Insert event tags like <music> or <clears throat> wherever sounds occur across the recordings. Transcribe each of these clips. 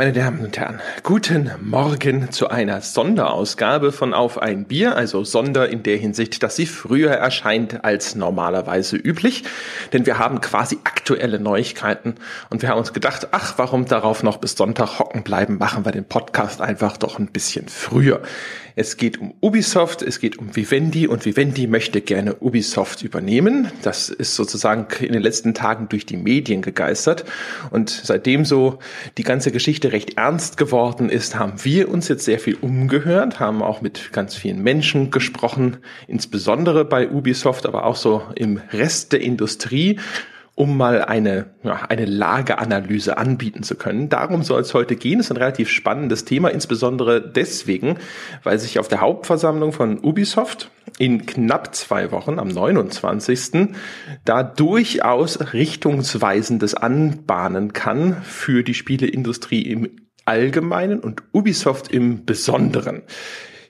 Meine Damen und Herren, guten Morgen zu einer Sonderausgabe von Auf ein Bier, also Sonder in der Hinsicht, dass sie früher erscheint als normalerweise üblich, denn wir haben quasi aktuelle Neuigkeiten und wir haben uns gedacht, ach, warum darauf noch bis Sonntag hocken bleiben, machen wir den Podcast einfach doch ein bisschen früher. Es geht um Ubisoft, es geht um Vivendi und Vivendi möchte gerne Ubisoft übernehmen. Das ist sozusagen in den letzten Tagen durch die Medien gegeistert und seitdem so die ganze Geschichte recht ernst geworden ist, haben wir uns jetzt sehr viel umgehört, haben auch mit ganz vielen Menschen gesprochen, insbesondere bei Ubisoft, aber auch so im Rest der Industrie um mal eine, ja, eine Lageanalyse anbieten zu können. Darum soll es heute gehen. Das ist ein relativ spannendes Thema, insbesondere deswegen, weil sich auf der Hauptversammlung von Ubisoft in knapp zwei Wochen, am 29. da durchaus richtungsweisendes anbahnen kann für die Spieleindustrie im Allgemeinen und Ubisoft im Besonderen.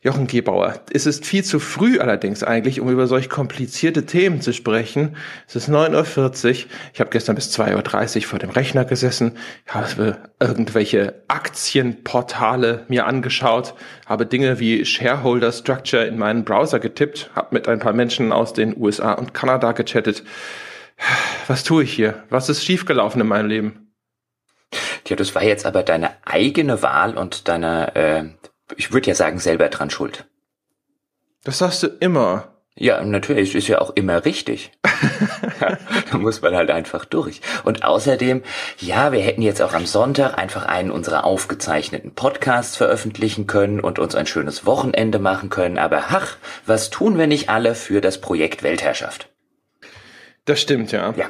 Jochen Gebauer, es ist viel zu früh allerdings eigentlich, um über solch komplizierte Themen zu sprechen. Es ist 9.40 Uhr. Ich habe gestern bis 2.30 Uhr vor dem Rechner gesessen, habe irgendwelche Aktienportale mir angeschaut, habe Dinge wie Shareholder Structure in meinen Browser getippt, habe mit ein paar Menschen aus den USA und Kanada gechattet. Was tue ich hier? Was ist schiefgelaufen in meinem Leben? Tja, das war jetzt aber deine eigene Wahl und deine äh, ich würde ja sagen, selber dran schuld. Das sagst du immer. Ja, natürlich, ist ja auch immer richtig. <laughs> da muss man halt einfach durch. Und außerdem, ja, wir hätten jetzt auch am Sonntag einfach einen unserer aufgezeichneten Podcasts veröffentlichen können und uns ein schönes Wochenende machen können, aber ach, was tun wir nicht alle für das Projekt Weltherrschaft? Das stimmt, ja. Ja.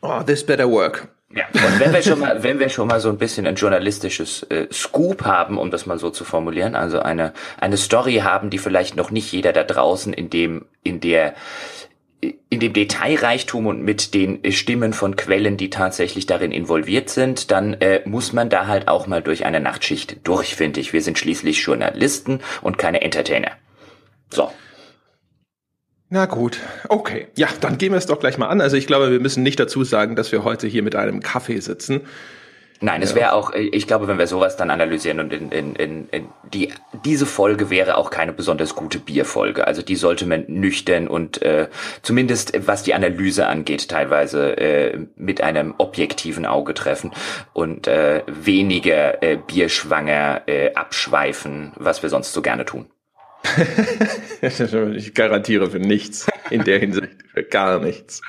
Oh, this better work. Ja, und wenn wir schon mal, wenn wir schon mal so ein bisschen ein journalistisches äh, Scoop haben, um das mal so zu formulieren, also eine eine Story haben, die vielleicht noch nicht jeder da draußen in dem in der in dem Detailreichtum und mit den Stimmen von Quellen, die tatsächlich darin involviert sind, dann äh, muss man da halt auch mal durch eine Nachtschicht durch, finde ich. Wir sind schließlich Journalisten und keine Entertainer. So. Na gut, okay. Ja, dann gehen wir es doch gleich mal an. Also ich glaube, wir müssen nicht dazu sagen, dass wir heute hier mit einem Kaffee sitzen. Nein, es wäre auch, ich glaube, wenn wir sowas dann analysieren und in, in, in, in die diese Folge wäre auch keine besonders gute Bierfolge. Also die sollte man nüchtern und äh, zumindest was die Analyse angeht, teilweise äh, mit einem objektiven Auge treffen und äh, weniger äh, bierschwanger äh, abschweifen, was wir sonst so gerne tun. <laughs> ich garantiere für nichts in der Hinsicht, für gar nichts.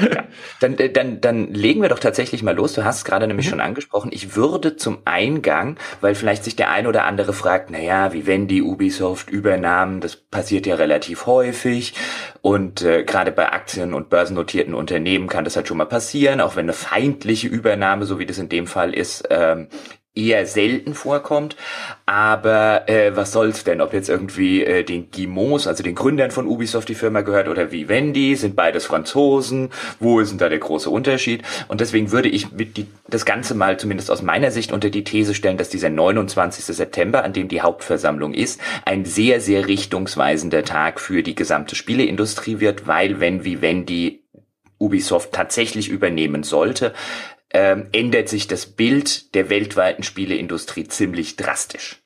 Ja. Dann, äh, dann, dann legen wir doch tatsächlich mal los. Du hast es gerade nämlich mhm. schon angesprochen. Ich würde zum Eingang, weil vielleicht sich der ein oder andere fragt, naja, wie wenn die Ubisoft übernahmen, das passiert ja relativ häufig. Und äh, gerade bei Aktien- und börsennotierten Unternehmen kann das halt schon mal passieren, auch wenn eine feindliche Übernahme, so wie das in dem Fall ist, ähm, eher selten vorkommt. Aber äh, was soll's denn? Ob jetzt irgendwie äh, den Guimauds, also den Gründern von Ubisoft die Firma gehört oder Vivendi, sind beides Franzosen. Wo ist denn da der große Unterschied? Und deswegen würde ich mit die, das Ganze mal zumindest aus meiner Sicht unter die These stellen, dass dieser 29. September, an dem die Hauptversammlung ist, ein sehr, sehr richtungsweisender Tag für die gesamte Spieleindustrie wird, weil wenn Vivendi Ubisoft tatsächlich übernehmen sollte, ähm, ändert sich das Bild der weltweiten Spieleindustrie ziemlich drastisch.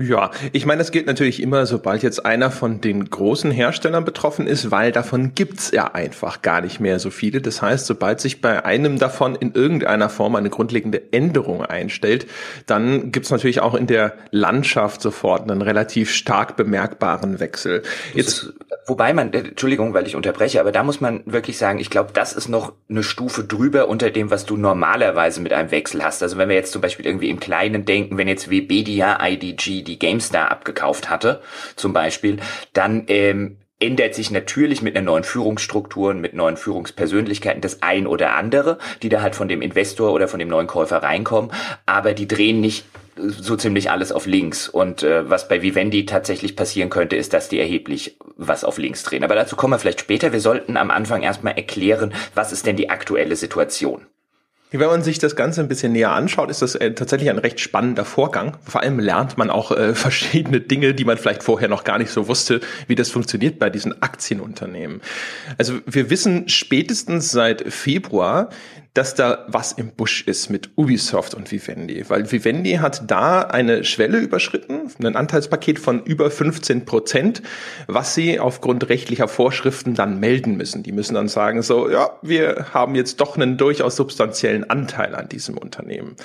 Ja, ich meine, das gilt natürlich immer, sobald jetzt einer von den großen Herstellern betroffen ist, weil davon gibt's ja einfach gar nicht mehr so viele. Das heißt, sobald sich bei einem davon in irgendeiner Form eine grundlegende Änderung einstellt, dann gibt's natürlich auch in der Landschaft sofort einen relativ stark bemerkbaren Wechsel. Jetzt Wobei man, äh, Entschuldigung, weil ich unterbreche, aber da muss man wirklich sagen, ich glaube, das ist noch eine Stufe drüber unter dem, was du normalerweise mit einem Wechsel hast. Also wenn wir jetzt zum Beispiel irgendwie im Kleinen denken, wenn jetzt Webedia IDG die GameStar abgekauft hatte, zum Beispiel, dann ähm, ändert sich natürlich mit einer neuen Führungsstruktur mit neuen Führungspersönlichkeiten das ein oder andere, die da halt von dem Investor oder von dem neuen Käufer reinkommen, aber die drehen nicht so ziemlich alles auf links. Und äh, was bei Vivendi tatsächlich passieren könnte, ist, dass die erheblich was auf links drehen. Aber dazu kommen wir vielleicht später. Wir sollten am Anfang erstmal erklären, was ist denn die aktuelle Situation. Wenn man sich das Ganze ein bisschen näher anschaut, ist das äh, tatsächlich ein recht spannender Vorgang. Vor allem lernt man auch äh, <laughs> verschiedene Dinge, die man vielleicht vorher noch gar nicht so wusste, wie das funktioniert bei diesen Aktienunternehmen. Also wir wissen spätestens seit Februar, dass da was im Busch ist mit Ubisoft und Vivendi, weil Vivendi hat da eine Schwelle überschritten, ein Anteilspaket von über 15 Prozent, was sie aufgrund rechtlicher Vorschriften dann melden müssen. Die müssen dann sagen, so, ja, wir haben jetzt doch einen durchaus substanziellen Anteil an diesem Unternehmen.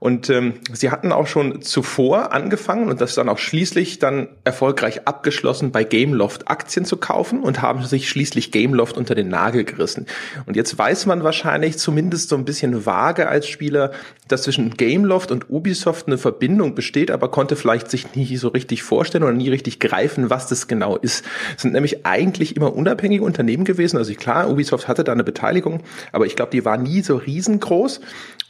Und ähm, sie hatten auch schon zuvor angefangen und das dann auch schließlich dann erfolgreich abgeschlossen, bei Gameloft Aktien zu kaufen und haben sich schließlich Gameloft unter den Nagel gerissen. Und jetzt weiß man wahrscheinlich zumindest so ein bisschen vage als Spieler, dass zwischen Gameloft und Ubisoft eine Verbindung besteht, aber konnte vielleicht sich nie so richtig vorstellen oder nie richtig greifen, was das genau ist. Es sind nämlich eigentlich immer unabhängige Unternehmen gewesen. Also klar, Ubisoft hatte da eine Beteiligung, aber ich glaube, die war nie so riesengroß.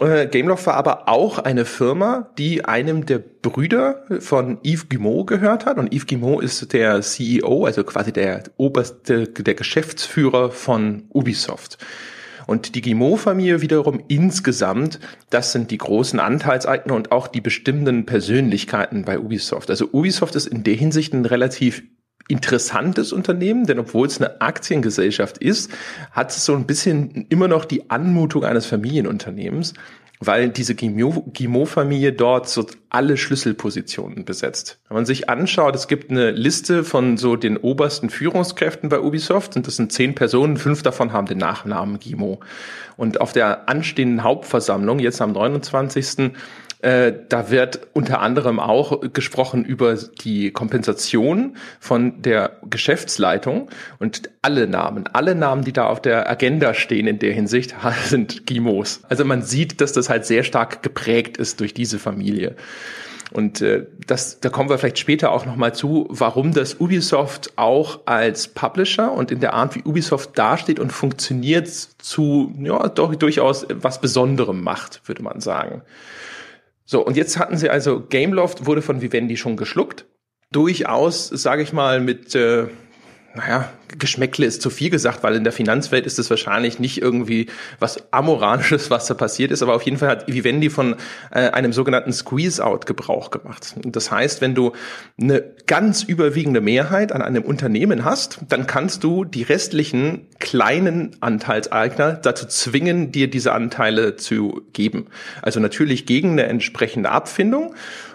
Äh, Gameloft war aber auch eine Firma, die einem der Brüder von Yves Guillemot gehört hat. Und Yves Guillemot ist der CEO, also quasi der oberste, der Geschäftsführer von Ubisoft. Und die Guillemot-Familie wiederum insgesamt, das sind die großen Anteilseigner und auch die bestimmenden Persönlichkeiten bei Ubisoft. Also Ubisoft ist in der Hinsicht ein relativ interessantes Unternehmen, denn obwohl es eine Aktiengesellschaft ist, hat es so ein bisschen immer noch die Anmutung eines Familienunternehmens weil diese Guimau-Familie dort so alle Schlüsselpositionen besetzt. Wenn man sich anschaut, es gibt eine Liste von so den obersten Führungskräften bei Ubisoft und das sind zehn Personen, fünf davon haben den Nachnamen Guimau. Und auf der anstehenden Hauptversammlung, jetzt am 29. Äh, da wird unter anderem auch gesprochen über die Kompensation von der Geschäftsleitung und alle Namen, alle Namen, die da auf der Agenda stehen in der Hinsicht, <laughs> sind Gimos. Also man sieht, dass das halt sehr stark geprägt ist durch diese Familie. Und äh, das, da kommen wir vielleicht später auch nochmal zu, warum das Ubisoft auch als Publisher und in der Art, wie Ubisoft dasteht und funktioniert, zu ja, doch durchaus was Besonderem macht, würde man sagen. So, und jetzt hatten sie also, Gameloft wurde von Vivendi schon geschluckt. Durchaus, sage ich mal, mit äh, naja, Geschmäckle ist zu viel gesagt, weil in der Finanzwelt ist es wahrscheinlich nicht irgendwie was Amoralisches, was da passiert ist, aber auf jeden Fall hat Vivendi von äh, einem sogenannten Squeeze-Out Gebrauch gemacht. Das heißt, wenn du eine ganz überwiegende Mehrheit an einem Unternehmen hast, dann kannst du die restlichen kleinen Anteilseigner dazu zwingen, dir diese Anteile zu geben. Also natürlich gegen eine entsprechende Abfindung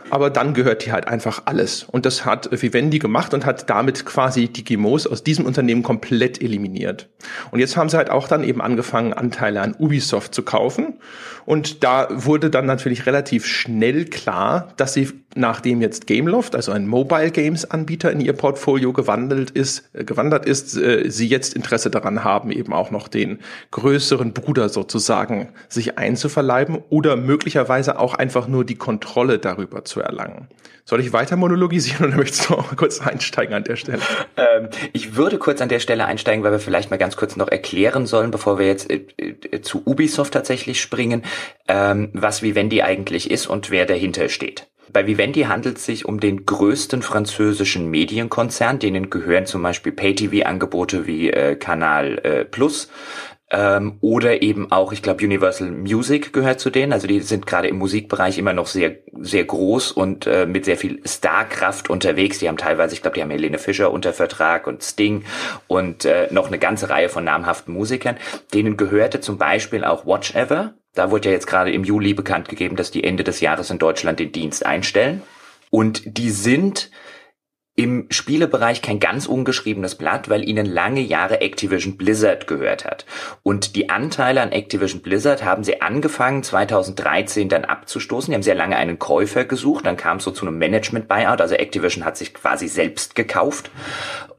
aber dann gehört dir halt einfach alles. Und das hat Vivendi gemacht und hat damit quasi die GMOs aus diesem Unternehmen komplett eliminiert. Und jetzt haben sie halt auch dann eben angefangen, Anteile an Ubisoft zu kaufen. Und da wurde dann natürlich relativ schnell klar, dass sie, nachdem jetzt Gameloft, also ein Mobile Games Anbieter in ihr Portfolio gewandelt ist, äh, gewandert ist, äh, sie jetzt Interesse daran haben, eben auch noch den größeren Bruder sozusagen sich einzuverleiben oder möglicherweise auch einfach nur die Kontrolle darüber zu erlangen. Soll ich weiter monologisieren oder <laughs> möchtest du auch kurz einsteigen an der Stelle? Ähm, ich würde kurz an der Stelle einsteigen, weil wir vielleicht mal ganz kurz noch erklären sollen, bevor wir jetzt äh, äh, zu Ubisoft tatsächlich springen, ähm, was Vivendi eigentlich ist und wer dahinter steht. Bei Vivendi handelt es sich um den größten französischen Medienkonzern, denen gehören zum Beispiel Pay-TV-Angebote wie äh, Kanal äh, Plus, ähm, oder eben auch, ich glaube, Universal Music gehört zu denen. Also die sind gerade im Musikbereich immer noch sehr, sehr groß und äh, mit sehr viel Starkraft unterwegs. Die haben teilweise, ich glaube, die haben Helene Fischer unter Vertrag und Sting und äh, noch eine ganze Reihe von namhaften Musikern. Denen gehörte zum Beispiel auch Watch Ever. Da wurde ja jetzt gerade im Juli bekannt gegeben, dass die Ende des Jahres in Deutschland den Dienst einstellen. Und die sind im Spielebereich kein ganz ungeschriebenes Blatt, weil ihnen lange Jahre Activision Blizzard gehört hat. Und die Anteile an Activision Blizzard haben sie angefangen 2013 dann abzustoßen. Die haben sehr lange einen Käufer gesucht, dann kam es so zu einem Management-Buyout, also Activision hat sich quasi selbst gekauft.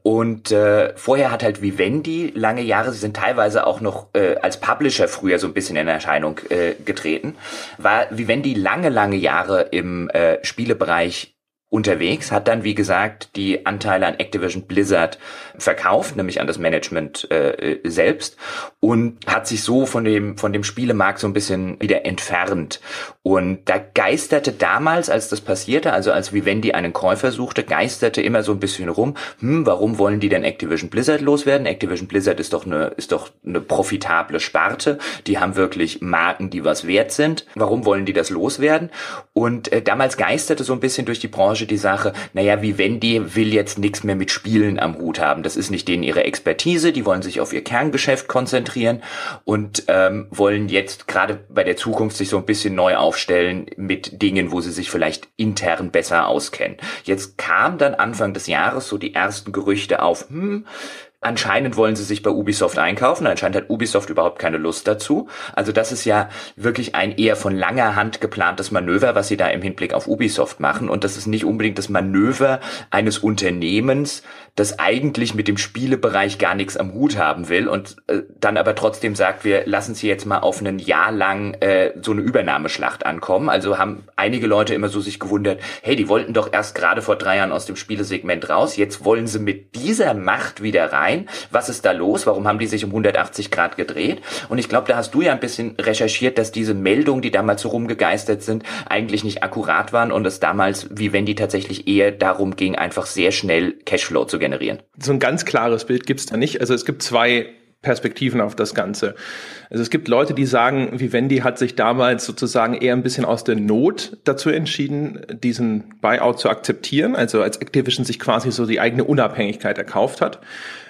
Und äh, vorher hat halt Vivendi lange Jahre, sie sind teilweise auch noch äh, als Publisher früher so ein bisschen in Erscheinung äh, getreten, war Vivendi lange, lange Jahre im äh, Spielebereich unterwegs, hat dann, wie gesagt, die Anteile an Activision Blizzard verkauft, nämlich an das Management äh, selbst und hat sich so von dem, von dem Spielemarkt so ein bisschen wieder entfernt. Und da geisterte damals, als das passierte, also als Vivendi einen Käufer suchte, geisterte immer so ein bisschen rum, hm, warum wollen die denn Activision Blizzard loswerden? Activision Blizzard ist doch eine, ist doch eine profitable Sparte. Die haben wirklich Marken, die was wert sind. Warum wollen die das loswerden? Und äh, damals geisterte so ein bisschen durch die Branche Branche die Sache, naja, Vivendi will jetzt nichts mehr mit Spielen am Hut haben. Das ist nicht denen ihre Expertise, die wollen sich auf ihr Kerngeschäft konzentrieren und ähm, wollen jetzt gerade bei der Zukunft sich so ein bisschen neu aufstellen mit Dingen, wo sie sich vielleicht intern besser auskennen. Jetzt kam dann Anfang des Jahres so die ersten Gerüchte auf, hm, Anscheinend wollen sie sich bei Ubisoft einkaufen. Anscheinend hat Ubisoft überhaupt keine Lust dazu. Also das ist ja wirklich ein eher von langer Hand geplantes Manöver, was sie da im Hinblick auf Ubisoft machen. Und das ist nicht unbedingt das Manöver eines Unternehmens, das eigentlich mit dem Spielebereich gar nichts am Hut haben will und äh, dann aber trotzdem sagt, wir lassen sie jetzt mal auf ein Jahr lang äh, so eine Übernahmeschlacht ankommen. Also haben einige Leute immer so sich gewundert, hey, die wollten doch erst gerade vor drei Jahren aus dem Spielesegment raus, jetzt wollen sie mit dieser Macht wieder rein. Was ist da los? Warum haben die sich um 180 Grad gedreht? Und ich glaube, da hast du ja ein bisschen recherchiert, dass diese Meldungen, die damals so rumgegeistert sind, eigentlich nicht akkurat waren und es damals, wie wenn die tatsächlich eher darum ging, einfach sehr schnell Cashflow zu generieren generieren. So ein ganz klares Bild gibt es da nicht. Also es gibt zwei Perspektiven auf das Ganze. Also es gibt Leute, die sagen, Vivendi hat sich damals sozusagen eher ein bisschen aus der Not dazu entschieden, diesen Buyout zu akzeptieren, also als Activision sich quasi so die eigene Unabhängigkeit erkauft hat.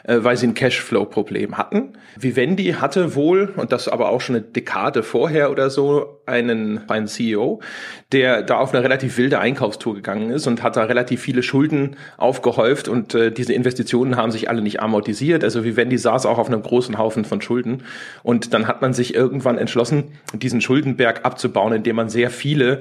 Äh, weil sie ein Cashflow-Problem hatten. Vivendi hatte wohl, und das aber auch schon eine Dekade vorher oder so, einen, einen CEO, der da auf eine relativ wilde Einkaufstour gegangen ist und hat da relativ viele Schulden aufgehäuft und äh, diese Investitionen haben sich alle nicht amortisiert. Also Vivendi saß auch auf einem großen Haufen von Schulden und dann hat man sich irgendwann entschlossen, diesen Schuldenberg abzubauen, indem man sehr viele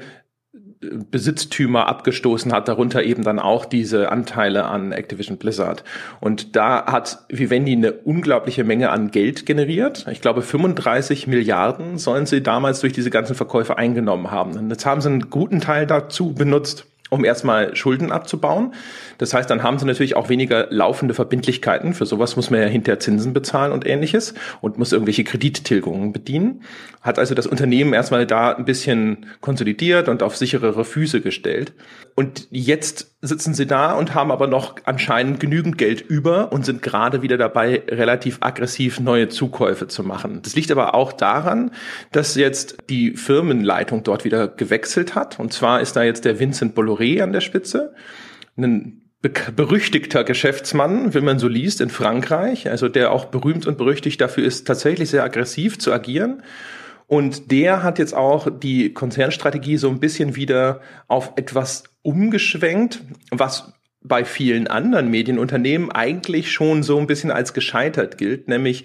Besitztümer abgestoßen hat, darunter eben dann auch diese Anteile an Activision Blizzard. Und da hat Vivendi eine unglaubliche Menge an Geld generiert. Ich glaube, 35 Milliarden sollen sie damals durch diese ganzen Verkäufe eingenommen haben. Und jetzt haben sie einen guten Teil dazu benutzt, um erstmal Schulden abzubauen. Das heißt, dann haben sie natürlich auch weniger laufende Verbindlichkeiten. Für sowas muss man ja hinterher Zinsen bezahlen und ähnliches und muss irgendwelche Kredittilgungen bedienen. Hat also das Unternehmen erstmal da ein bisschen konsolidiert und auf sicherere Füße gestellt. Und jetzt sitzen sie da und haben aber noch anscheinend genügend Geld über und sind gerade wieder dabei, relativ aggressiv neue Zukäufe zu machen. Das liegt aber auch daran, dass jetzt die Firmenleitung dort wieder gewechselt hat. Und zwar ist da jetzt der Vincent Bolloré an der Spitze. Ein berüchtigter Geschäftsmann, wenn man so liest, in Frankreich, also der auch berühmt und berüchtigt dafür ist, tatsächlich sehr aggressiv zu agieren. Und der hat jetzt auch die Konzernstrategie so ein bisschen wieder auf etwas umgeschwenkt, was bei vielen anderen Medienunternehmen eigentlich schon so ein bisschen als gescheitert gilt, nämlich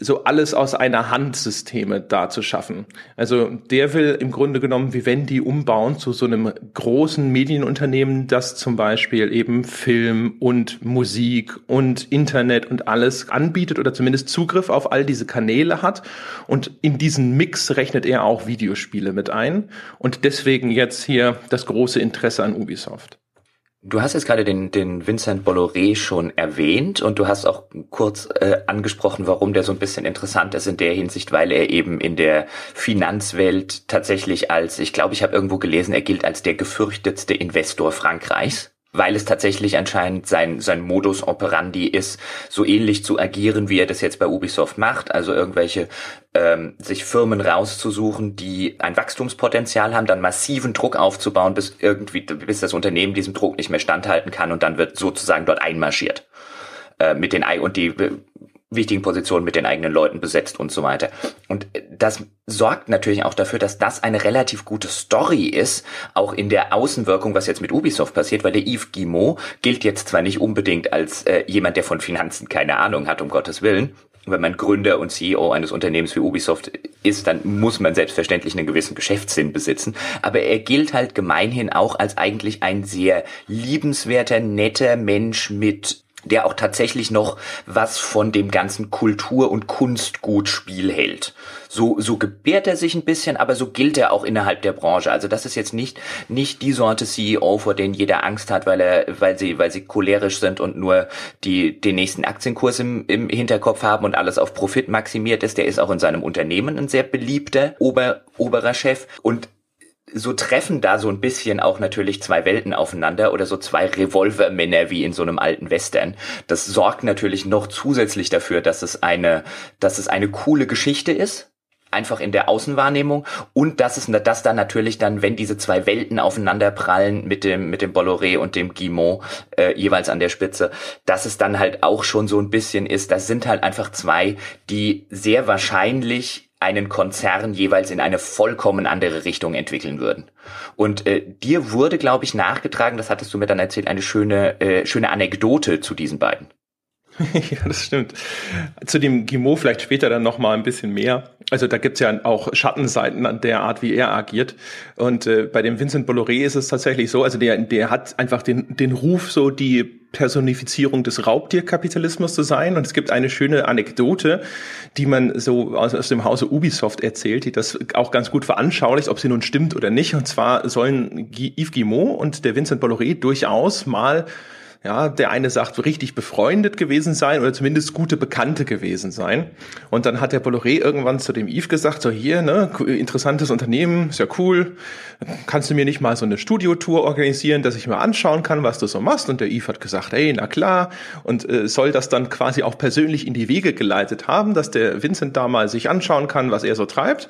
so alles aus einer Hand Systeme da zu schaffen. Also der will im Grunde genommen Vivendi umbauen zu so einem großen Medienunternehmen, das zum Beispiel eben Film und Musik und Internet und alles anbietet oder zumindest Zugriff auf all diese Kanäle hat. Und in diesen Mix rechnet er auch Videospiele mit ein. Und deswegen jetzt hier das große Interesse an Ubisoft. Du hast jetzt gerade den, den Vincent Bolloré schon erwähnt und du hast auch kurz äh, angesprochen, warum der so ein bisschen interessant ist in der Hinsicht, weil er eben in der Finanzwelt tatsächlich als, ich glaube, ich habe irgendwo gelesen, er gilt als der gefürchtetste Investor Frankreichs weil es tatsächlich anscheinend sein, sein Modus operandi ist, so ähnlich zu agieren, wie er das jetzt bei Ubisoft macht, also irgendwelche ähm, sich Firmen rauszusuchen, die ein Wachstumspotenzial haben, dann massiven Druck aufzubauen, bis irgendwie, bis das Unternehmen diesem Druck nicht mehr standhalten kann und dann wird sozusagen dort einmarschiert. Äh, mit den und die wichtigen Positionen mit den eigenen Leuten besetzt und so weiter. Und das sorgt natürlich auch dafür, dass das eine relativ gute Story ist, auch in der Außenwirkung, was jetzt mit Ubisoft passiert, weil der Yves Guillemot gilt jetzt zwar nicht unbedingt als äh, jemand, der von Finanzen keine Ahnung hat, um Gottes Willen, wenn man Gründer und CEO eines Unternehmens wie Ubisoft ist, dann muss man selbstverständlich einen gewissen Geschäftssinn besitzen. Aber er gilt halt gemeinhin auch als eigentlich ein sehr liebenswerter, netter Mensch mit der auch tatsächlich noch was von dem ganzen Kultur- und Kunstgutspiel hält. So, so gebärt er sich ein bisschen, aber so gilt er auch innerhalb der Branche. Also das ist jetzt nicht, nicht die Sorte CEO, vor denen jeder Angst hat, weil er, weil sie, weil sie cholerisch sind und nur die, den nächsten Aktienkurs im, im Hinterkopf haben und alles auf Profit maximiert ist. Der ist auch in seinem Unternehmen ein sehr beliebter Ober, oberer Chef und so treffen da so ein bisschen auch natürlich zwei Welten aufeinander oder so zwei Revolvermänner wie in so einem alten Western. Das sorgt natürlich noch zusätzlich dafür, dass es eine, dass es eine coole Geschichte ist. einfach in der Außenwahrnehmung und das ist das dann natürlich dann, wenn diese zwei Welten aufeinander prallen mit dem mit dem Bolloré und dem Guimont äh, jeweils an der Spitze, dass es dann halt auch schon so ein bisschen ist, das sind halt einfach zwei, die sehr wahrscheinlich einen Konzern jeweils in eine vollkommen andere Richtung entwickeln würden. Und äh, dir wurde, glaube ich, nachgetragen, das hattest du mir dann erzählt, eine schöne, äh, schöne Anekdote zu diesen beiden. <laughs> ja, das stimmt. Zu dem Guimau vielleicht später dann noch mal ein bisschen mehr. Also da gibt's ja auch Schattenseiten an der Art, wie er agiert. Und äh, bei dem Vincent Bolloré ist es tatsächlich so, also der, der hat einfach den, den Ruf, so die Personifizierung des Raubtierkapitalismus zu sein. Und es gibt eine schöne Anekdote, die man so aus, aus dem Hause Ubisoft erzählt, die das auch ganz gut veranschaulicht, ob sie nun stimmt oder nicht. Und zwar sollen Yves Guillemot und der Vincent Bolloré durchaus mal ja, der eine sagt, richtig befreundet gewesen sein oder zumindest gute Bekannte gewesen sein. Und dann hat der Bolloré irgendwann zu dem Yves gesagt, so hier, ne, interessantes Unternehmen, ist ja cool. Kannst du mir nicht mal so eine Studiotour organisieren, dass ich mir anschauen kann, was du so machst? Und der Yves hat gesagt, hey, na klar. Und äh, soll das dann quasi auch persönlich in die Wege geleitet haben, dass der Vincent da mal sich anschauen kann, was er so treibt.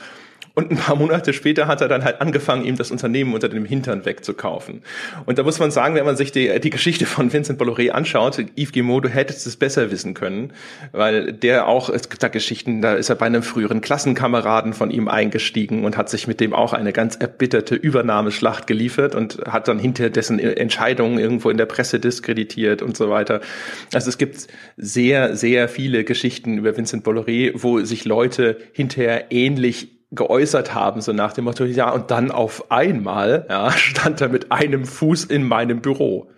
Und ein paar Monate später hat er dann halt angefangen, ihm das Unternehmen unter dem Hintern wegzukaufen. Und da muss man sagen, wenn man sich die, die Geschichte von Vincent Bolloré anschaut, Yves Guillemot, du hättest es besser wissen können, weil der auch, es gibt da Geschichten, da ist er bei einem früheren Klassenkameraden von ihm eingestiegen und hat sich mit dem auch eine ganz erbitterte Übernahmeschlacht geliefert und hat dann hinter dessen Entscheidungen irgendwo in der Presse diskreditiert und so weiter. Also es gibt sehr, sehr viele Geschichten über Vincent Bolloré, wo sich Leute hinterher ähnlich geäußert haben, so nach dem Motto, ja, und dann auf einmal ja, <laughs> stand er mit einem Fuß in meinem Büro.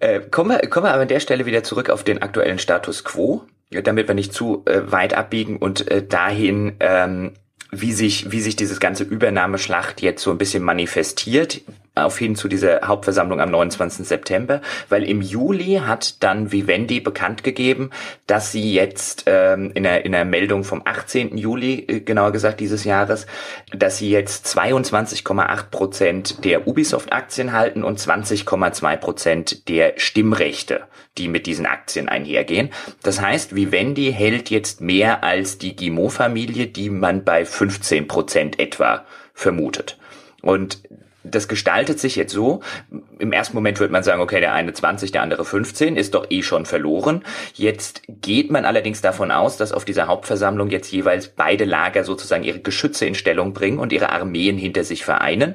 Äh, kommen, wir, kommen wir aber an der Stelle wieder zurück auf den aktuellen Status quo, damit wir nicht zu äh, weit abbiegen und äh, dahin, ähm, wie sich, wie sich dieses ganze Übernahmeschlacht jetzt so ein bisschen manifestiert auf hin zu dieser Hauptversammlung am 29. September, weil im Juli hat dann Vivendi bekannt gegeben, dass sie jetzt ähm, in, einer, in einer Meldung vom 18. Juli, äh, genauer gesagt dieses Jahres, dass sie jetzt 22,8 Prozent der Ubisoft-Aktien halten und 20,2 Prozent der Stimmrechte, die mit diesen Aktien einhergehen. Das heißt, Vivendi hält jetzt mehr als die Guimau-Familie, die man bei 15 Prozent etwa vermutet. Und das gestaltet sich jetzt so. Im ersten Moment würde man sagen, okay, der eine 20, der andere 15, ist doch eh schon verloren. Jetzt geht man allerdings davon aus, dass auf dieser Hauptversammlung jetzt jeweils beide Lager sozusagen ihre Geschütze in Stellung bringen und ihre Armeen hinter sich vereinen.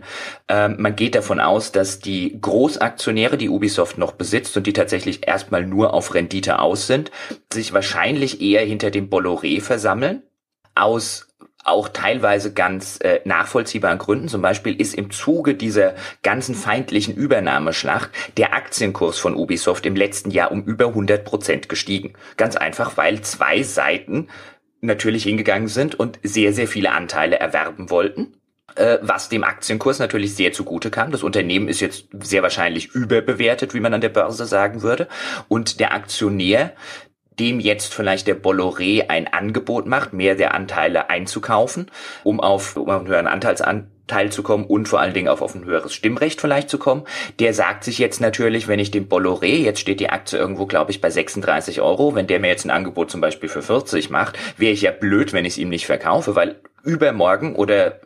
Ähm, man geht davon aus, dass die Großaktionäre, die Ubisoft noch besitzt und die tatsächlich erstmal nur auf Rendite aus sind, sich wahrscheinlich eher hinter dem Bolloré versammeln. Aus auch teilweise ganz äh, nachvollziehbaren Gründen. Zum Beispiel ist im Zuge dieser ganzen feindlichen Übernahmeschlacht der Aktienkurs von Ubisoft im letzten Jahr um über 100 Prozent gestiegen. Ganz einfach, weil zwei Seiten natürlich hingegangen sind und sehr, sehr viele Anteile erwerben wollten äh, was dem Aktienkurs natürlich sehr zugute kam. Das Unternehmen ist jetzt sehr wahrscheinlich überbewertet, wie man an der Börse sagen würde. Und der Aktionär, dem jetzt vielleicht der Bolloré ein Angebot macht, mehr der Anteile einzukaufen, um auf, um auf einen höheren Anteilsanteil zu kommen und vor allen Dingen auch auf ein höheres Stimmrecht vielleicht zu kommen. Der sagt sich jetzt natürlich, wenn ich dem Bolloré, jetzt steht die Aktie irgendwo, glaube ich, bei 36 Euro, wenn der mir jetzt ein Angebot zum Beispiel für 40 macht, wäre ich ja blöd, wenn ich es ihm nicht verkaufe, weil übermorgen oder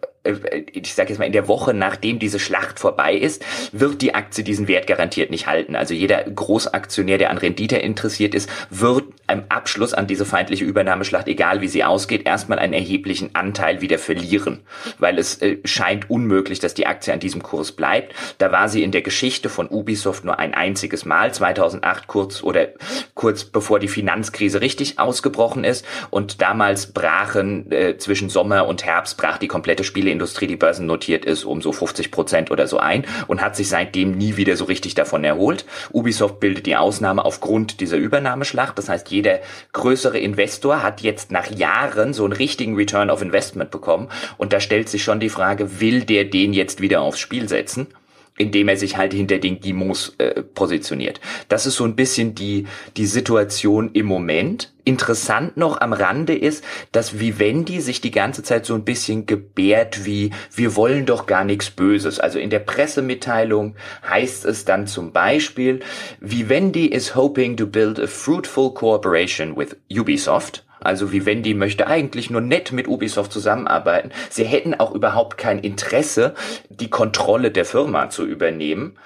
ich sage jetzt mal in der Woche, nachdem diese Schlacht vorbei ist, wird die Aktie diesen Wert garantiert nicht halten. Also jeder Großaktionär, der an Rendite interessiert ist, wird im Abschluss an diese feindliche Übernahmeschlacht, egal wie sie ausgeht, erstmal einen erheblichen Anteil wieder verlieren, weil es äh, scheint unmöglich, dass die Aktie an diesem Kurs bleibt. Da war sie in der Geschichte von Ubisoft nur ein einziges Mal, 2008 kurz oder kurz bevor die Finanzkrise richtig ausgebrochen ist und damals brachen äh, zwischen Sommer und Herbst brach die komplette Spiele Industrie, die börsennotiert ist, um so 50 Prozent oder so ein und hat sich seitdem nie wieder so richtig davon erholt. Ubisoft bildet die Ausnahme aufgrund dieser Übernahmeschlacht. Das heißt, jeder größere Investor hat jetzt nach Jahren so einen richtigen Return of Investment bekommen. Und da stellt sich schon die Frage, will der den jetzt wieder aufs Spiel setzen? Indem er sich halt hinter den Gimos äh, positioniert. Das ist so ein bisschen die, die Situation im Moment. Interessant noch am Rande ist, dass Vivendi sich die ganze Zeit so ein bisschen gebärt wie, wir wollen doch gar nichts Böses. Also in der Pressemitteilung heißt es dann zum Beispiel, Vivendi is hoping to build a fruitful cooperation with Ubisoft Also Vivendi möchte eigentlich nur nett mit Ubisoft zusammenarbeiten. Sie hätten auch überhaupt kein Interesse, die Kontrolle der Firma zu übernehmen.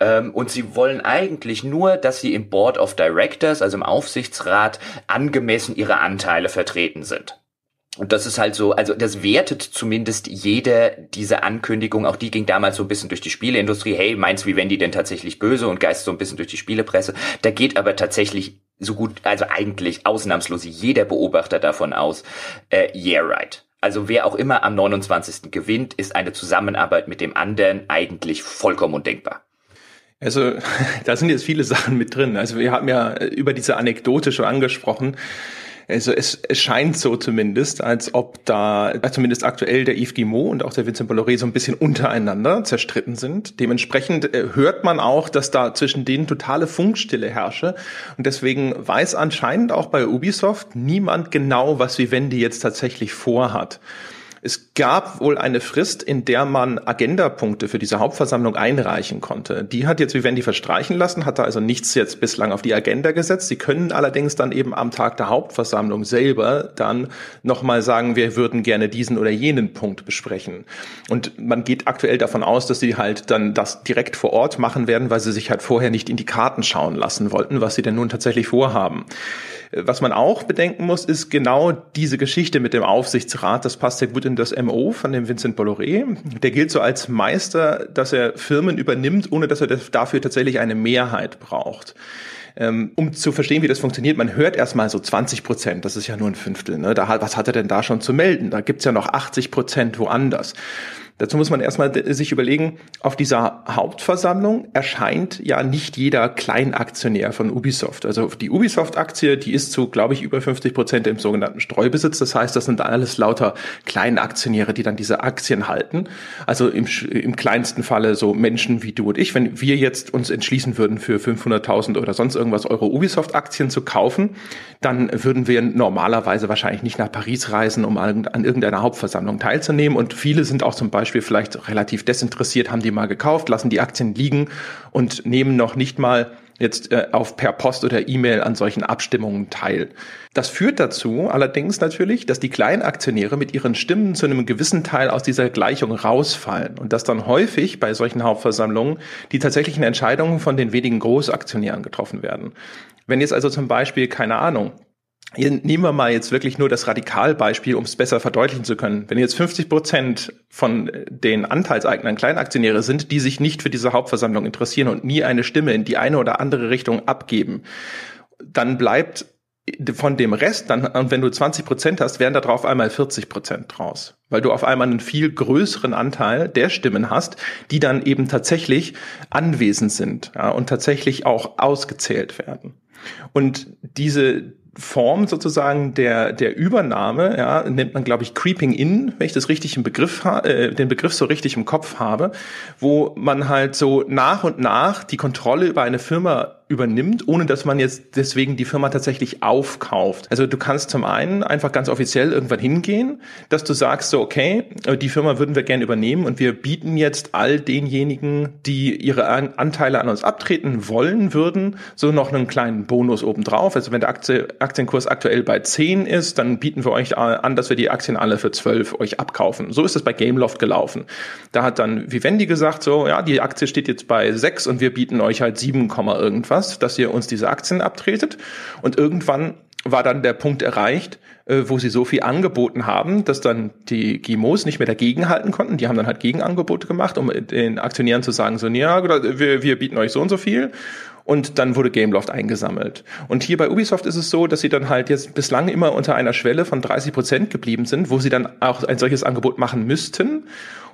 Ähm, und sie wollen eigentlich nur, dass sie im Board of Directors, also im Aufsichtsrat, angemessen ihre Anteile vertreten sind. Und das ist halt so, also das wertet zumindest jede diese Ankündigung, auch die ging damals so ein bisschen durch die Spieleindustrie, hey, meinst wie wenn die denn tatsächlich böse und geist so ein bisschen durch die Spielepresse. Da geht aber tatsächlich so gut, also eigentlich ausnahmslos jeder Beobachter davon aus, äh, yeah, right. Also wer auch immer am 29. gewinnt, ist eine Zusammenarbeit mit dem anderen eigentlich vollkommen undenkbar. Also <laughs> da sind jetzt viele Sachen mit drin. Also wir haben ja über diese Anekdote schon angesprochen. Also es, es scheint so zumindest, als ob da zumindest aktuell der Yves Guillemot und auch der Vincent Bolloré so ein bisschen untereinander zerstritten sind. Dementsprechend äh, hört man auch, dass da zwischen denen totale Funkstille herrsche. Und deswegen weiß anscheinend auch bei Ubisoft niemand genau, was Vivendi jetzt tatsächlich vorhat. Es gab wohl eine Frist, in der man Agendapunkte für diese Hauptversammlung einreichen konnte. Die hat jetzt Vivendi verstreichen lassen, hat da also nichts jetzt bislang auf die Agenda gesetzt. Sie können allerdings dann eben am Tag der Hauptversammlung selber dann nochmal sagen, wir würden gerne diesen oder jenen Punkt besprechen. Und man geht aktuell davon aus, dass sie halt dann das direkt vor Ort machen werden, weil sie sich halt vorher nicht in die Karten schauen lassen wollten, was sie denn nun tatsächlich vorhaben. Was man auch bedenken muss, ist genau diese Geschichte mit dem Aufsichtsrat. Das passt sehr gut in das MO von dem Vincent Bolloré. Der gilt so als Meister, dass er Firmen übernimmt, ohne dass er dafür tatsächlich eine Mehrheit braucht ähm, um zu verstehen, wie das funktioniert, man hört erstmal so 20 Prozent, das ist ja nur ein Fünftel. Ne? Da, was hat er denn da schon zu melden? Da gibt's ja noch 80 Prozent woanders. Dazu muss man erstmal sich überlegen, auf dieser Hauptversammlung erscheint ja nicht jeder Kleinaktionär von Ubisoft. Also die Ubisoft-Aktie, die ist zu, glaube ich, über 50 Prozent im sogenannten Streubesitz. Das heißt, das sind alles lauter Kleinaktionäre, die dann diese Aktien halten. Also im, im kleinsten Falle so Menschen wie du und ich. Wenn wir jetzt uns entschließen würden, für 500.000 oder sonst irgendwas Euro Ubisoft-Aktien zu kaufen, dann würden wir normalerweise wahrscheinlich nicht nach Paris reisen, um an irgendeiner Hauptversammlung teilzunehmen. Und viele sind auch zum Beispiel Beispiel vielleicht relativ desinteressiert, haben die mal gekauft, lassen die Aktien liegen und nehmen noch nicht mal jetzt äh, auf per Post oder E-Mail an solchen Abstimmungen teil. Das führt dazu allerdings natürlich, dass die Kleinaktionäre mit ihren Stimmen zu einem gewissen Teil aus dieser Gleichung rausfallen und dass dann häufig bei solchen Hauptversammlungen die tatsächlichen Entscheidungen von den wenigen Großaktionären getroffen werden. Wenn jetzt also zum Beispiel, keine Ahnung, hier nehmen wir mal jetzt wirklich nur das Radikalbeispiel, um es besser verdeutlichen zu können. Wenn jetzt 50 Prozent von den Anteilseignern Kleinaktionäre sind, die sich nicht für diese Hauptversammlung interessieren und nie eine Stimme in die eine oder andere Richtung abgeben, dann bleibt von dem Rest, dann, und wenn du 20 Prozent hast, werden da drauf einmal 40 Prozent draus. Weil du auf einmal einen viel größeren Anteil der Stimmen hast, die dann eben tatsächlich anwesend sind ja, und tatsächlich auch ausgezählt werden. Und diese, Form sozusagen der, der Übernahme, ja, nennt man, glaube ich, Creeping In, wenn ich das richtig im Begriff, äh, den Begriff so richtig im Kopf habe, wo man halt so nach und nach die Kontrolle über eine Firma übernimmt, ohne dass man jetzt deswegen die Firma tatsächlich aufkauft. Also du kannst zum einen einfach ganz offiziell irgendwann hingehen, dass du sagst so, okay, die Firma würden wir gerne übernehmen und wir bieten jetzt all denjenigen, die ihre Anteile an uns abtreten wollen würden, so noch einen kleinen Bonus obendrauf. Also wenn der Aktie, Aktienkurs aktuell bei 10 ist, dann bieten wir euch an, dass wir die Aktien alle für 12 euch abkaufen. So ist es bei Gameloft gelaufen. Da hat dann Vivendi gesagt so, ja, die Aktie steht jetzt bei 6 und wir bieten euch halt 7, irgendwas was, dass ihr uns diese Aktien abtretet. Und irgendwann war dann der Punkt erreicht, äh, wo sie so viel angeboten haben, dass dann die GIMOs nicht mehr dagegenhalten konnten. Die haben dann halt Gegenangebote gemacht, um den Aktionären zu sagen, so, ja, wir, wir bieten euch so und so viel. Und dann wurde Gameloft eingesammelt. Und hier bei Ubisoft ist es so, dass sie dann halt jetzt bislang immer unter einer Schwelle von 30 Prozent geblieben sind, wo sie dann auch ein solches Angebot machen müssten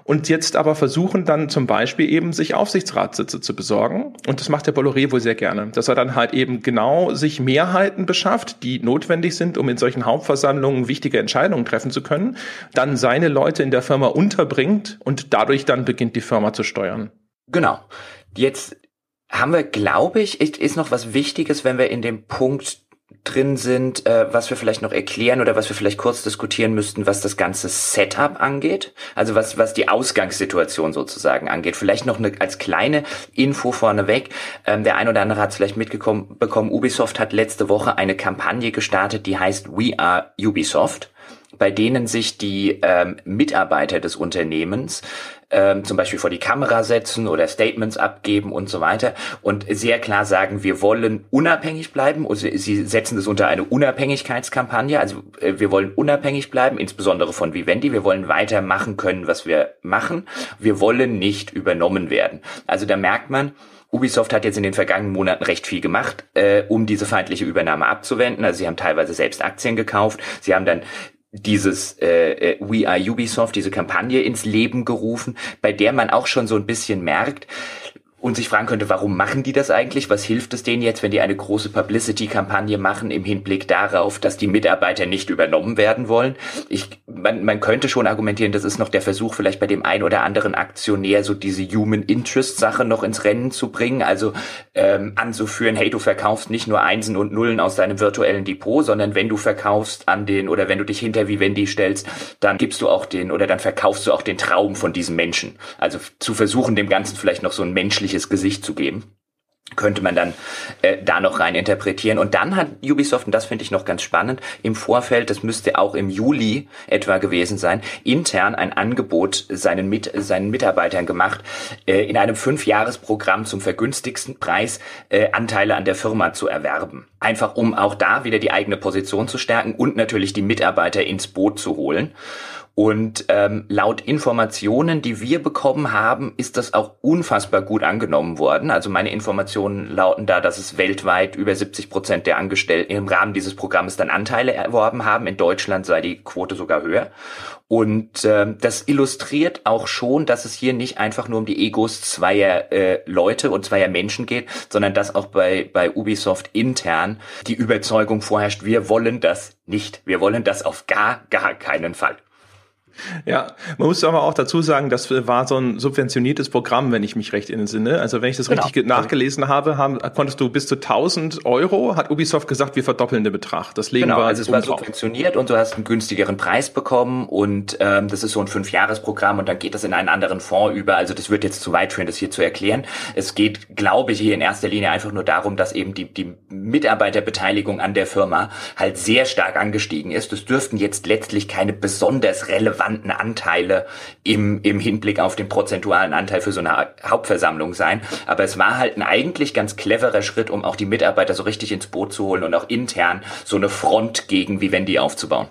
und jetzt aber versuchen dann zum Beispiel eben sich Aufsichtsratssitze zu besorgen. Und das macht der Bolloré wohl sehr gerne, dass er dann halt eben genau sich Mehrheiten beschafft, die notwendig sind, um in solchen Hauptversammlungen wichtige Entscheidungen treffen zu können, dann seine Leute in der Firma unterbringt und dadurch dann beginnt die Firma zu steuern. Genau. Jetzt haben wir, glaube ich, ist noch was Wichtiges, wenn wir in dem Punkt drin sind, äh, was wir vielleicht noch erklären oder was wir vielleicht kurz diskutieren müssten, was das ganze Setup angeht, also was was die Ausgangssituation sozusagen angeht. Vielleicht noch eine, als kleine Info vorneweg. Ähm, der ein oder andere hat es vielleicht mitbekommen. Bekommen. Ubisoft hat letzte Woche eine Kampagne gestartet, die heißt We Are Ubisoft bei denen sich die ähm, Mitarbeiter des Unternehmens ähm, zum Beispiel vor die Kamera setzen oder Statements abgeben und so weiter und sehr klar sagen, wir wollen unabhängig bleiben. Und sie setzen das unter eine Unabhängigkeitskampagne. Also äh, wir wollen unabhängig bleiben, insbesondere von Vivendi. Wir wollen weitermachen können, was wir machen. Wir wollen nicht übernommen werden. Also da merkt man, Ubisoft hat jetzt in den vergangenen Monaten recht viel gemacht, äh, um diese feindliche Übernahme abzuwenden. Also sie haben teilweise selbst Aktien gekauft. Sie haben dann dieses äh, äh, We Are Ubisoft, diese Kampagne ins Leben gerufen, bei der man auch schon so ein bisschen merkt, und sich fragen könnte, warum machen die das eigentlich? Was hilft es denen jetzt, wenn die eine große Publicity-Kampagne machen im Hinblick darauf, dass die Mitarbeiter nicht übernommen werden wollen? Ich, man, man könnte schon argumentieren, das ist noch der Versuch, vielleicht bei dem ein oder anderen Aktionär so diese Human Interest-Sache noch ins Rennen zu bringen, also ähm, anzuführen, hey, du verkaufst nicht nur Einsen und Nullen aus deinem virtuellen Depot, sondern wenn du verkaufst an den oder wenn du dich hinter Vivendi stellst, dann gibst du auch den oder dann verkaufst du auch den Traum von diesem Menschen. Also zu versuchen, dem Ganzen vielleicht noch so ein menschliches menschliches Gesicht zu geben könnte man dann äh, da noch rein interpretieren. Und dann hat Ubisoft, und das finde ich noch ganz spannend, im Vorfeld, das müsste auch im Juli etwa gewesen sein, intern ein Angebot seinen, Mit seinen Mitarbeitern gemacht, äh, in einem Fünfjahresprogramm zum vergünstigsten Preis äh, Anteile an der Firma zu erwerben. Einfach um auch da wieder die eigene Position zu stärken und natürlich die Mitarbeiter ins Boot zu holen. Und ähm, laut Informationen, die wir bekommen haben, ist das auch unfassbar gut angenommen worden. Also meine Informationen lauten da, dass es weltweit über 70 Prozent der Angestellten im Rahmen dieses Programmes dann Anteile erworben haben. In Deutschland sei die Quote sogar höher. Und äh, das illustriert auch schon, dass es hier nicht einfach nur um die Egos zweier äh, Leute und zweier Menschen geht, sondern dass auch bei, bei Ubisoft intern die Überzeugung vorherrscht, wir wollen das nicht. Wir wollen das auf gar, gar keinen Fall. Ja, man muss aber auch dazu sagen, das war so ein subventioniertes Programm, wenn ich mich recht entsinne. Also wenn ich das genau. richtig nachgelesen habe, haben, konntest du bis zu 1000 Euro, hat Ubisoft gesagt, wir verdoppeln den Betrag. Das legen genau, wir also es war subventioniert und du hast einen günstigeren Preis bekommen und ähm, das ist so ein Fünfjahresprogramm und dann geht das in einen anderen Fonds über. Also das wird jetzt zu weit führen, das hier zu erklären. Es geht, glaube ich, hier in erster Linie einfach nur darum, dass eben die, die Mitarbeiterbeteiligung an der Firma halt sehr stark angestiegen ist. Das dürften jetzt letztlich keine besonders relevanten relevanten Anteile im, im Hinblick auf den prozentualen Anteil für so eine Hauptversammlung sein. Aber es war halt ein eigentlich ganz cleverer Schritt, um auch die Mitarbeiter so richtig ins Boot zu holen und auch intern so eine Front gegen Vivendi aufzubauen.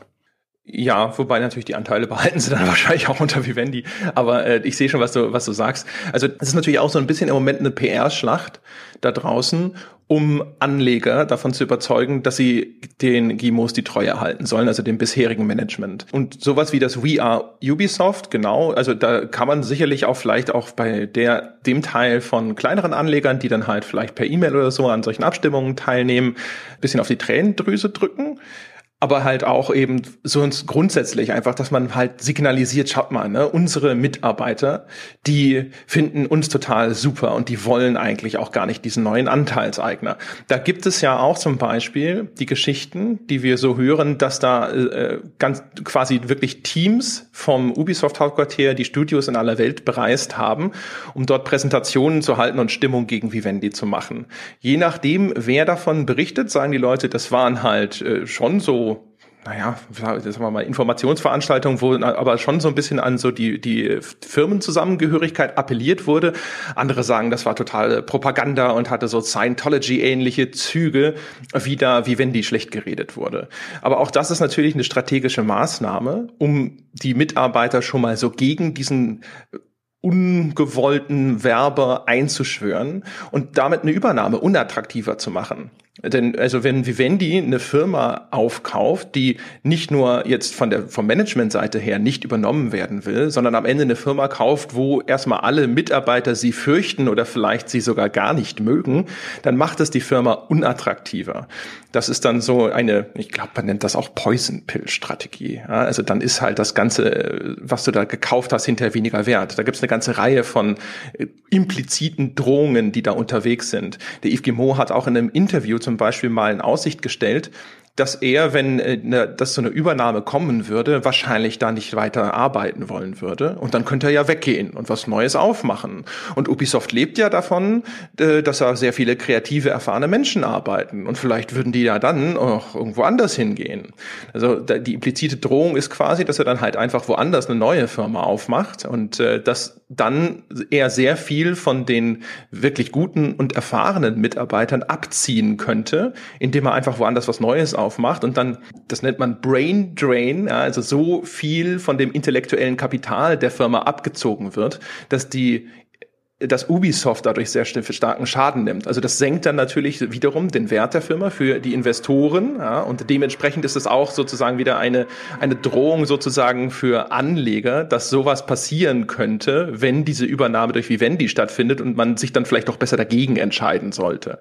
Ja, wobei natürlich die Anteile <laughs> behalten sie dann wahrscheinlich auch unter Vivendi. Aber äh, ich sehe schon, was du, was du sagst. Also es ist natürlich auch so ein bisschen im Moment eine PR-Schlacht da draußen, um Anleger davon zu überzeugen, dass sie den Gimos die Treue halten sollen, also dem bisherigen Management. Und sowas wie das We Are Ubisoft, genau, also da kann man sicherlich auch vielleicht auch bei der, dem Teil von kleineren Anlegern, die dann halt vielleicht per E-Mail oder so an solchen Abstimmungen teilnehmen, bisschen auf die Tränendrüse drücken aber halt auch eben so grundsätzlich einfach, dass man halt signalisiert, schaut mal, ne, unsere Mitarbeiter, die finden uns total super und die wollen eigentlich auch gar nicht diesen neuen Anteilseigner. Da gibt es ja auch zum Beispiel die Geschichten, die wir so hören, dass da äh, ganz quasi wirklich Teams vom Ubisoft Hauptquartier die Studios in aller Welt bereist haben, um dort Präsentationen zu halten und Stimmung gegen Vivendi zu machen. Je nachdem, wer davon berichtet, sagen die Leute, das waren halt äh, schon so naja, sagen wir mal, Informationsveranstaltungen, wo aber schon so ein bisschen an so die, die Firmenzusammengehörigkeit appelliert wurde. Andere sagen, das war total Propaganda und hatte so Scientology-ähnliche Züge, wie da, wie wenn die schlecht geredet wurde. Aber auch das ist natürlich eine strategische Maßnahme, um die Mitarbeiter schon mal so gegen diesen ungewollten Werber einzuschwören und damit eine Übernahme unattraktiver zu machen. Denn also wenn Vivendi eine Firma aufkauft, die nicht nur jetzt von der vom Managementseite her nicht übernommen werden will, sondern am Ende eine Firma kauft, wo erstmal alle Mitarbeiter sie fürchten oder vielleicht sie sogar gar nicht mögen, dann macht es die Firma unattraktiver. Das ist dann so eine, ich glaube, man nennt das auch Poison Pill Strategie. Ja, also dann ist halt das ganze, was du da gekauft hast, hinterher weniger wert. Da gibt es eine ganze Reihe von äh, impliziten Drohungen, die da unterwegs sind. Der Yves Guillemot hat auch in einem Interview zum Beispiel mal in Aussicht gestellt, dass er, wenn äh, ne, dass so eine Übernahme kommen würde, wahrscheinlich da nicht weiter arbeiten wollen würde. Und dann könnte er ja weggehen und was Neues aufmachen. Und Ubisoft lebt ja davon, äh, dass da sehr viele kreative, erfahrene Menschen arbeiten. Und vielleicht würden die ja dann auch irgendwo anders hingehen. Also die implizite Drohung ist quasi, dass er dann halt einfach woanders eine neue Firma aufmacht und äh, dass dann er sehr viel von den wirklich guten und erfahrenen Mitarbeitern abziehen könnte, indem er einfach woanders was Neues aufmacht aufmacht und dann, das nennt man Brain Drain, ja, also so viel von dem intellektuellen Kapital der Firma abgezogen wird, dass die dass Ubisoft dadurch sehr starken Schaden nimmt. Also das senkt dann natürlich wiederum den Wert der Firma für die Investoren ja, und dementsprechend ist es auch sozusagen wieder eine, eine Drohung sozusagen für Anleger, dass sowas passieren könnte, wenn diese Übernahme durch Vivendi stattfindet und man sich dann vielleicht auch besser dagegen entscheiden sollte.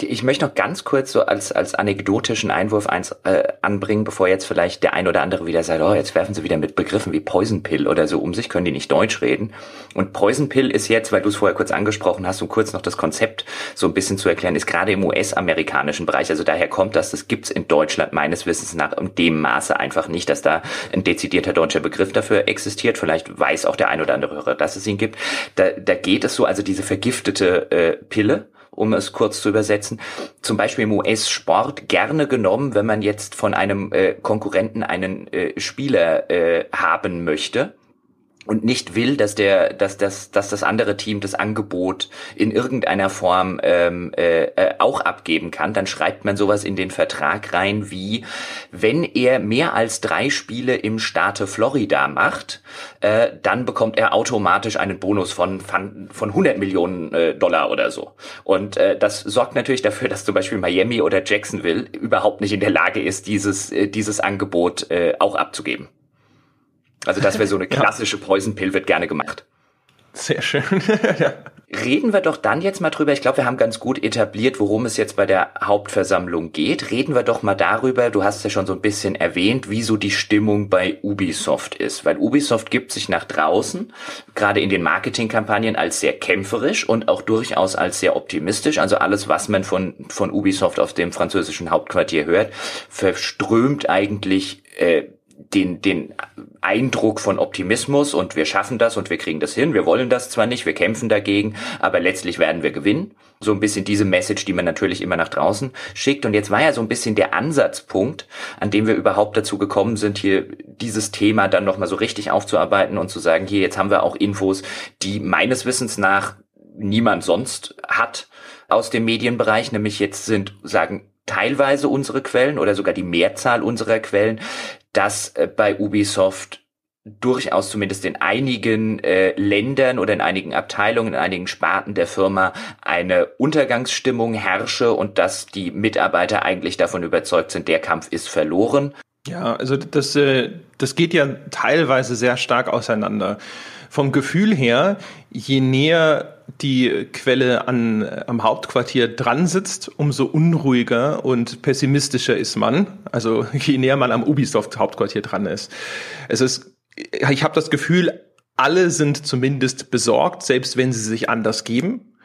Ich möchte noch ganz kurz so als, als anekdotischen Einwurf eins äh, anbringen, bevor jetzt vielleicht der ein oder andere wieder sagt, oh, jetzt werfen sie wieder mit Begriffen wie Poison Pill oder so um sich, können die nicht Deutsch reden. Und Poison Pill ist jetzt, weil du es vorher kurz angesprochen hast, um kurz noch das Konzept so ein bisschen zu erklären, ist gerade im US-amerikanischen Bereich, also daher kommt das, das gibt's in Deutschland meines Wissens nach in dem Maße einfach nicht, dass da ein dezidierter deutscher Begriff dafür existiert. Vielleicht weiß auch der ein oder andere Hörer, dass es ihn gibt. Da, da geht es so, also diese vergiftete äh, Pille, um es kurz zu übersetzen, zum Beispiel im US-Sport gerne genommen, wenn man jetzt von einem äh, Konkurrenten einen äh, Spieler äh, haben möchte und nicht will, dass der, dass das, dass das andere Team das Angebot in irgendeiner Form ähm, äh, äh, auch abgeben kann, dann schreibt man sowas in den Vertrag rein wie, wenn er mehr als drei Spiele im Staate Florida macht, äh, dann bekommt er automatisch einen Bonus von von, von 100 Millionen äh, Dollar oder so. Und äh, das sorgt natürlich dafür, dass zum Beispiel Miami oder Jacksonville überhaupt nicht in der Lage ist, dieses äh, dieses Angebot äh, auch abzugeben. Also das wäre so eine <laughs> klassische Poison Pill, wird gerne gemacht. Sehr schön. <laughs> ja. Reden wir doch dann jetzt mal drüber. Ich glaube, wir haben ganz gut etabliert, worum es jetzt bei der Hauptversammlung geht. Reden wir doch mal darüber, du hast ja schon so ein bisschen erwähnt, wieso die Stimmung bei Ubisoft ist. Weil Ubisoft gibt sich nach draußen, gerade in den Marketingkampagnen, als sehr kämpferisch und auch durchaus als sehr optimistisch. Also alles, was man von, von Ubisoft auf dem französischen Hauptquartier hört, verströmt eigentlich äh, den, den Eindruck von Optimismus und wir schaffen das und wir kriegen das hin. Wir wollen das zwar nicht, wir kämpfen dagegen, aber letztlich werden wir gewinnen. So ein bisschen diese Message, die man natürlich immer nach draußen schickt. Und jetzt war ja so ein bisschen der Ansatzpunkt, an dem wir überhaupt dazu gekommen sind, hier dieses Thema dann nochmal so richtig aufzuarbeiten und zu sagen, hier, jetzt haben wir auch Infos, die meines Wissens nach niemand sonst hat aus dem Medienbereich, nämlich jetzt sind, sagen, teilweise unsere Quellen oder sogar die Mehrzahl unserer Quellen, dass äh, bei Ubisoft durchaus zumindest in einigen äh, Ländern oder in einigen Abteilungen, in einigen Sparten der Firma eine Untergangsstimmung herrsche und dass die Mitarbeiter eigentlich davon überzeugt sind, der Kampf ist verloren. Ja, also das, äh, das geht ja teilweise sehr stark auseinander. Vom Gefühl her, je näher die Quelle an, am Hauptquartier dran sitzt, umso unruhiger und pessimistischer ist man. Also <laughs> je näher man am Ubisoft-Hauptquartier dran ist. Es ist, ich habe das Gefühl, alle sind zumindest besorgt, selbst wenn sie sich anders geben.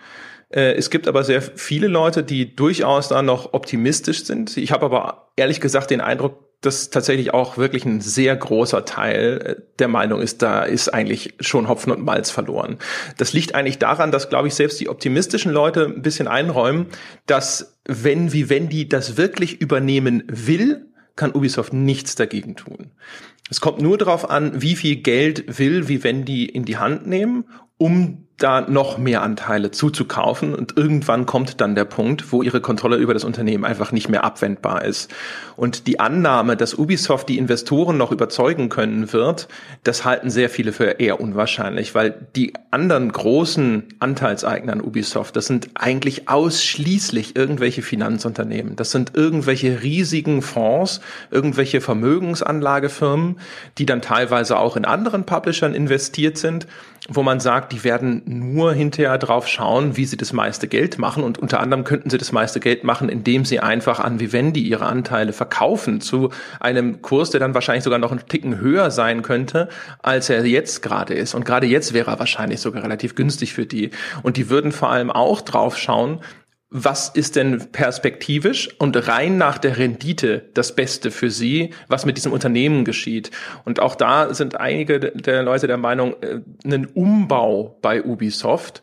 Äh, es gibt aber sehr viele Leute, die durchaus da noch optimistisch sind. Ich habe aber ehrlich gesagt den Eindruck, dass tatsächlich auch wirklich ein sehr großer Teil äh, der Meinung ist, da ist eigentlich schon Hopfen und Malz verloren. Das liegt eigentlich daran, dass, glaube ich, selbst die optimistischen Leute ein bisschen einräumen, dass wenn die das wirklich übernehmen will, kann Ubisoft nichts dagegen tun. Es kommt nur darauf an, wie viel Geld will Vivendi in die Hand nehmen, um da noch mehr Anteile zuzukaufen und irgendwann kommt dann der Punkt, wo ihre Kontrolle über das Unternehmen einfach nicht mehr abwendbar ist. Und die Annahme, dass Ubisoft die Investoren noch überzeugen können wird, das halten sehr viele für eher unwahrscheinlich, weil die anderen großen Anteilseigner an Ubisoft, das sind eigentlich ausschließlich irgendwelche Finanzunternehmen. Das sind irgendwelche riesigen Fonds, irgendwelche Vermögensanlagefirmen, die dann teilweise auch in anderen Publishern investiert sind wo man sagt, die werden nur hinterher drauf schauen, wie sie das meiste Geld machen. Und unter anderem könnten sie das meiste Geld machen, indem sie einfach an Vivendi ihre Anteile verkaufen zu einem Kurs, der dann wahrscheinlich sogar noch einen Ticken höher sein könnte, als er jetzt gerade ist. Und gerade jetzt wäre er wahrscheinlich sogar relativ günstig für die. Und die würden vor allem auch drauf schauen, was ist denn perspektivisch und rein nach der Rendite das Beste für Sie, was mit diesem Unternehmen geschieht. Und auch da sind einige der Leute der Meinung, äh, einen Umbau bei Ubisoft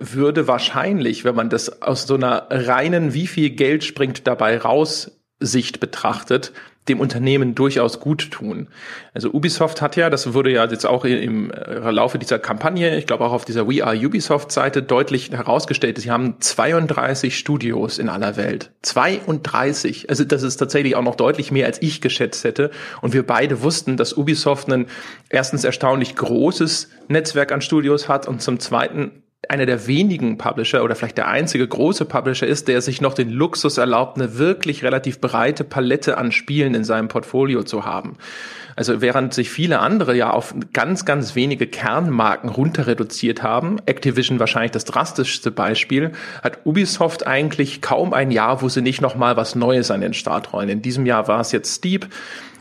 würde wahrscheinlich, wenn man das aus so einer reinen, wie viel Geld springt dabei raus Sicht betrachtet, dem Unternehmen durchaus gut tun. Also Ubisoft hat ja, das wurde ja jetzt auch im äh, Laufe dieser Kampagne, ich glaube auch auf dieser We Are Ubisoft Seite deutlich herausgestellt, sie haben 32 Studios in aller Welt. 32. Also das ist tatsächlich auch noch deutlich mehr, als ich geschätzt hätte. Und wir beide wussten, dass Ubisoft ein erstens erstaunlich großes Netzwerk an Studios hat und zum zweiten einer der wenigen Publisher oder vielleicht der einzige große Publisher ist, der sich noch den Luxus erlaubt, eine wirklich relativ breite Palette an Spielen in seinem Portfolio zu haben. Also während sich viele andere ja auf ganz, ganz wenige Kernmarken runter reduziert haben, Activision wahrscheinlich das drastischste Beispiel, hat Ubisoft eigentlich kaum ein Jahr, wo sie nicht nochmal was Neues an den Start rollen. In diesem Jahr war es jetzt Steep.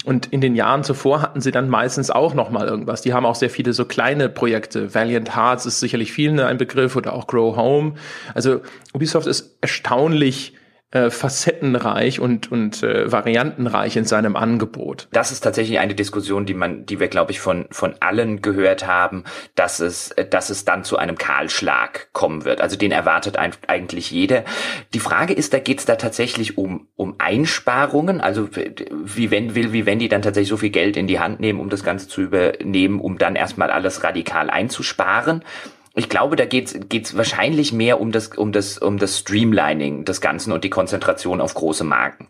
Und in den Jahren zuvor hatten sie dann meistens auch noch mal irgendwas. Die haben auch sehr viele so kleine Projekte. Valiant Hearts ist sicherlich vielen ein Begriff oder auch Grow Home. Also Ubisoft ist erstaunlich äh, facettenreich und, und äh, variantenreich in seinem Angebot. Das ist tatsächlich eine Diskussion, die man, die wir, glaube ich, von, von allen gehört haben, dass es, dass es dann zu einem Kahlschlag kommen wird. Also den erwartet ein, eigentlich jeder. Die Frage ist, da geht es da tatsächlich um, um Einsparungen, also wie wenn, will, wie wenn die dann tatsächlich so viel Geld in die Hand nehmen, um das Ganze zu übernehmen, um dann erstmal alles radikal einzusparen. Ich glaube, da geht's geht's wahrscheinlich mehr um das um das um das Streamlining des Ganzen und die Konzentration auf große Marken.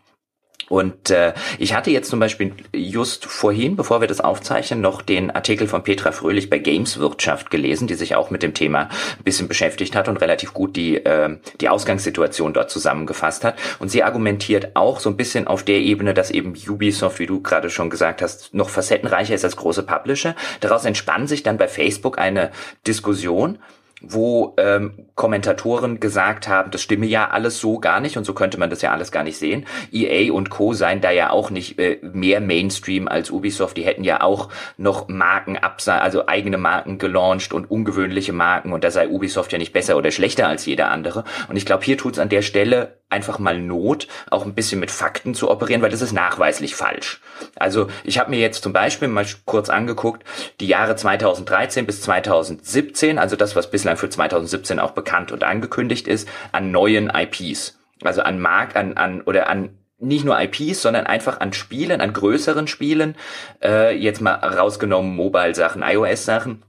Und äh, ich hatte jetzt zum Beispiel just vorhin, bevor wir das aufzeichnen, noch den Artikel von Petra Fröhlich bei Gameswirtschaft gelesen, die sich auch mit dem Thema ein bisschen beschäftigt hat und relativ gut die, äh, die Ausgangssituation dort zusammengefasst hat. Und sie argumentiert auch so ein bisschen auf der Ebene, dass eben Ubisoft, wie du gerade schon gesagt hast, noch facettenreicher ist als große Publisher. Daraus entspann sich dann bei Facebook eine Diskussion, wo ähm, Kommentatoren gesagt haben, das stimme ja alles so gar nicht und so könnte man das ja alles gar nicht sehen. EA und Co. seien da ja auch nicht äh, mehr Mainstream als Ubisoft. Die hätten ja auch noch Marken abse also eigene Marken gelauncht und ungewöhnliche Marken und da sei Ubisoft ja nicht besser oder schlechter als jeder andere. Und ich glaube, hier tut es an der Stelle einfach mal Not, auch ein bisschen mit Fakten zu operieren, weil das ist nachweislich falsch. Also ich habe mir jetzt zum Beispiel mal kurz angeguckt, die Jahre 2013 bis 2017, also das, was bislang für 2017 auch bekannt und angekündigt ist, an neuen IPs. Also an Mark, an, an oder an nicht nur IPs, sondern einfach an Spielen, an größeren Spielen, äh, jetzt mal rausgenommen Mobile-Sachen, iOS-Sachen,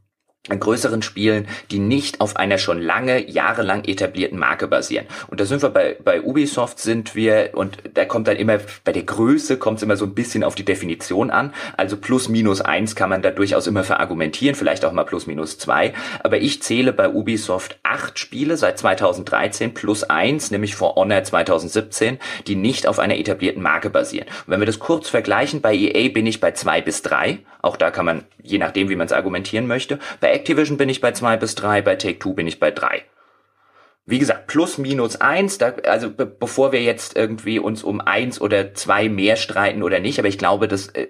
größeren Spielen, die nicht auf einer schon lange, jahrelang etablierten Marke basieren. Und da sind wir bei, bei Ubisoft sind wir, und da kommt dann immer, bei der Größe kommt es immer so ein bisschen auf die Definition an. Also plus minus eins kann man da durchaus immer verargumentieren, vielleicht auch mal plus minus zwei. Aber ich zähle bei Ubisoft acht Spiele seit 2013 plus eins, nämlich For Honor 2017, die nicht auf einer etablierten Marke basieren. Und wenn wir das kurz vergleichen, bei EA bin ich bei zwei bis drei. Auch da kann man, je nachdem, wie man es argumentieren möchte. Bei Activision bin ich bei zwei bis drei, bei Take-Two bin ich bei drei. Wie gesagt, plus minus eins, da, also be bevor wir jetzt irgendwie uns um eins oder zwei mehr streiten oder nicht, aber ich glaube, das äh,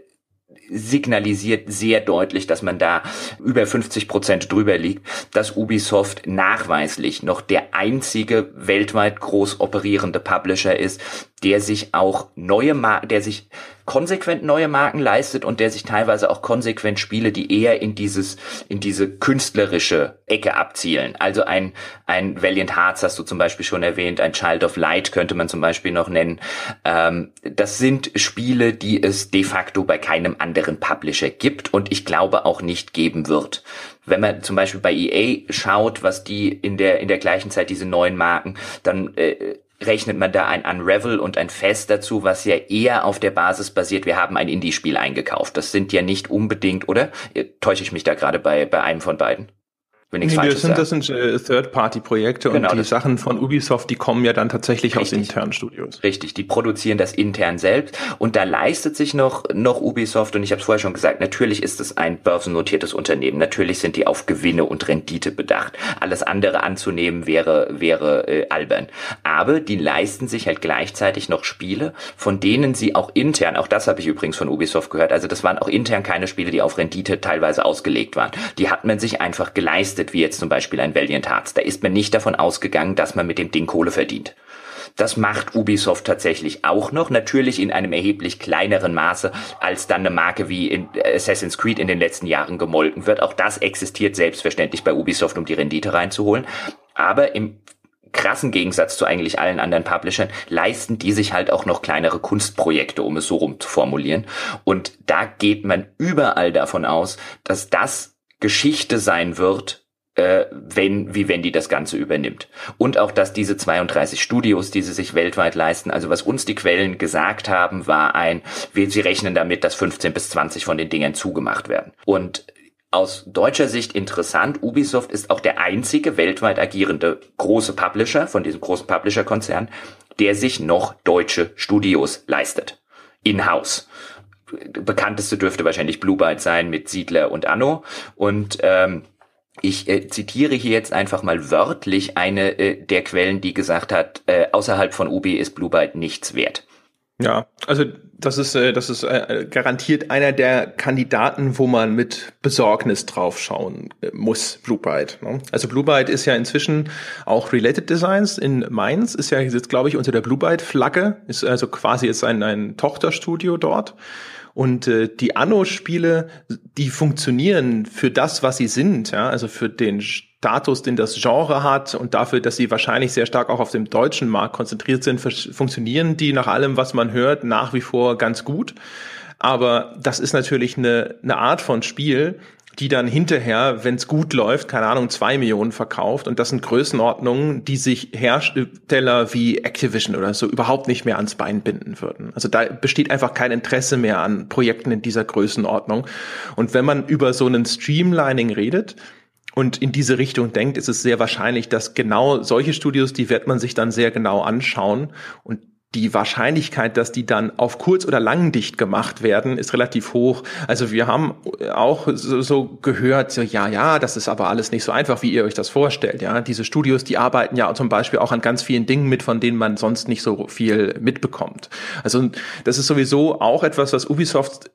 signalisiert sehr deutlich, dass man da über 50 Prozent drüber liegt, dass Ubisoft nachweislich noch der einzige weltweit groß operierende Publisher ist, der sich auch neue Marken, der sich konsequent neue Marken leistet und der sich teilweise auch konsequent Spiele, die eher in dieses, in diese künstlerische Ecke abzielen. Also ein, ein Valiant Hearts hast du zum Beispiel schon erwähnt, ein Child of Light könnte man zum Beispiel noch nennen. Ähm, das sind Spiele, die es de facto bei keinem anderen Publisher gibt und ich glaube auch nicht geben wird wenn man zum Beispiel bei EA schaut, was die in der in der gleichen Zeit diese neuen Marken, dann äh, rechnet man da ein Unravel und ein Fest dazu, was ja eher auf der Basis basiert, wir haben ein Indie-Spiel eingekauft. Das sind ja nicht unbedingt, oder? Täusche ich mich da gerade bei, bei einem von beiden? Wenn nee, das sind, das sind äh, Third-Party-Projekte genau, und die Sachen von Ubisoft, die kommen ja dann tatsächlich richtig, aus internen Studios. Richtig, die produzieren das intern selbst und da leistet sich noch noch Ubisoft und ich habe es vorher schon gesagt, natürlich ist es ein börsennotiertes Unternehmen, natürlich sind die auf Gewinne und Rendite bedacht. Alles andere anzunehmen wäre wäre äh, albern, aber die leisten sich halt gleichzeitig noch Spiele, von denen sie auch intern, auch das habe ich übrigens von Ubisoft gehört, also das waren auch intern keine Spiele, die auf Rendite teilweise ausgelegt waren. Die hat man sich einfach geleistet geleistet, wie jetzt zum Beispiel ein Valiant Hearts. Da ist man nicht davon ausgegangen, dass man mit dem Ding Kohle verdient. Das macht Ubisoft tatsächlich auch noch, natürlich in einem erheblich kleineren Maße, als dann eine Marke wie in Assassin's Creed in den letzten Jahren gemolken wird. Auch das existiert selbstverständlich bei Ubisoft, um die Rendite reinzuholen. Aber im krassen Gegensatz zu eigentlich allen anderen Publishern leisten die sich halt auch noch kleinere Kunstprojekte, um es so rum zu formulieren. Und da geht man überall davon aus, dass das Geschichte sein wird, äh, wenn, wie wenn die das Ganze übernimmt. Und auch, dass diese 32 Studios, die sie sich weltweit leisten, also was uns die Quellen gesagt haben, war ein, sie rechnen damit, dass 15 bis 20 von den Dingen zugemacht werden. Und aus deutscher Sicht interessant, Ubisoft ist auch der einzige weltweit agierende große Publisher von diesem großen Publisher-Konzern, der sich noch deutsche Studios leistet. In-house bekannteste dürfte wahrscheinlich Blue Byte sein mit Siedler und Anno. Und ähm, ich äh, zitiere hier jetzt einfach mal wörtlich eine äh, der Quellen, die gesagt hat, äh, außerhalb von Ubi ist Blue Byte nichts wert. Ja, also das ist, äh, das ist äh, garantiert einer der Kandidaten, wo man mit Besorgnis draufschauen äh, muss, Blue Byte. Ne? Also Blue Byte ist ja inzwischen auch Related Designs in Mainz, ist ja jetzt, glaube ich, unter der Blue Byte Flagge, ist also quasi jetzt ein, ein Tochterstudio dort. Und äh, die Anno-Spiele, die funktionieren für das, was sie sind, ja, also für den Status, den das Genre hat und dafür, dass sie wahrscheinlich sehr stark auch auf dem deutschen Markt konzentriert sind, funktionieren die nach allem, was man hört, nach wie vor ganz gut. Aber das ist natürlich eine, eine Art von Spiel, die dann hinterher, wenn es gut läuft, keine Ahnung, zwei Millionen verkauft. Und das sind Größenordnungen, die sich Hersteller wie Activision oder so überhaupt nicht mehr ans Bein binden würden. Also da besteht einfach kein Interesse mehr an Projekten in dieser Größenordnung. Und wenn man über so einen Streamlining redet, und in diese Richtung denkt, ist es sehr wahrscheinlich, dass genau solche Studios, die wird man sich dann sehr genau anschauen und die Wahrscheinlichkeit, dass die dann auf kurz oder lang dicht gemacht werden, ist relativ hoch. Also wir haben auch so, so gehört, so, ja, ja, das ist aber alles nicht so einfach, wie ihr euch das vorstellt. Ja, diese Studios, die arbeiten ja zum Beispiel auch an ganz vielen Dingen mit, von denen man sonst nicht so viel mitbekommt. Also das ist sowieso auch etwas, was Ubisoft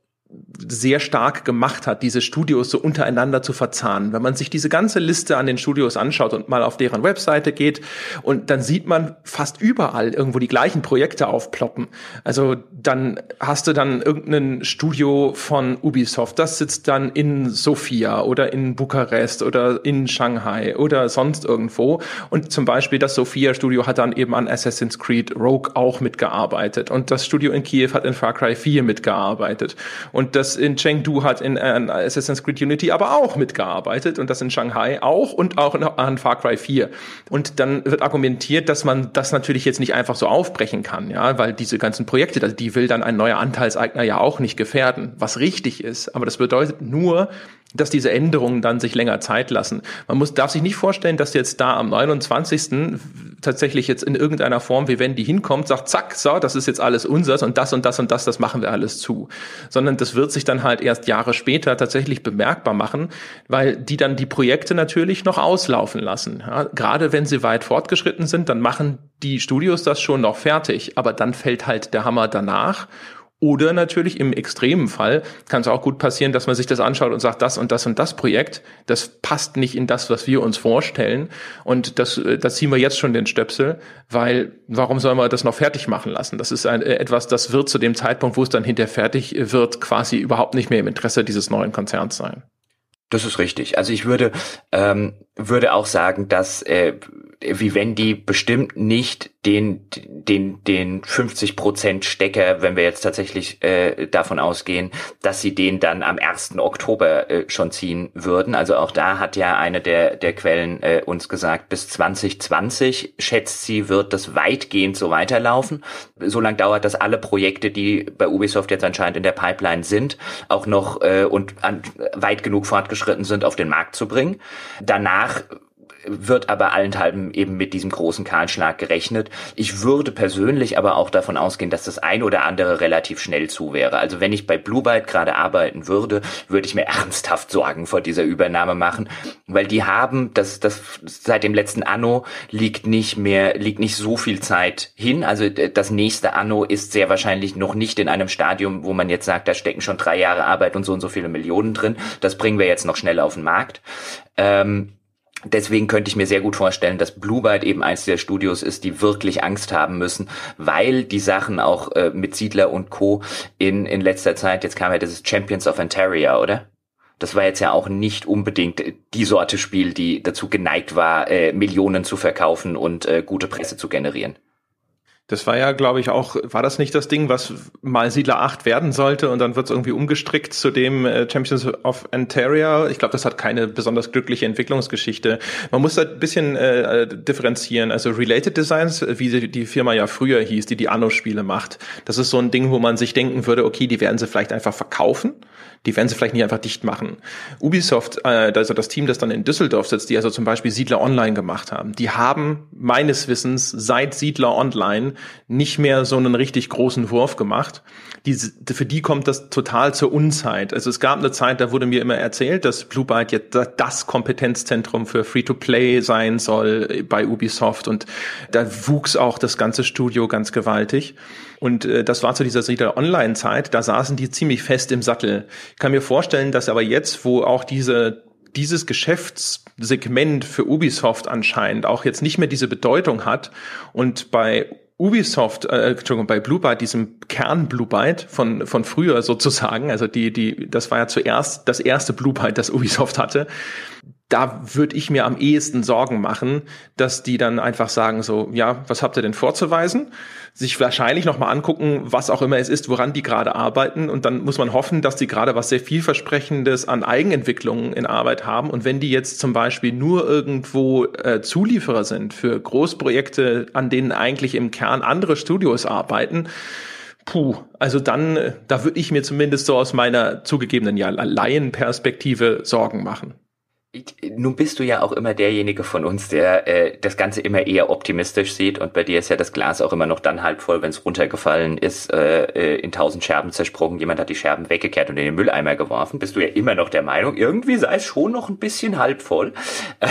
sehr stark gemacht hat, diese Studios so untereinander zu verzahnen. Wenn man sich diese ganze Liste an den Studios anschaut und mal auf deren Webseite geht und dann sieht man fast überall irgendwo die gleichen Projekte aufploppen. Also dann hast du dann irgendein Studio von Ubisoft, das sitzt dann in Sofia oder in Bukarest oder in Shanghai oder sonst irgendwo. Und zum Beispiel das Sofia Studio hat dann eben an Assassin's Creed Rogue auch mitgearbeitet und das Studio in Kiew hat in Far Cry 4 mitgearbeitet. Und das in Chengdu hat in, in Assassin's Creed Unity aber auch mitgearbeitet und das in Shanghai auch und auch an Far Cry 4. Und dann wird argumentiert, dass man das natürlich jetzt nicht einfach so aufbrechen kann, ja, weil diese ganzen Projekte, die will dann ein neuer Anteilseigner ja auch nicht gefährden, was richtig ist. Aber das bedeutet nur, dass diese Änderungen dann sich länger Zeit lassen. Man muss, darf sich nicht vorstellen, dass jetzt da am 29. tatsächlich jetzt in irgendeiner Form, wie wenn die hinkommt, sagt, zack, so, das ist jetzt alles unseres und das und das und das, das machen wir alles zu. Sondern das wird sich dann halt erst Jahre später tatsächlich bemerkbar machen, weil die dann die Projekte natürlich noch auslaufen lassen. Ja, gerade wenn sie weit fortgeschritten sind, dann machen die Studios das schon noch fertig, aber dann fällt halt der Hammer danach oder natürlich im extremen Fall kann es auch gut passieren, dass man sich das anschaut und sagt, das und das und das Projekt, das passt nicht in das, was wir uns vorstellen. Und das, äh, das ziehen wir jetzt schon den Stöpsel, weil warum soll man das noch fertig machen lassen? Das ist ein, äh, etwas, das wird zu dem Zeitpunkt, wo es dann hinterher fertig wird, quasi überhaupt nicht mehr im Interesse dieses neuen Konzerns sein. Das ist richtig. Also ich würde ähm, würde auch sagen, dass äh, Vivendi bestimmt nicht den den den 50 Prozent Stecker, wenn wir jetzt tatsächlich äh, davon ausgehen, dass sie den dann am 1. Oktober äh, schon ziehen würden. Also auch da hat ja eine der der Quellen äh, uns gesagt, bis 2020 schätzt sie wird das weitgehend so weiterlaufen. So lange dauert das alle Projekte, die bei Ubisoft jetzt anscheinend in der Pipeline sind, auch noch äh, und an, weit genug fortgeschritten sind, auf den Markt zu bringen. Danach wird aber allenthalben eben mit diesem großen Kahlschlag gerechnet. Ich würde persönlich aber auch davon ausgehen, dass das ein oder andere relativ schnell zu wäre. Also wenn ich bei Blue Byte gerade arbeiten würde, würde ich mir ernsthaft Sorgen vor dieser Übernahme machen, weil die haben, das, das seit dem letzten Anno liegt nicht mehr, liegt nicht so viel Zeit hin. Also das nächste Anno ist sehr wahrscheinlich noch nicht in einem Stadium, wo man jetzt sagt, da stecken schon drei Jahre Arbeit und so und so viele Millionen drin. Das bringen wir jetzt noch schnell auf den Markt. Ähm, Deswegen könnte ich mir sehr gut vorstellen, dass Blue Byte eben eins der Studios ist, die wirklich Angst haben müssen, weil die Sachen auch äh, mit Siedler und Co. in, in letzter Zeit, jetzt kam ja dieses Champions of Ontario, oder? Das war jetzt ja auch nicht unbedingt die Sorte Spiel, die dazu geneigt war, äh, Millionen zu verkaufen und äh, gute Presse zu generieren. Das war ja, glaube ich, auch, war das nicht das Ding, was mal Siedler 8 werden sollte und dann wird es irgendwie umgestrickt zu dem äh, Champions of Ontario. Ich glaube, das hat keine besonders glückliche Entwicklungsgeschichte. Man muss da ein bisschen äh, differenzieren. Also Related Designs, wie die Firma ja früher hieß, die die Anno-Spiele macht, das ist so ein Ding, wo man sich denken würde, okay, die werden sie vielleicht einfach verkaufen die werden sie vielleicht nicht einfach dicht machen. Ubisoft, äh, also das Team, das dann in Düsseldorf sitzt, die also zum Beispiel Siedler Online gemacht haben, die haben meines Wissens seit Siedler Online nicht mehr so einen richtig großen Wurf gemacht. Die, für die kommt das total zur Unzeit. Also es gab eine Zeit, da wurde mir immer erzählt, dass Blue Byte jetzt das Kompetenzzentrum für Free-to-Play sein soll bei Ubisoft und da wuchs auch das ganze Studio ganz gewaltig. Und äh, das war zu dieser Siedler Online-Zeit, da saßen die ziemlich fest im Sattel. Ich kann mir vorstellen, dass aber jetzt, wo auch diese dieses Geschäftssegment für Ubisoft anscheinend auch jetzt nicht mehr diese Bedeutung hat und bei Ubisoft, äh, Entschuldigung, bei Blue Byte, diesem Kern Blue Byte von, von früher sozusagen, also die, die, das war ja zuerst das erste Blue Byte, das Ubisoft hatte, da würde ich mir am ehesten Sorgen machen, dass die dann einfach sagen so, ja, was habt ihr denn vorzuweisen? Sich wahrscheinlich nochmal angucken, was auch immer es ist, woran die gerade arbeiten. Und dann muss man hoffen, dass die gerade was sehr vielversprechendes an Eigenentwicklungen in Arbeit haben. Und wenn die jetzt zum Beispiel nur irgendwo äh, Zulieferer sind für Großprojekte, an denen eigentlich im Kern andere Studios arbeiten, Puh, also dann, äh, da würde ich mir zumindest so aus meiner zugegebenen ja, Laienperspektive Sorgen machen. Nun bist du ja auch immer derjenige von uns, der äh, das Ganze immer eher optimistisch sieht und bei dir ist ja das Glas auch immer noch dann halb voll, wenn es runtergefallen ist, äh, äh, in tausend Scherben zersprungen, jemand hat die Scherben weggekehrt und in den Mülleimer geworfen, bist du ja immer noch der Meinung, irgendwie sei es schon noch ein bisschen halb voll. <laughs>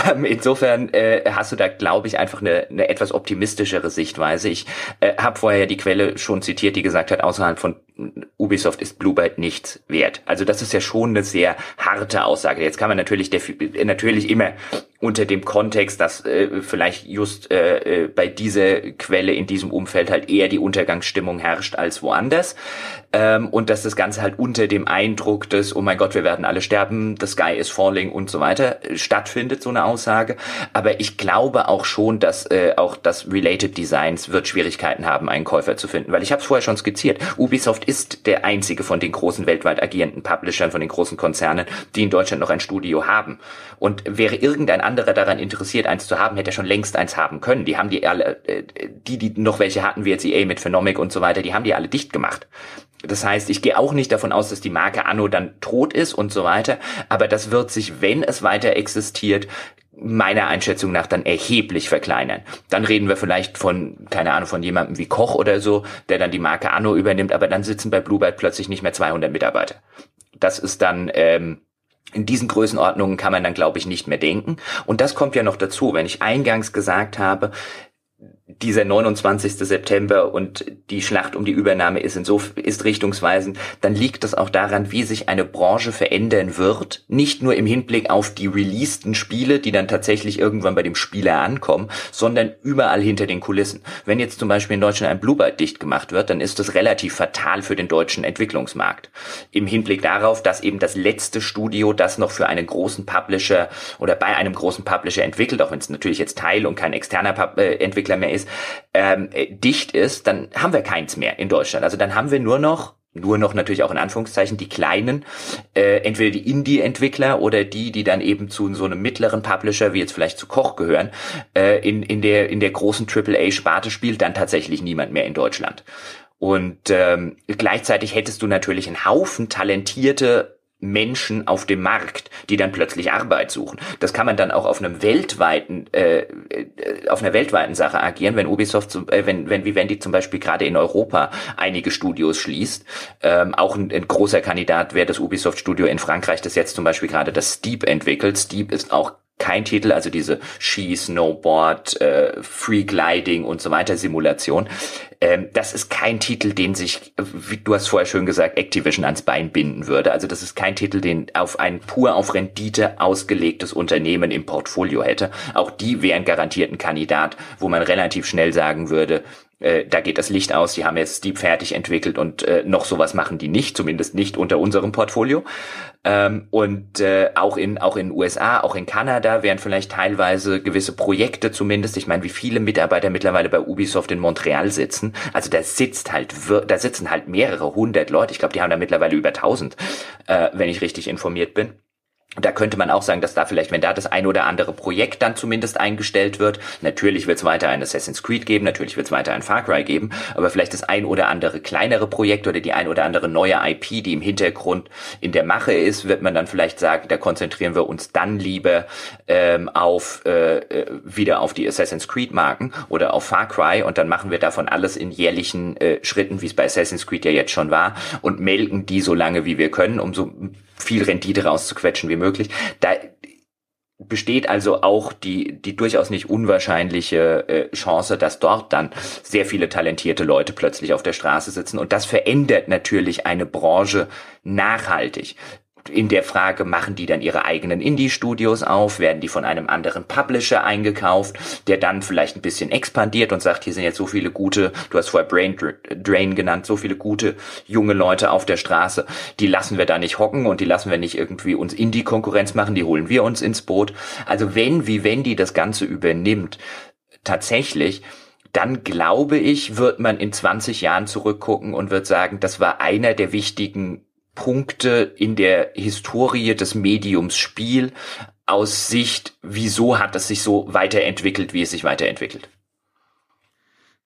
Ähm, insofern äh, hast du da, glaube ich, einfach eine, eine etwas optimistischere Sichtweise. Ich äh, habe vorher ja die Quelle schon zitiert, die gesagt hat, außerhalb von Ubisoft ist Bluebird nichts wert. Also das ist ja schon eine sehr harte Aussage. Jetzt kann man natürlich, natürlich immer unter dem Kontext, dass äh, vielleicht just äh, äh, bei dieser Quelle in diesem Umfeld halt eher die Untergangsstimmung herrscht als woanders ähm, und dass das Ganze halt unter dem Eindruck des, oh mein Gott, wir werden alle sterben, the sky is falling und so weiter äh, stattfindet, so eine Aussage. Aber ich glaube auch schon, dass äh, auch das Related Designs wird Schwierigkeiten haben, einen Käufer zu finden, weil ich habe es vorher schon skizziert. Ubisoft ist der einzige von den großen weltweit agierenden Publishern, von den großen Konzernen, die in Deutschland noch ein Studio haben. Und wäre irgendein anderer daran interessiert, eins zu haben, hätte er schon längst eins haben können. Die haben die alle, äh, die, die noch welche hatten, wie jetzt EA mit Phenomic und so weiter, die haben die alle dicht gemacht. Das heißt, ich gehe auch nicht davon aus, dass die Marke Anno dann tot ist und so weiter, aber das wird sich, wenn es weiter existiert, meiner Einschätzung nach dann erheblich verkleinern. Dann reden wir vielleicht von, keine Ahnung, von jemandem wie Koch oder so, der dann die Marke Anno übernimmt, aber dann sitzen bei Bluebird plötzlich nicht mehr 200 Mitarbeiter. Das ist dann, ähm, in diesen Größenordnungen kann man dann, glaube ich, nicht mehr denken. Und das kommt ja noch dazu, wenn ich eingangs gesagt habe, dieser 29. September und die Schlacht um die Übernahme ist in so ist richtungsweisend, dann liegt das auch daran, wie sich eine Branche verändern wird, nicht nur im Hinblick auf die releaseden Spiele, die dann tatsächlich irgendwann bei dem Spieler ankommen, sondern überall hinter den Kulissen. Wenn jetzt zum Beispiel in Deutschland ein Bluebird dicht gemacht wird, dann ist das relativ fatal für den deutschen Entwicklungsmarkt. Im Hinblick darauf, dass eben das letzte Studio, das noch für einen großen Publisher oder bei einem großen Publisher entwickelt, auch wenn es natürlich jetzt Teil und kein externer Pub äh, Entwickler mehr ist, ähm, dicht ist, dann haben wir keins mehr in Deutschland. Also dann haben wir nur noch nur noch natürlich auch in Anführungszeichen die kleinen, äh, entweder die Indie-Entwickler oder die, die dann eben zu so einem mittleren Publisher, wie jetzt vielleicht zu Koch gehören, äh, in, in, der, in der großen AAA-Sparte spielt dann tatsächlich niemand mehr in Deutschland. Und ähm, gleichzeitig hättest du natürlich einen Haufen talentierte Menschen auf dem Markt, die dann plötzlich Arbeit suchen. Das kann man dann auch auf einem weltweiten, äh, äh, auf einer weltweiten Sache agieren, wenn Ubisoft, zum, äh, wenn, wenn Vivendi zum Beispiel gerade in Europa einige Studios schließt. Ähm, auch ein, ein großer Kandidat wäre das Ubisoft Studio in Frankreich, das jetzt zum Beispiel gerade das Steep entwickelt. Steep ist auch kein Titel, also diese Ski, Snowboard, äh, Free Gliding und so weiter Simulation. Ähm, das ist kein Titel, den sich, wie du hast vorher schön gesagt, Activision ans Bein binden würde. Also das ist kein Titel, den auf ein pur auf Rendite ausgelegtes Unternehmen im Portfolio hätte. Auch die wären garantiert ein Kandidat, wo man relativ schnell sagen würde, äh, da geht das Licht aus, die haben jetzt Steep fertig entwickelt und äh, noch sowas machen die nicht, zumindest nicht unter unserem Portfolio. Ähm, und äh, auch in auch in USA, auch in Kanada werden vielleicht teilweise gewisse Projekte zumindest. Ich meine, wie viele Mitarbeiter mittlerweile bei Ubisoft in Montreal sitzen. Also da sitzt halt da sitzen halt mehrere hundert Leute. Ich glaube, die haben da mittlerweile über tausend, äh, wenn ich richtig informiert bin. Da könnte man auch sagen, dass da vielleicht, wenn da das ein oder andere Projekt dann zumindest eingestellt wird, natürlich wird es weiter ein Assassin's Creed geben, natürlich wird es weiter ein Far Cry geben, aber vielleicht das ein oder andere kleinere Projekt oder die ein oder andere neue IP, die im Hintergrund in der Mache ist, wird man dann vielleicht sagen, da konzentrieren wir uns dann lieber ähm, auf äh, äh wieder auf die Assassin's Creed Marken oder auf Far Cry und dann machen wir davon alles in jährlichen äh, Schritten, wie es bei Assassin's Creed ja jetzt schon war und melken die so lange wie wir können, um so viel Rendite rauszuquetschen wie möglich. Da besteht also auch die, die durchaus nicht unwahrscheinliche äh, Chance, dass dort dann sehr viele talentierte Leute plötzlich auf der Straße sitzen. Und das verändert natürlich eine Branche nachhaltig in der Frage, machen die dann ihre eigenen Indie-Studios auf, werden die von einem anderen Publisher eingekauft, der dann vielleicht ein bisschen expandiert und sagt, hier sind jetzt so viele gute, du hast vorher Brain Drain genannt, so viele gute junge Leute auf der Straße, die lassen wir da nicht hocken und die lassen wir nicht irgendwie uns Indie-Konkurrenz machen, die holen wir uns ins Boot. Also wenn, wie wenn die das Ganze übernimmt, tatsächlich, dann glaube ich, wird man in 20 Jahren zurückgucken und wird sagen, das war einer der wichtigen Punkte in der Historie des Mediums Spiel aus Sicht, wieso hat es sich so weiterentwickelt, wie es sich weiterentwickelt?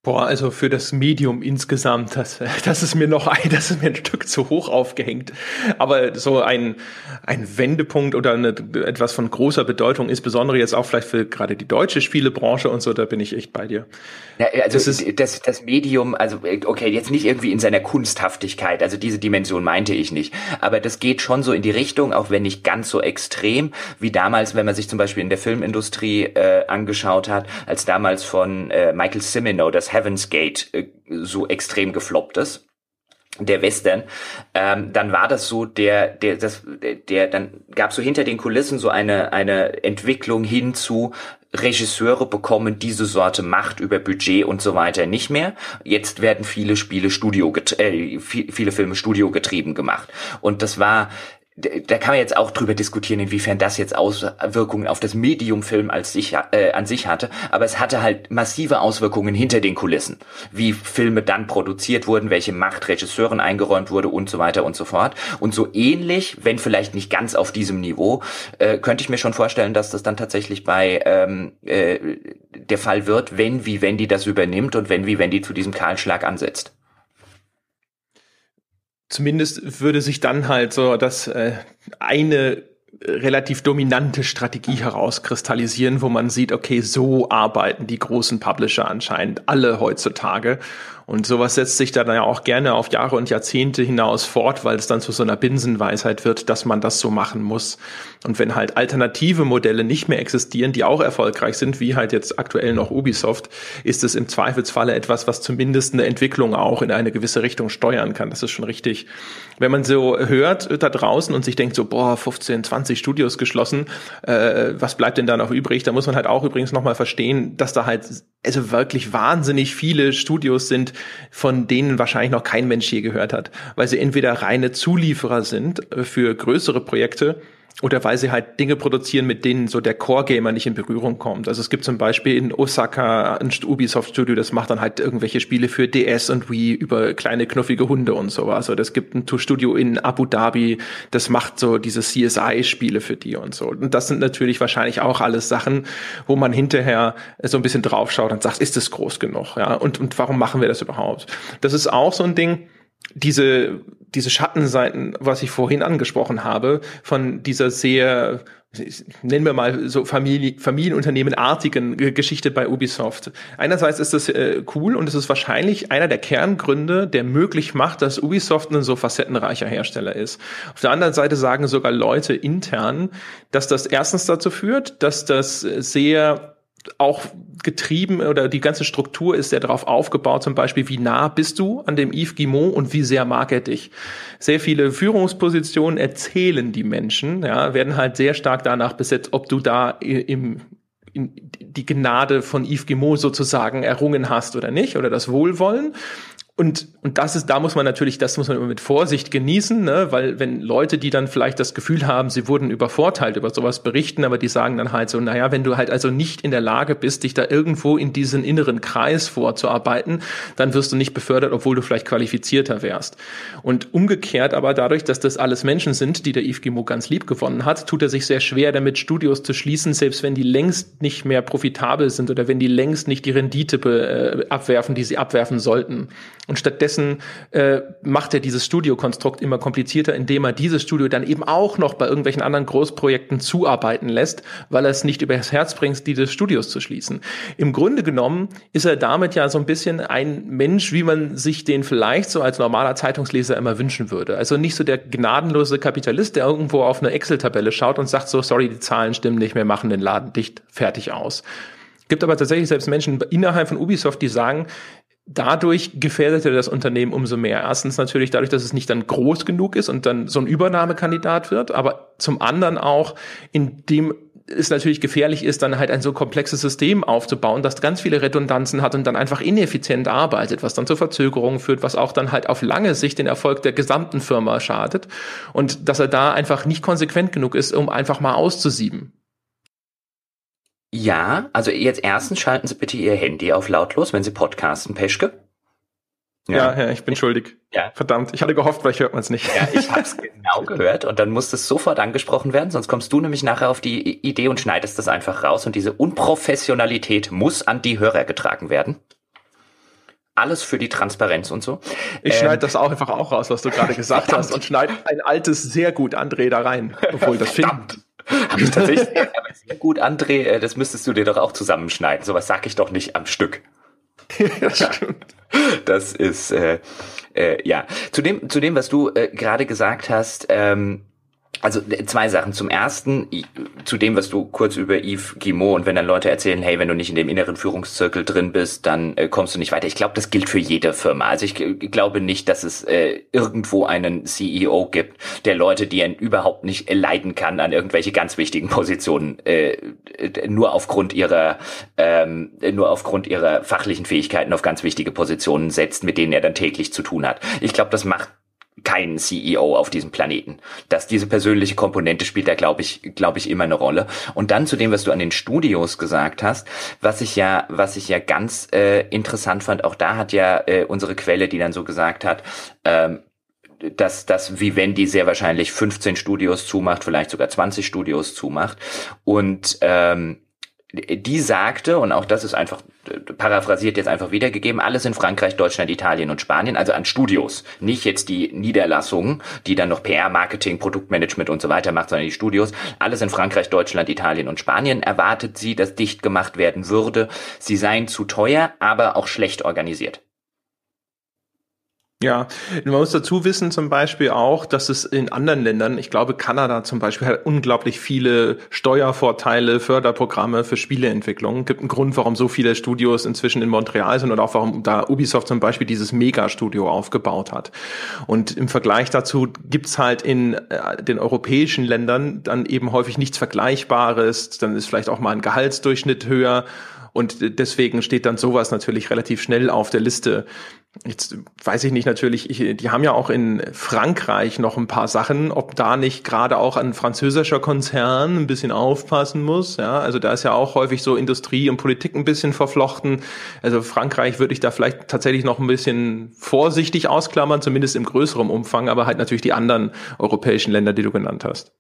Boah, also für das Medium insgesamt, das, das ist mir noch ein, das ist mir ein Stück zu hoch aufgehängt. Aber so ein, ein Wendepunkt oder eine, etwas von großer Bedeutung, insbesondere jetzt auch vielleicht für gerade die deutsche Spielebranche und so, da bin ich echt bei dir. Ja, also das, ist, das, das Medium, also okay, jetzt nicht irgendwie in seiner Kunsthaftigkeit, also diese Dimension meinte ich nicht. Aber das geht schon so in die Richtung, auch wenn nicht ganz so extrem, wie damals, wenn man sich zum Beispiel in der Filmindustrie äh, angeschaut hat, als damals von äh, Michael Cimino das Heaven's Gate äh, so extrem gefloppt ist der Western, ähm, dann war das so der, der, das, der, dann gab so hinter den Kulissen so eine eine Entwicklung hin zu Regisseure bekommen diese Sorte Macht über Budget und so weiter nicht mehr. Jetzt werden viele Spiele Studio, äh, viele Filme Studio getrieben gemacht. Und das war da kann man jetzt auch drüber diskutieren, inwiefern das jetzt Auswirkungen auf das Mediumfilm als sich, äh, an sich hatte, aber es hatte halt massive Auswirkungen hinter den Kulissen, wie Filme dann produziert wurden, welche Macht Regisseuren eingeräumt wurde und so weiter und so fort. Und so ähnlich, wenn vielleicht nicht ganz auf diesem Niveau, äh, könnte ich mir schon vorstellen, dass das dann tatsächlich bei ähm, äh, der Fall wird, wenn wie wenn die das übernimmt und wenn wie wenn die zu diesem Kahlschlag ansetzt zumindest würde sich dann halt so das äh, eine relativ dominante Strategie herauskristallisieren, wo man sieht, okay, so arbeiten die großen Publisher anscheinend alle heutzutage. Und sowas setzt sich dann ja auch gerne auf Jahre und Jahrzehnte hinaus fort, weil es dann zu so einer Binsenweisheit wird, dass man das so machen muss. Und wenn halt alternative Modelle nicht mehr existieren, die auch erfolgreich sind, wie halt jetzt aktuell noch Ubisoft, ist es im Zweifelsfalle etwas, was zumindest eine Entwicklung auch in eine gewisse Richtung steuern kann. Das ist schon richtig. Wenn man so hört da draußen und sich denkt so, boah, 15, 20 Studios geschlossen, äh, was bleibt denn da noch übrig? Da muss man halt auch übrigens nochmal verstehen, dass da halt also wirklich wahnsinnig viele Studios sind, von denen wahrscheinlich noch kein Mensch je gehört hat, weil sie entweder reine Zulieferer sind äh, für größere Projekte oder weil sie halt Dinge produzieren, mit denen so der Core-Gamer nicht in Berührung kommt. Also es gibt zum Beispiel in Osaka ein Ubisoft-Studio, das macht dann halt irgendwelche Spiele für DS und Wii über kleine knuffige Hunde und sowas. Oder es gibt ein Studio in Abu Dhabi, das macht so diese CSI-Spiele für die und so. Und das sind natürlich wahrscheinlich auch alles Sachen, wo man hinterher so ein bisschen draufschaut und sagt, ist das groß genug? Ja, und, und warum machen wir das überhaupt? Das ist auch so ein Ding, diese, diese Schattenseiten, was ich vorhin angesprochen habe, von dieser sehr, nennen wir mal so Familie, Familienunternehmenartigen Geschichte bei Ubisoft. Einerseits ist das äh, cool und es ist wahrscheinlich einer der Kerngründe, der möglich macht, dass Ubisoft ein so facettenreicher Hersteller ist. Auf der anderen Seite sagen sogar Leute intern, dass das erstens dazu führt, dass das sehr auch getrieben oder die ganze Struktur ist sehr darauf aufgebaut, zum Beispiel, wie nah bist du an dem Yves Guimont und wie sehr mag er dich. Sehr viele Führungspositionen erzählen die Menschen, ja, werden halt sehr stark danach besetzt, ob du da im, die Gnade von Yves Guimont sozusagen errungen hast oder nicht oder das Wohlwollen. Und, und das ist, da muss man natürlich, das muss man immer mit Vorsicht genießen, ne? weil wenn Leute, die dann vielleicht das Gefühl haben, sie wurden übervorteilt, über sowas berichten, aber die sagen dann halt so, naja, wenn du halt also nicht in der Lage bist, dich da irgendwo in diesen inneren Kreis vorzuarbeiten, dann wirst du nicht befördert, obwohl du vielleicht qualifizierter wärst. Und umgekehrt aber dadurch, dass das alles Menschen sind, die der Yves Guimau ganz lieb gewonnen hat, tut er sich sehr schwer damit, Studios zu schließen, selbst wenn die längst nicht mehr profitabel sind oder wenn die längst nicht die Rendite äh, abwerfen, die sie abwerfen sollten. Und stattdessen äh, macht er dieses Studiokonstrukt immer komplizierter, indem er dieses Studio dann eben auch noch bei irgendwelchen anderen Großprojekten zuarbeiten lässt, weil er es nicht übers Herz bringt, diese Studios zu schließen. Im Grunde genommen ist er damit ja so ein bisschen ein Mensch, wie man sich den vielleicht so als normaler Zeitungsleser immer wünschen würde. Also nicht so der gnadenlose Kapitalist, der irgendwo auf eine Excel-Tabelle schaut und sagt so, sorry, die Zahlen stimmen nicht mehr, machen den Laden dicht, fertig aus. Gibt aber tatsächlich selbst Menschen innerhalb von Ubisoft, die sagen, dadurch gefährdet er das Unternehmen umso mehr. Erstens natürlich dadurch, dass es nicht dann groß genug ist und dann so ein Übernahmekandidat wird, aber zum anderen auch, indem es natürlich gefährlich ist, dann halt ein so komplexes System aufzubauen, das ganz viele Redundanzen hat und dann einfach ineffizient arbeitet, was dann zu Verzögerungen führt, was auch dann halt auf lange Sicht den Erfolg der gesamten Firma schadet und dass er da einfach nicht konsequent genug ist, um einfach mal auszusieben. Ja, also jetzt erstens schalten Sie bitte Ihr Handy auf lautlos, wenn Sie podcasten, Peschke. Ja, ja, ja ich bin schuldig. Ja. Verdammt, ich hatte gehofft, vielleicht hört man es nicht. Ja, ich habe es <laughs> genau gehört und dann muss es sofort angesprochen werden, sonst kommst du nämlich nachher auf die Idee und schneidest das einfach raus und diese Unprofessionalität muss an die Hörer getragen werden. Alles für die Transparenz und so. Ich ähm, schneide das auch einfach auch raus, was du gerade gesagt hast und schneide ein altes sehr gut André da rein, obwohl das verdammt. <laughs> Habe ich tatsächlich aber sehr gut, André, äh, das müsstest du dir doch auch zusammenschneiden. Sowas sag ich doch nicht am Stück. das stimmt. Das ist äh, äh, ja zu dem zu dem, was du äh, gerade gesagt hast. Ähm, also zwei Sachen. Zum ersten, zu dem, was du kurz über Yves Guimau und wenn dann Leute erzählen, hey, wenn du nicht in dem inneren Führungszirkel drin bist, dann äh, kommst du nicht weiter. Ich glaube, das gilt für jede Firma. Also ich glaube nicht, dass es äh, irgendwo einen CEO gibt, der Leute, die er überhaupt nicht leiden kann, an irgendwelche ganz wichtigen Positionen, äh, nur aufgrund ihrer, ähm, nur aufgrund ihrer fachlichen Fähigkeiten auf ganz wichtige Positionen setzt, mit denen er dann täglich zu tun hat. Ich glaube, das macht keinen CEO auf diesem Planeten. Dass diese persönliche Komponente spielt da, glaube ich, glaube ich, immer eine Rolle. Und dann zu dem, was du an den Studios gesagt hast, was ich ja, was ich ja ganz äh, interessant fand, auch da hat ja äh, unsere Quelle, die dann so gesagt hat, ähm, dass dass Vivendi sehr wahrscheinlich 15 Studios zumacht, vielleicht sogar 20 Studios zumacht. Und ähm, die sagte, und auch das ist einfach paraphrasiert jetzt einfach wiedergegeben, alles in Frankreich, Deutschland, Italien und Spanien, also an Studios. Nicht jetzt die Niederlassungen, die dann noch PR, Marketing, Produktmanagement und so weiter macht, sondern die Studios. Alles in Frankreich, Deutschland, Italien und Spanien erwartet sie, dass dicht gemacht werden würde. Sie seien zu teuer, aber auch schlecht organisiert. Ja, man muss dazu wissen zum Beispiel auch, dass es in anderen Ländern, ich glaube Kanada zum Beispiel, hat unglaublich viele Steuervorteile, Förderprogramme für Spieleentwicklung. Gibt einen Grund, warum so viele Studios inzwischen in Montreal sind und auch warum da Ubisoft zum Beispiel dieses Mega-Studio aufgebaut hat. Und im Vergleich dazu gibt's halt in äh, den europäischen Ländern dann eben häufig nichts Vergleichbares. Dann ist vielleicht auch mal ein Gehaltsdurchschnitt höher. Und deswegen steht dann sowas natürlich relativ schnell auf der Liste. Jetzt weiß ich nicht natürlich, ich, die haben ja auch in Frankreich noch ein paar Sachen, ob da nicht gerade auch ein französischer Konzern ein bisschen aufpassen muss. Ja, also da ist ja auch häufig so Industrie und Politik ein bisschen verflochten. Also Frankreich würde ich da vielleicht tatsächlich noch ein bisschen vorsichtig ausklammern, zumindest im größeren Umfang, aber halt natürlich die anderen europäischen Länder, die du genannt hast.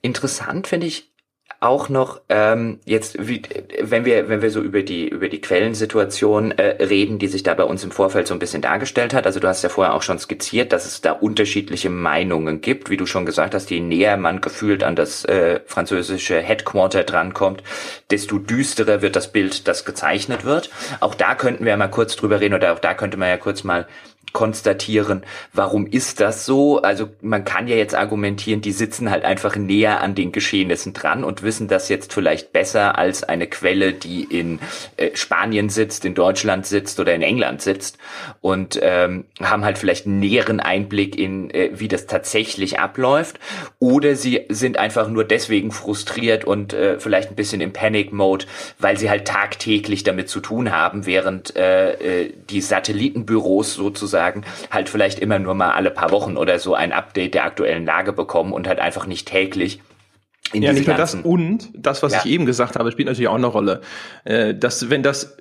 Interessant finde ich auch noch ähm, jetzt, wie, wenn wir wenn wir so über die über die Quellensituation äh, reden, die sich da bei uns im Vorfeld so ein bisschen dargestellt hat. Also du hast ja vorher auch schon skizziert, dass es da unterschiedliche Meinungen gibt, wie du schon gesagt hast. Je näher man gefühlt an das äh, französische Headquarter drankommt, desto düsterer wird das Bild, das gezeichnet wird. Auch da könnten wir mal kurz drüber reden oder auch da könnte man ja kurz mal konstatieren, warum ist das so? Also man kann ja jetzt argumentieren, die sitzen halt einfach näher an den Geschehnissen dran und wissen das jetzt vielleicht besser als eine Quelle, die in äh, Spanien sitzt, in Deutschland sitzt oder in England sitzt und ähm, haben halt vielleicht einen näheren Einblick in, äh, wie das tatsächlich abläuft. Oder sie sind einfach nur deswegen frustriert und äh, vielleicht ein bisschen im Panic-Mode, weil sie halt tagtäglich damit zu tun haben, während äh, äh die Satellitenbüros sozusagen sozusagen halt vielleicht immer nur mal alle paar Wochen oder so ein Update der aktuellen Lage bekommen und halt einfach nicht täglich in ja, nicht nur das und das, was ja. ich eben gesagt habe, spielt natürlich auch eine Rolle. Äh, dass, wenn das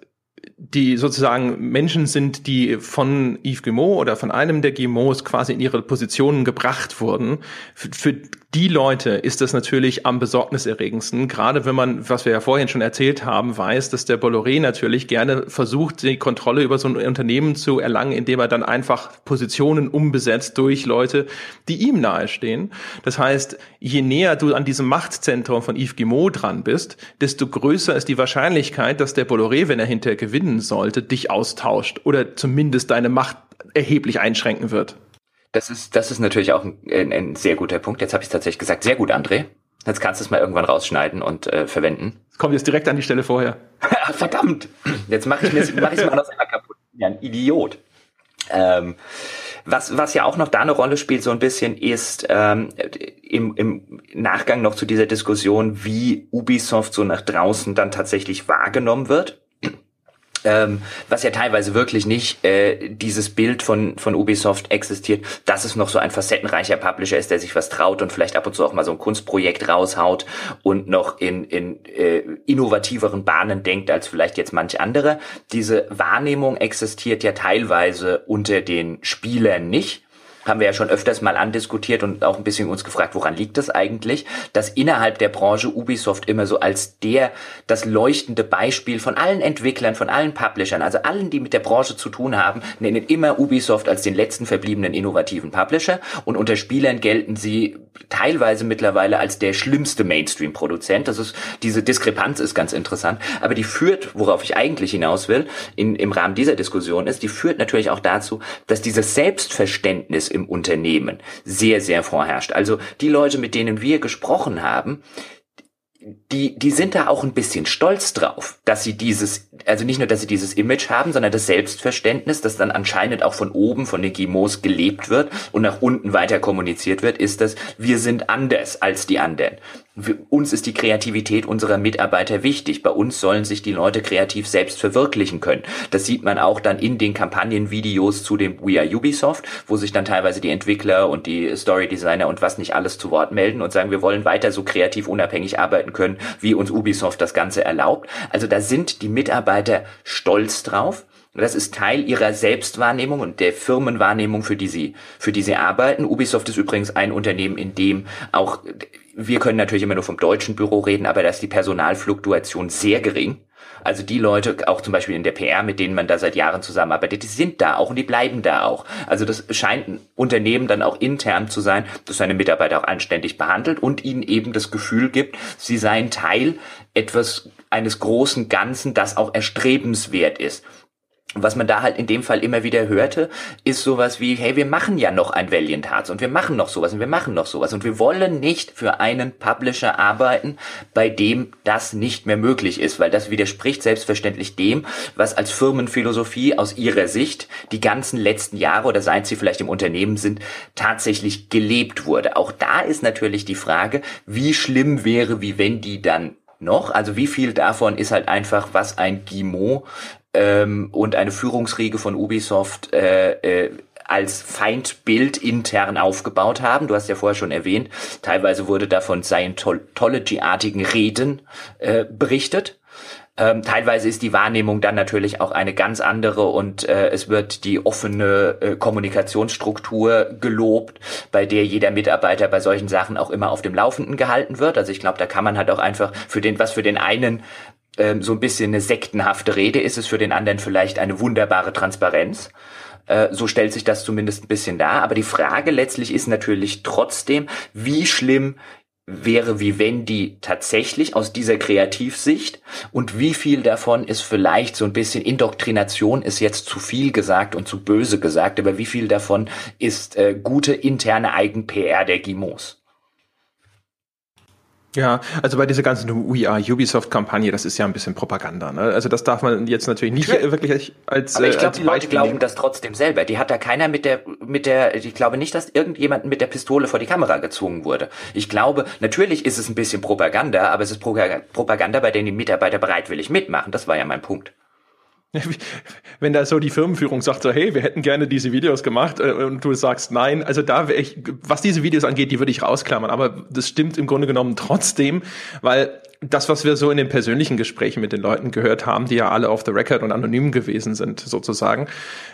die sozusagen Menschen sind, die von Yves Guillemot oder von einem der Guillemots quasi in ihre Positionen gebracht wurden. Für, für die Leute ist das natürlich am besorgniserregendsten, gerade wenn man, was wir ja vorhin schon erzählt haben, weiß, dass der Bolloré natürlich gerne versucht, die Kontrolle über so ein Unternehmen zu erlangen, indem er dann einfach Positionen umbesetzt durch Leute, die ihm nahestehen. Das heißt, je näher du an diesem Machtzentrum von Yves Guillemot dran bist, desto größer ist die Wahrscheinlichkeit, dass der Bolloré, wenn er hinterher gewinnen sollte, dich austauscht oder zumindest deine Macht erheblich einschränken wird. Das ist, das ist natürlich auch ein, ein sehr guter Punkt. Jetzt habe ich tatsächlich gesagt, sehr gut, André. Jetzt kannst du es mal irgendwann rausschneiden und äh, verwenden. Es kommt jetzt direkt an die Stelle vorher. <laughs> Verdammt! Jetzt mache ich mir mach ich's mal noch selber kaputt. Ja, ein Idiot. Ähm, was, was ja auch noch da eine Rolle spielt, so ein bisschen, ist ähm, im, im Nachgang noch zu dieser Diskussion, wie Ubisoft so nach draußen dann tatsächlich wahrgenommen wird ähm, was ja teilweise wirklich nicht äh, dieses Bild von, von Ubisoft existiert, dass es noch so ein facettenreicher Publisher ist, der sich was traut und vielleicht ab und zu auch mal so ein Kunstprojekt raushaut und noch in, in äh, innovativeren Bahnen denkt als vielleicht jetzt manch andere. Diese Wahrnehmung existiert ja teilweise unter den Spielern nicht haben wir ja schon öfters mal andiskutiert und auch ein bisschen uns gefragt, woran liegt das eigentlich, dass innerhalb der Branche Ubisoft immer so als der, das leuchtende Beispiel von allen Entwicklern, von allen Publishern, also allen, die mit der Branche zu tun haben, nennen immer Ubisoft als den letzten verbliebenen innovativen Publisher. Und unter Spielern gelten sie teilweise mittlerweile als der schlimmste Mainstream-Produzent. Das ist, diese Diskrepanz ist ganz interessant, aber die führt, worauf ich eigentlich hinaus will, in, im Rahmen dieser Diskussion ist, die führt natürlich auch dazu, dass dieses Selbstverständnis im Unternehmen sehr, sehr vorherrscht. Also die Leute, mit denen wir gesprochen haben, die, die sind da auch ein bisschen stolz drauf, dass sie dieses, also nicht nur, dass sie dieses Image haben, sondern das Selbstverständnis, das dann anscheinend auch von oben, von den Gimos gelebt wird und nach unten weiter kommuniziert wird, ist das, wir sind anders als die anderen uns ist die Kreativität unserer Mitarbeiter wichtig. Bei uns sollen sich die Leute kreativ selbst verwirklichen können. Das sieht man auch dann in den Kampagnenvideos zu dem We Are Ubisoft, wo sich dann teilweise die Entwickler und die Story Designer und was nicht alles zu Wort melden und sagen, wir wollen weiter so kreativ unabhängig arbeiten können, wie uns Ubisoft das Ganze erlaubt. Also da sind die Mitarbeiter stolz drauf. Das ist Teil ihrer Selbstwahrnehmung und der Firmenwahrnehmung, für die sie, für die sie arbeiten. Ubisoft ist übrigens ein Unternehmen, in dem auch wir können natürlich immer nur vom deutschen Büro reden, aber da ist die Personalfluktuation sehr gering. Also die Leute, auch zum Beispiel in der PR, mit denen man da seit Jahren zusammenarbeitet, die sind da auch und die bleiben da auch. Also das scheint ein Unternehmen dann auch intern zu sein, das seine Mitarbeiter auch anständig behandelt und ihnen eben das Gefühl gibt, sie seien Teil etwas eines großen Ganzen, das auch erstrebenswert ist. Und was man da halt in dem Fall immer wieder hörte, ist sowas wie, hey, wir machen ja noch ein Valiant Hearts und wir machen noch sowas und wir machen noch sowas und wir wollen nicht für einen Publisher arbeiten, bei dem das nicht mehr möglich ist, weil das widerspricht selbstverständlich dem, was als Firmenphilosophie aus ihrer Sicht die ganzen letzten Jahre oder seit sie vielleicht im Unternehmen sind, tatsächlich gelebt wurde. Auch da ist natürlich die Frage, wie schlimm wäre, wie wenn die dann noch. Also wie viel davon ist halt einfach, was ein Guimot ähm, und eine Führungsriege von Ubisoft äh, äh, als Feindbild intern aufgebaut haben. Du hast ja vorher schon erwähnt, teilweise wurde da von Scientology-artigen Reden äh, berichtet. Ähm, teilweise ist die Wahrnehmung dann natürlich auch eine ganz andere und äh, es wird die offene äh, Kommunikationsstruktur gelobt, bei der jeder Mitarbeiter bei solchen Sachen auch immer auf dem Laufenden gehalten wird. Also ich glaube, da kann man halt auch einfach für den, was für den einen ähm, so ein bisschen eine sektenhafte Rede ist, es für den anderen vielleicht eine wunderbare Transparenz. Äh, so stellt sich das zumindest ein bisschen dar. Aber die Frage letztlich ist natürlich trotzdem, wie schlimm wäre Vivendi tatsächlich aus dieser Kreativsicht und wie viel davon ist vielleicht so ein bisschen Indoktrination ist jetzt zu viel gesagt und zu böse gesagt, aber wie viel davon ist äh, gute interne Eigen-PR der Gimos? Ja, also bei dieser ganzen We Are Ubisoft-Kampagne, das ist ja ein bisschen Propaganda. Ne? Also das darf man jetzt natürlich nicht Natürlich. wirklich als Aber ich glaube, die Leute glauben das trotzdem selber. Die hat da keiner mit der, mit der, ich glaube nicht, dass irgendjemand mit der Pistole vor die Kamera gezwungen wurde. Ich glaube, natürlich ist es ein bisschen Propaganda, aber es ist Propaganda, bei der die Mitarbeiter bereitwillig mitmachen. Das war ja mein Punkt. <laughs> Wenn da so die Firmenführung sagt so, hey, wir hätten gerne diese Videos gemacht äh, und du sagst nein, also da wäre ich, was diese Videos angeht, die würde ich rausklammern, aber das stimmt im Grunde genommen trotzdem, weil das, was wir so in den persönlichen Gesprächen mit den Leuten gehört haben, die ja alle off the record und anonym gewesen sind, sozusagen,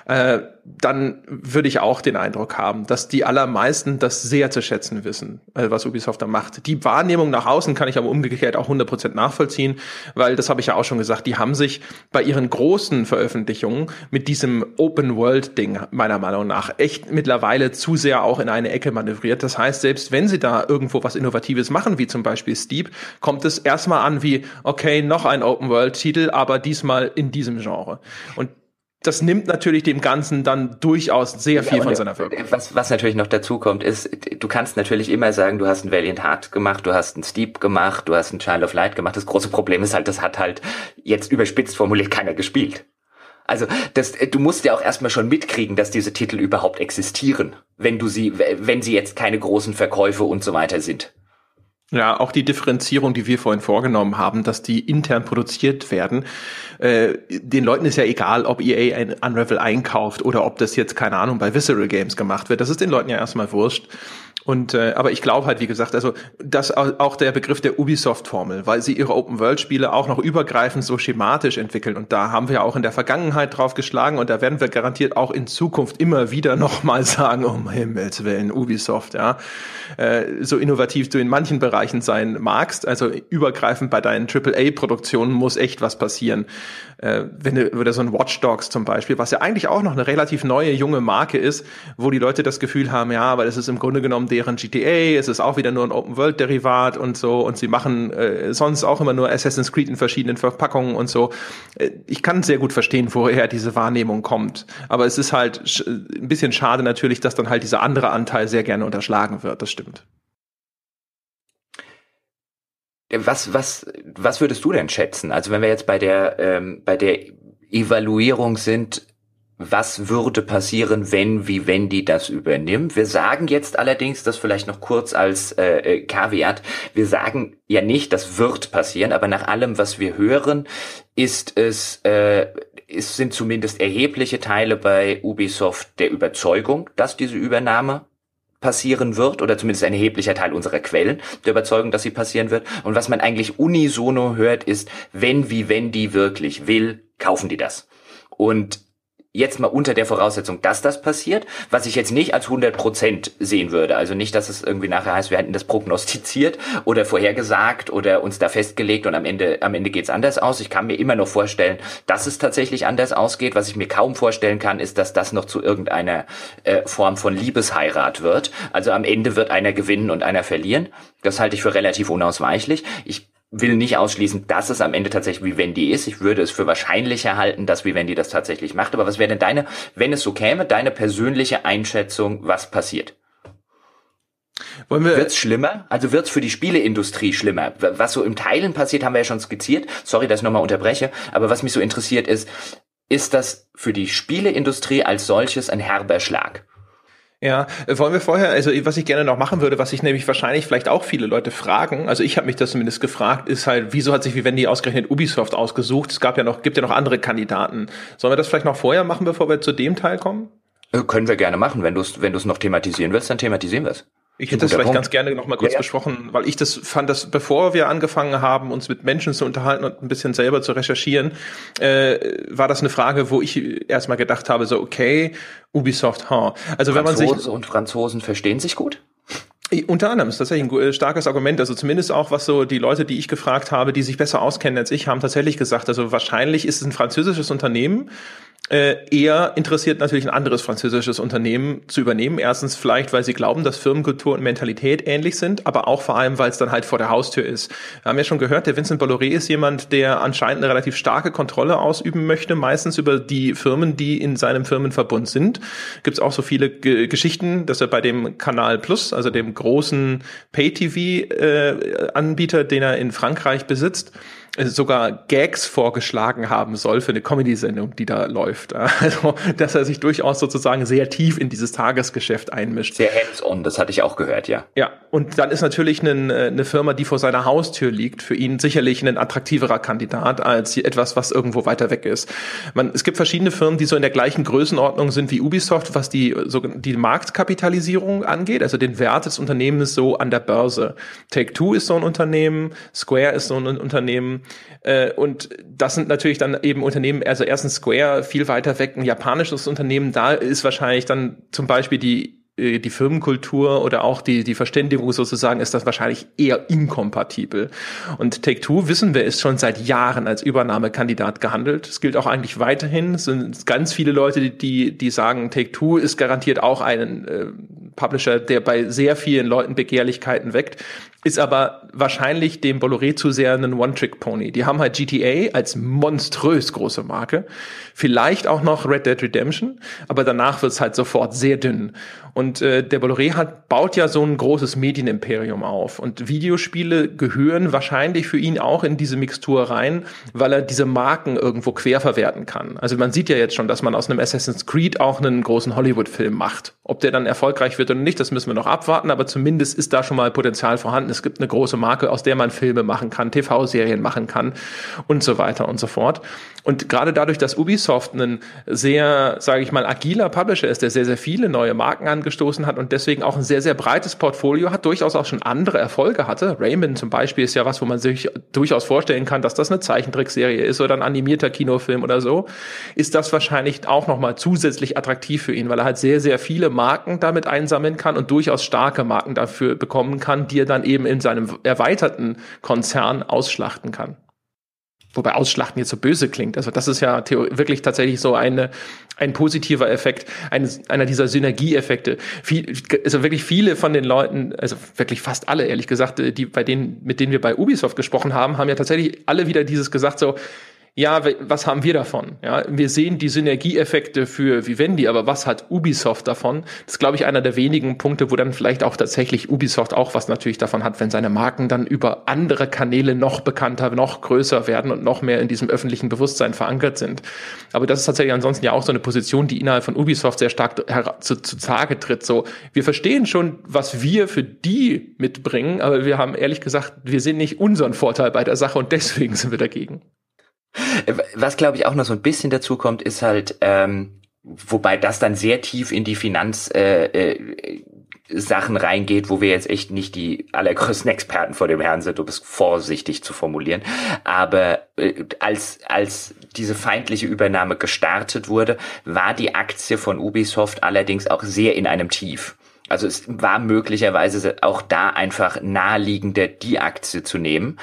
äh, dann würde ich auch den Eindruck haben, dass die allermeisten das sehr zu schätzen wissen, äh, was Ubisoft da macht. Die Wahrnehmung nach außen kann ich aber umgekehrt auch 100% nachvollziehen, weil das habe ich ja auch schon gesagt, die haben sich bei ihren großen Veröffentlichungen mit diesem Open-World-Ding meiner Meinung nach echt mittlerweile zu sehr auch in eine Ecke manövriert. Das heißt, selbst wenn sie da irgendwo was Innovatives machen, wie zum Beispiel Steep, kommt es erstmal an wie, okay, noch ein Open-World-Titel, aber diesmal in diesem Genre. Und das nimmt natürlich dem Ganzen dann durchaus sehr viel ja, von seiner Wirkung. Was, was natürlich noch dazu kommt, ist, du kannst natürlich immer sagen, du hast ein Valiant Heart gemacht, du hast ein Steep gemacht, du hast ein Child of Light gemacht. Das große Problem ist halt, das hat halt jetzt überspitzt formuliert keiner gespielt. Also das, du musst ja auch erstmal schon mitkriegen, dass diese Titel überhaupt existieren, wenn du sie, wenn sie jetzt keine großen Verkäufe und so weiter sind. Ja, auch die Differenzierung, die wir vorhin vorgenommen haben, dass die intern produziert werden. Äh, den Leuten ist ja egal, ob EA ein Unravel einkauft oder ob das jetzt, keine Ahnung, bei Visceral Games gemacht wird. Das ist den Leuten ja erstmal wurscht. Und äh, aber ich glaube halt, wie gesagt, also das auch der Begriff der Ubisoft-Formel, weil sie ihre Open-World-Spiele auch noch übergreifend so schematisch entwickeln. Und da haben wir auch in der Vergangenheit drauf geschlagen und da werden wir garantiert auch in Zukunft immer wieder <laughs> nochmal sagen, um Himmels Willen, Ubisoft, ja. Äh, so innovativ du in manchen Bereichen sein magst, also übergreifend bei deinen AAA-Produktionen muss echt was passieren. Äh, wenn du oder so ein Watch Dogs zum Beispiel, was ja eigentlich auch noch eine relativ neue, junge Marke ist, wo die Leute das Gefühl haben, ja, aber das ist im Grunde genommen deren GTA, es ist auch wieder nur ein Open-World-Derivat und so und sie machen äh, sonst auch immer nur Assassin's Creed in verschiedenen Verpackungen und so. Äh, ich kann sehr gut verstehen, woher diese Wahrnehmung kommt, aber es ist halt ein bisschen schade natürlich, dass dann halt dieser andere Anteil sehr gerne unterschlagen wird, das stimmt. Was, was, was würdest du denn schätzen? Also wenn wir jetzt bei der, ähm, bei der Evaluierung sind, was würde passieren, wenn Vivendi das übernimmt. Wir sagen jetzt allerdings, das vielleicht noch kurz als äh, äh, Kaviat, wir sagen ja nicht, das wird passieren, aber nach allem, was wir hören, ist es, äh, es sind zumindest erhebliche Teile bei Ubisoft der Überzeugung, dass diese Übernahme passieren wird, oder zumindest ein erheblicher Teil unserer Quellen der Überzeugung, dass sie passieren wird. Und was man eigentlich unisono hört, ist, wenn Vivendi wirklich will, kaufen die das. Und jetzt mal unter der Voraussetzung, dass das passiert, was ich jetzt nicht als 100 Prozent sehen würde. Also nicht, dass es irgendwie nachher heißt, wir hätten das prognostiziert oder vorhergesagt oder uns da festgelegt und am Ende, am Ende geht's anders aus. Ich kann mir immer noch vorstellen, dass es tatsächlich anders ausgeht. Was ich mir kaum vorstellen kann, ist, dass das noch zu irgendeiner äh, Form von Liebesheirat wird. Also am Ende wird einer gewinnen und einer verlieren. Das halte ich für relativ unausweichlich. Ich will nicht ausschließen, dass es am Ende tatsächlich Vivendi ist. Ich würde es für wahrscheinlicher halten, dass Vivendi das tatsächlich macht. Aber was wäre denn deine, wenn es so käme, deine persönliche Einschätzung, was passiert? Wollen wir wird's schlimmer? Also wird's für die Spieleindustrie schlimmer? Was so im Teilen passiert, haben wir ja schon skizziert. Sorry, dass ich nochmal unterbreche. Aber was mich so interessiert ist, ist das für die Spieleindustrie als solches ein herber Schlag? Ja, äh, wollen wir vorher, also was ich gerne noch machen würde, was sich nämlich wahrscheinlich vielleicht auch viele Leute fragen, also ich habe mich das zumindest gefragt, ist halt, wieso hat sich Vivendi ausgerechnet Ubisoft ausgesucht? Es gab ja noch, gibt ja noch andere Kandidaten. Sollen wir das vielleicht noch vorher machen, bevor wir zu dem Teil kommen? Äh, können wir gerne machen. Wenn du es wenn du's noch thematisieren willst, dann thematisieren wir es. Ich hätte das vielleicht Punkt. ganz gerne noch mal kurz ja, ja. besprochen, weil ich das fand, dass bevor wir angefangen haben, uns mit Menschen zu unterhalten und ein bisschen selber zu recherchieren, äh, war das eine Frage, wo ich erstmal gedacht habe, so okay, Ubisoft, ha. Also Franzose wenn man sich und Franzosen verstehen sich gut. Unter anderem ist tatsächlich ein äh, starkes Argument. Also zumindest auch, was so die Leute, die ich gefragt habe, die sich besser auskennen als ich, haben tatsächlich gesagt, also wahrscheinlich ist es ein französisches Unternehmen, eher interessiert natürlich ein anderes französisches Unternehmen zu übernehmen. Erstens vielleicht, weil sie glauben, dass Firmenkultur und Mentalität ähnlich sind, aber auch vor allem, weil es dann halt vor der Haustür ist. Wir haben ja schon gehört, der Vincent Bolloré ist jemand, der anscheinend eine relativ starke Kontrolle ausüben möchte, meistens über die Firmen, die in seinem Firmenverbund sind. Gibt es auch so viele G Geschichten, dass er bei dem Kanal Plus, also dem großen Pay-TV-Anbieter, äh, den er in Frankreich besitzt, sogar Gags vorgeschlagen haben soll für eine Comedy-Sendung, die da läuft. <laughs> Also, dass er sich durchaus sozusagen sehr tief in dieses Tagesgeschäft einmischt. Sehr hands-on, das hatte ich auch gehört, ja. Ja, und dann ist natürlich eine, eine Firma, die vor seiner Haustür liegt, für ihn sicherlich ein attraktiverer Kandidat als etwas, was irgendwo weiter weg ist. Man, es gibt verschiedene Firmen, die so in der gleichen Größenordnung sind wie Ubisoft, was die, so, die Marktkapitalisierung angeht, also den Wert des Unternehmens so an der Börse. Take-Two ist so ein Unternehmen, Square ist so ein Unternehmen, äh, und das sind natürlich dann eben Unternehmen, also erstens Square viel weiter weg, ein japanisches Unternehmen, da ist wahrscheinlich dann zum Beispiel die die Firmenkultur oder auch die, die Verständigung sozusagen ist das wahrscheinlich eher inkompatibel. Und Take-Two, wissen wir, ist schon seit Jahren als Übernahmekandidat gehandelt. Es gilt auch eigentlich weiterhin. Es sind ganz viele Leute, die, die sagen, Take-Two ist garantiert auch ein äh, Publisher, der bei sehr vielen Leuten Begehrlichkeiten weckt ist aber wahrscheinlich dem Bolloré zu sehr ein One-Trick-Pony. Die haben halt GTA als monströs große Marke, vielleicht auch noch Red Dead Redemption, aber danach wird's halt sofort sehr dünn. Und äh, der Bolloré hat, baut ja so ein großes Medienimperium auf. Und Videospiele gehören wahrscheinlich für ihn auch in diese Mixtur rein, weil er diese Marken irgendwo quer verwerten kann. Also man sieht ja jetzt schon, dass man aus einem Assassin's Creed auch einen großen Hollywood-Film macht. Ob der dann erfolgreich wird oder nicht, das müssen wir noch abwarten, aber zumindest ist da schon mal Potenzial vorhanden. Es gibt eine große Marke, aus der man Filme machen kann, TV-Serien machen kann und so weiter und so fort. Und gerade dadurch, dass Ubisoft ein sehr, sage ich mal, agiler Publisher ist, der sehr, sehr viele neue Marken angestoßen hat und deswegen auch ein sehr, sehr breites Portfolio hat, durchaus auch schon andere Erfolge hatte. Rayman zum Beispiel ist ja was, wo man sich durchaus vorstellen kann, dass das eine Zeichentrickserie ist oder ein animierter Kinofilm oder so, ist das wahrscheinlich auch nochmal zusätzlich attraktiv für ihn, weil er halt sehr, sehr viele Marken damit einsammeln kann und durchaus starke Marken dafür bekommen kann, die er dann eben in seinem erweiterten Konzern ausschlachten kann. Wobei Ausschlachten jetzt so böse klingt. Also das ist ja wirklich tatsächlich so eine, ein positiver Effekt, ein, einer dieser Synergieeffekte. Viel, also wirklich viele von den Leuten, also wirklich fast alle, ehrlich gesagt, die bei denen, mit denen wir bei Ubisoft gesprochen haben, haben ja tatsächlich alle wieder dieses gesagt so, ja, was haben wir davon? Ja, wir sehen die Synergieeffekte für Vivendi, aber was hat Ubisoft davon? Das ist, glaube ich, einer der wenigen Punkte, wo dann vielleicht auch tatsächlich Ubisoft auch was natürlich davon hat, wenn seine Marken dann über andere Kanäle noch bekannter, noch größer werden und noch mehr in diesem öffentlichen Bewusstsein verankert sind. Aber das ist tatsächlich ansonsten ja auch so eine Position, die innerhalb von Ubisoft sehr stark zu, zu Tage tritt. So, wir verstehen schon, was wir für die mitbringen, aber wir haben ehrlich gesagt, wir sehen nicht unseren Vorteil bei der Sache und deswegen sind wir dagegen. Was glaube ich auch noch so ein bisschen dazu kommt, ist halt, ähm, wobei das dann sehr tief in die Finanz äh, äh, Sachen reingeht, wo wir jetzt echt nicht die allergrößten Experten vor dem Herrn sind, um es vorsichtig zu formulieren. Aber äh, als, als diese feindliche Übernahme gestartet wurde, war die Aktie von Ubisoft allerdings auch sehr in einem Tief. Also es war möglicherweise auch da einfach naheliegender, die Aktie zu nehmen,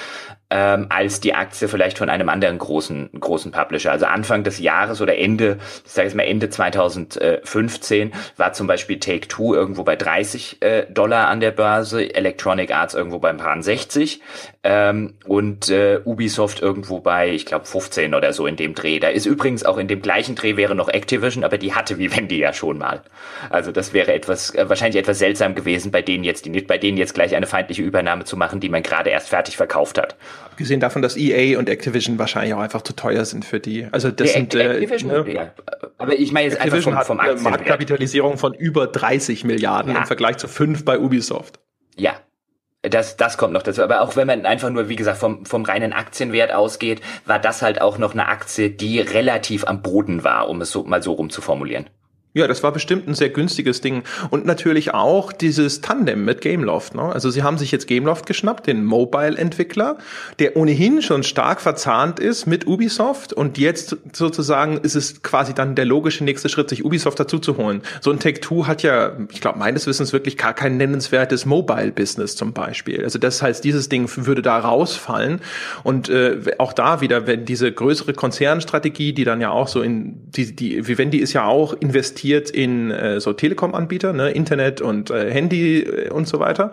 ähm, als die Aktie vielleicht von einem anderen großen großen Publisher. Also Anfang des Jahres oder Ende, ich sage jetzt mal Ende 2015 war zum Beispiel Take Two irgendwo bei 30 äh, Dollar an der Börse, Electronic Arts irgendwo beim paar 60 ähm, und äh, Ubisoft irgendwo bei, ich glaube 15 oder so in dem Dreh. Da ist übrigens auch in dem gleichen Dreh wäre noch Activision, aber die hatte Vivendi ja schon mal. Also das wäre etwas äh, wahrscheinlich etwas seltsam gewesen, bei denen jetzt die bei denen jetzt gleich eine feindliche Übernahme zu machen, die man gerade erst fertig verkauft hat. Abgesehen davon, dass EA und Activision wahrscheinlich auch einfach zu teuer sind für die. Also das nee, sind äh, Activision, ne? aber ich meine jetzt Activision einfach vom, vom hat eine Marktkapitalisierung von über 30 Milliarden ja. im Vergleich zu fünf bei Ubisoft. Ja, das, das kommt noch dazu. Aber auch wenn man einfach nur, wie gesagt, vom, vom reinen Aktienwert ausgeht, war das halt auch noch eine Aktie, die relativ am Boden war, um es so mal so rum zu formulieren. Ja, das war bestimmt ein sehr günstiges Ding. Und natürlich auch dieses Tandem mit Gameloft. Ne? Also sie haben sich jetzt Gameloft geschnappt, den Mobile-Entwickler, der ohnehin schon stark verzahnt ist mit Ubisoft. Und jetzt sozusagen ist es quasi dann der logische nächste Schritt, sich Ubisoft dazu zu holen. So ein Take-Two hat ja, ich glaube, meines Wissens wirklich gar kein nennenswertes Mobile-Business zum Beispiel. Also das heißt, dieses Ding würde da rausfallen. Und äh, auch da wieder, wenn diese größere Konzernstrategie, die dann ja auch so in, die, die Vivendi ist ja auch investiert investiert in äh, so Telekom-Anbieter, ne, Internet und äh, Handy äh, und so weiter.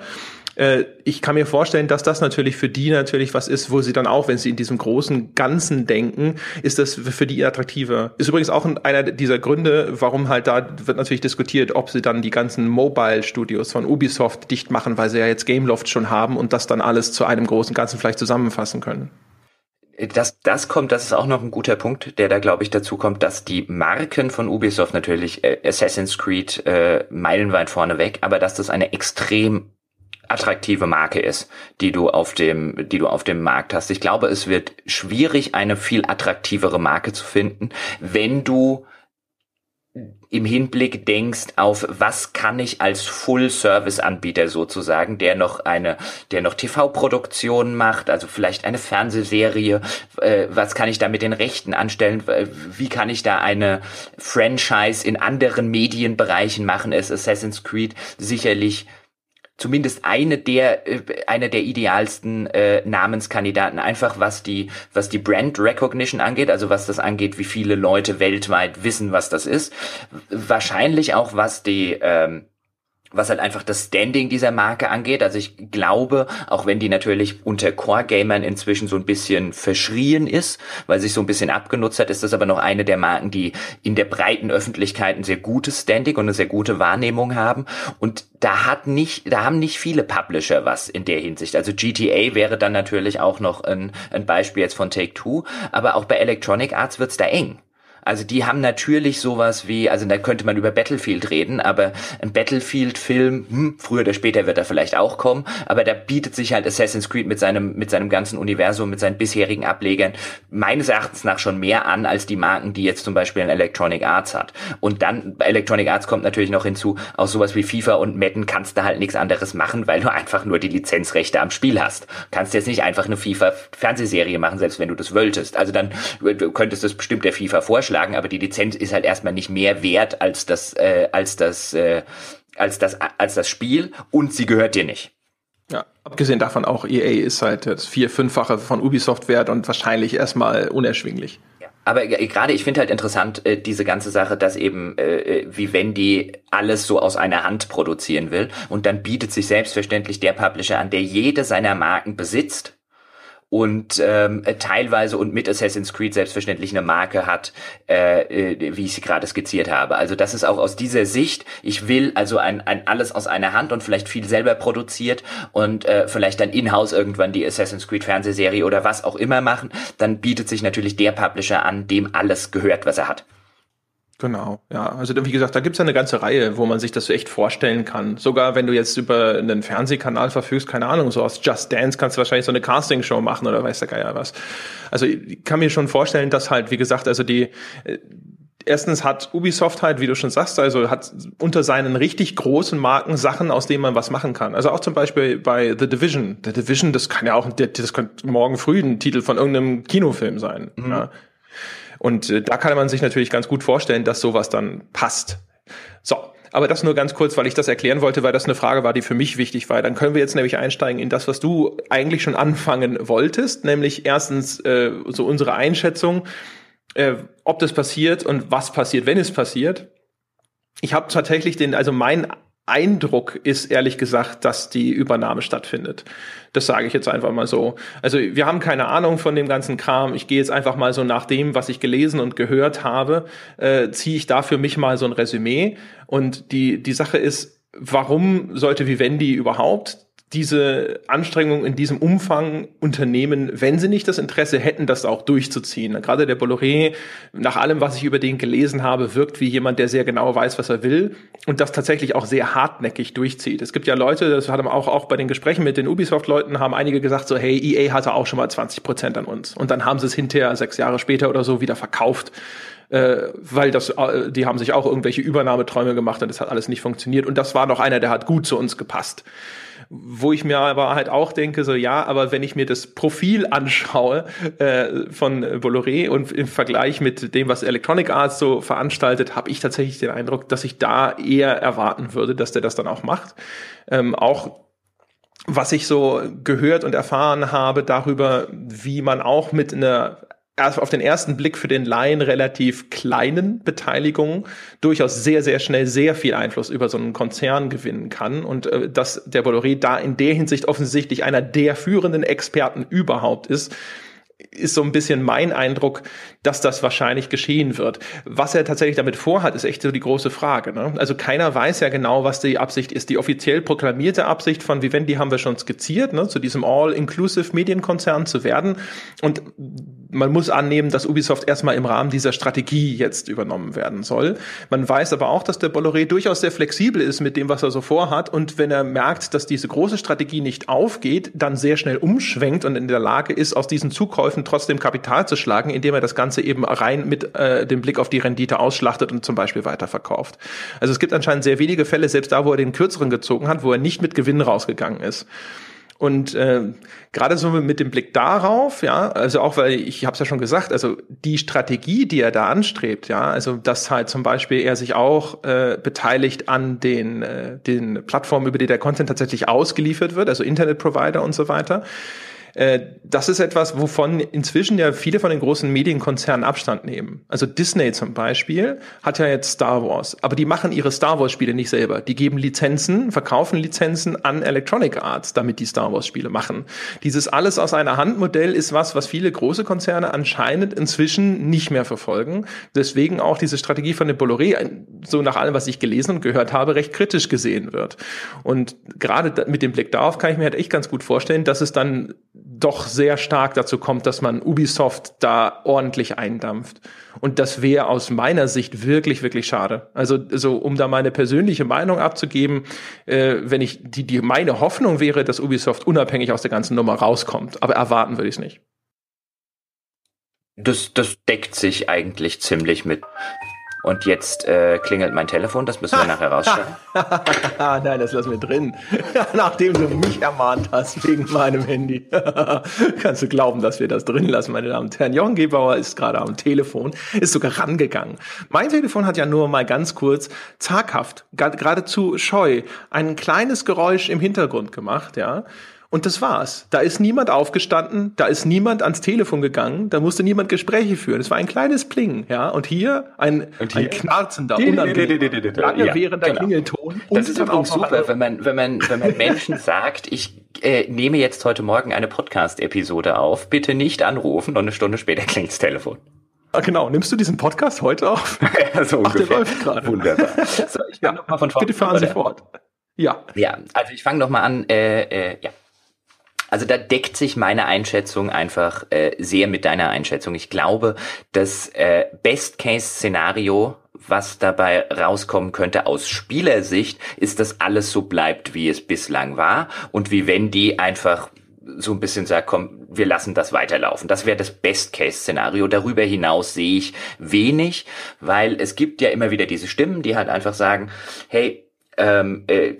Äh, ich kann mir vorstellen, dass das natürlich für die natürlich was ist, wo sie dann auch, wenn sie in diesem großen Ganzen denken, ist das für die attraktiver. Ist übrigens auch einer dieser Gründe, warum halt da wird natürlich diskutiert, ob sie dann die ganzen Mobile-Studios von Ubisoft dicht machen, weil sie ja jetzt Gameloft schon haben und das dann alles zu einem großen Ganzen vielleicht zusammenfassen können. Das, das kommt, das ist auch noch ein guter Punkt, der da, glaube ich, dazu kommt, dass die Marken von Ubisoft natürlich äh, Assassin's Creed äh, meilenweit vorne weg, aber dass das eine extrem attraktive Marke ist, die du auf dem, die du auf dem Markt hast. Ich glaube, es wird schwierig, eine viel attraktivere Marke zu finden, wenn du im Hinblick denkst auf, was kann ich als Full-Service-Anbieter sozusagen, der noch eine, der noch TV-Produktionen macht, also vielleicht eine Fernsehserie, äh, was kann ich da mit den Rechten anstellen, wie kann ich da eine Franchise in anderen Medienbereichen machen, ist Assassin's Creed sicherlich zumindest eine der äh, eine der idealsten äh, Namenskandidaten. Einfach was die was die Brand Recognition angeht also was das angeht wie viele Leute weltweit wissen was das ist. Wahrscheinlich auch was die ähm, was halt einfach das Standing dieser Marke angeht. Also ich glaube, auch wenn die natürlich unter Core-Gamern inzwischen so ein bisschen verschrien ist, weil sich so ein bisschen abgenutzt hat, ist das aber noch eine der Marken, die in der breiten Öffentlichkeit ein sehr gutes Standing und eine sehr gute Wahrnehmung haben. Und da hat nicht, da haben nicht viele Publisher was in der Hinsicht. Also GTA wäre dann natürlich auch noch ein, ein Beispiel jetzt von Take-Two, aber auch bei Electronic Arts wird's da eng. Also die haben natürlich sowas wie, also da könnte man über Battlefield reden, aber ein Battlefield-Film, hm, früher oder später wird er vielleicht auch kommen, aber da bietet sich halt Assassin's Creed mit seinem, mit seinem ganzen Universum, mit seinen bisherigen Ablegern meines Erachtens nach schon mehr an als die Marken, die jetzt zum Beispiel ein Electronic Arts hat. Und dann Electronic Arts kommt natürlich noch hinzu, aus sowas wie FIFA und Madden kannst du halt nichts anderes machen, weil du einfach nur die Lizenzrechte am Spiel hast. Kannst jetzt nicht einfach eine FIFA-Fernsehserie machen, selbst wenn du das wolltest. Also dann du könntest das bestimmt der FIFA vorschlagen vorschlagen, aber die Lizenz ist halt erstmal nicht mehr wert als das, äh, als das, äh, als das, als das Spiel und sie gehört dir nicht. Ja, abgesehen davon auch EA ist halt das vier, fünffache von Ubisoft wert und wahrscheinlich erstmal unerschwinglich. Ja. Aber gerade ich finde halt interessant äh, diese ganze Sache, dass eben äh, wie wenn die alles so aus einer Hand produzieren will und dann bietet sich selbstverständlich der Publisher an, der jede seiner Marken besitzt und ähm, teilweise und mit Assassin's Creed selbstverständlich eine Marke hat, äh, äh, wie ich sie gerade skizziert habe. Also das ist auch aus dieser Sicht, ich will also ein, ein alles aus einer Hand und vielleicht viel selber produziert und äh, vielleicht dann in-house irgendwann die Assassin's Creed Fernsehserie oder was auch immer machen, dann bietet sich natürlich der Publisher an, dem alles gehört, was er hat. Genau, ja. Also wie gesagt, da gibt's ja eine ganze Reihe, wo man sich das so echt vorstellen kann. Sogar wenn du jetzt über einen Fernsehkanal verfügst, keine Ahnung, so aus Just Dance kannst du wahrscheinlich so eine Castingshow machen oder weiß der Geier was. Also ich kann mir schon vorstellen, dass halt, wie gesagt, also die äh, erstens hat Ubisoft halt, wie du schon sagst, also hat unter seinen richtig großen Marken Sachen, aus denen man was machen kann. Also auch zum Beispiel bei The Division. The Division, das kann ja auch, das könnte morgen früh ein Titel von irgendeinem Kinofilm sein. Mhm. Ja. Und äh, da kann man sich natürlich ganz gut vorstellen, dass sowas dann passt. So, aber das nur ganz kurz, weil ich das erklären wollte, weil das eine Frage war, die für mich wichtig war. Dann können wir jetzt nämlich einsteigen in das, was du eigentlich schon anfangen wolltest, nämlich erstens äh, so unsere Einschätzung, äh, ob das passiert und was passiert, wenn es passiert. Ich habe tatsächlich den, also mein Eindruck ist ehrlich gesagt, dass die Übernahme stattfindet. Das sage ich jetzt einfach mal so. Also wir haben keine Ahnung von dem ganzen Kram. Ich gehe jetzt einfach mal so nach dem, was ich gelesen und gehört habe, äh, ziehe ich da für mich mal so ein Resümee. Und die, die Sache ist, warum sollte Vivendi überhaupt diese Anstrengung in diesem Umfang unternehmen, wenn sie nicht das Interesse hätten, das auch durchzuziehen. Gerade der Bolloré, nach allem, was ich über den gelesen habe, wirkt wie jemand, der sehr genau weiß, was er will und das tatsächlich auch sehr hartnäckig durchzieht. Es gibt ja Leute, das hat man auch, auch bei den Gesprächen mit den Ubisoft-Leuten, haben einige gesagt so, hey, EA hatte auch schon mal 20 Prozent an uns. Und dann haben sie es hinterher, sechs Jahre später oder so, wieder verkauft äh, weil das, äh, die haben sich auch irgendwelche Übernahmeträume gemacht und das hat alles nicht funktioniert. Und das war noch einer, der hat gut zu uns gepasst. Wo ich mir aber halt auch denke, so ja, aber wenn ich mir das Profil anschaue äh, von Bolloré und im Vergleich mit dem, was Electronic Arts so veranstaltet, habe ich tatsächlich den Eindruck, dass ich da eher erwarten würde, dass der das dann auch macht. Ähm, auch was ich so gehört und erfahren habe darüber, wie man auch mit einer erst auf den ersten Blick für den Laien relativ kleinen Beteiligungen durchaus sehr, sehr schnell sehr viel Einfluss über so einen Konzern gewinnen kann. Und äh, dass der Bolloré da in der Hinsicht offensichtlich einer der führenden Experten überhaupt ist, ist so ein bisschen mein Eindruck, dass das wahrscheinlich geschehen wird. Was er tatsächlich damit vorhat, ist echt so die große Frage. Ne? Also keiner weiß ja genau, was die Absicht ist. Die offiziell proklamierte Absicht von Vivendi haben wir schon skizziert, ne? zu diesem All-Inclusive Medienkonzern zu werden. Und man muss annehmen, dass Ubisoft erstmal im Rahmen dieser Strategie jetzt übernommen werden soll. Man weiß aber auch, dass der Bolloré durchaus sehr flexibel ist mit dem, was er so vorhat. Und wenn er merkt, dass diese große Strategie nicht aufgeht, dann sehr schnell umschwenkt und in der Lage ist, aus diesen Zukäufen trotzdem Kapital zu schlagen, indem er das Ganze eben rein mit äh, dem Blick auf die Rendite ausschlachtet und zum Beispiel weiterverkauft. Also es gibt anscheinend sehr wenige Fälle, selbst da, wo er den kürzeren gezogen hat, wo er nicht mit Gewinn rausgegangen ist. Und äh, gerade so mit dem Blick darauf, ja, also auch weil ich habe es ja schon gesagt, also die Strategie, die er da anstrebt, ja, also dass halt zum Beispiel er sich auch äh, beteiligt an den äh, den Plattformen, über die der Content tatsächlich ausgeliefert wird, also Internetprovider und so weiter. Äh, das ist etwas, wovon inzwischen ja viele von den großen Medienkonzernen Abstand nehmen. Also Disney zum Beispiel hat ja jetzt Star Wars, aber die machen ihre Star Wars Spiele nicht selber. Die geben Lizenzen, verkaufen Lizenzen an Electronic Arts, damit die Star Wars Spiele machen. Dieses alles aus einer Hand Modell ist was, was viele große Konzerne anscheinend inzwischen nicht mehr verfolgen. Deswegen auch diese Strategie von dem Bolloré, so nach allem, was ich gelesen und gehört habe, recht kritisch gesehen wird. Und gerade mit dem Blick darauf kann ich mir halt echt ganz gut vorstellen, dass es dann doch sehr stark dazu kommt, dass man Ubisoft da ordentlich eindampft. Und das wäre aus meiner Sicht wirklich, wirklich schade. Also, so, um da meine persönliche Meinung abzugeben, äh, wenn ich die, die meine Hoffnung wäre, dass Ubisoft unabhängig aus der ganzen Nummer rauskommt. Aber erwarten würde ich es nicht. Das, das deckt sich eigentlich ziemlich mit und jetzt äh, klingelt mein Telefon, das müssen wir nachher rausstellen. <laughs> Nein, das lassen wir drin. <laughs> Nachdem du mich ermahnt hast wegen meinem Handy. <laughs> Kannst du glauben, dass wir das drin lassen, meine Damen und Herren. Jochen Gebauer ist gerade am Telefon, ist sogar rangegangen. Mein Telefon hat ja nur mal ganz kurz zaghaft, geradezu scheu, ein kleines Geräusch im Hintergrund gemacht, ja. Und das war's. Da ist niemand aufgestanden, da ist niemand ans Telefon gegangen, da musste niemand Gespräche führen. Es war ein kleines Pling, ja. Und hier ein, Und hier? ein knarzender, unangenehmer, lange ja, währender genau. Klingelton. das ist übrigens super, wenn man, wenn man, wenn man Menschen <laughs> sagt, ich äh, nehme jetzt heute Morgen eine Podcast-Episode auf, bitte nicht anrufen und eine Stunde später klingt das Telefon. Ah, genau. Nimmst du diesen Podcast heute auf? <laughs> ja, so Ach, ungefähr. der läuft gerade. Wunderbar. <laughs> So, ich ja, noch mal von vorne. Bitte fahren Sie fort. Ja. Ja, also ich fange noch mal an. Äh, äh, ja. Also da deckt sich meine Einschätzung einfach äh, sehr mit deiner Einschätzung. Ich glaube, das äh, Best-Case-Szenario, was dabei rauskommen könnte aus Spielersicht, ist, dass alles so bleibt, wie es bislang war und wie wenn die einfach so ein bisschen sagt, komm, wir lassen das weiterlaufen. Das wäre das Best-Case-Szenario. Darüber hinaus sehe ich wenig, weil es gibt ja immer wieder diese Stimmen, die halt einfach sagen, hey, ähm, äh,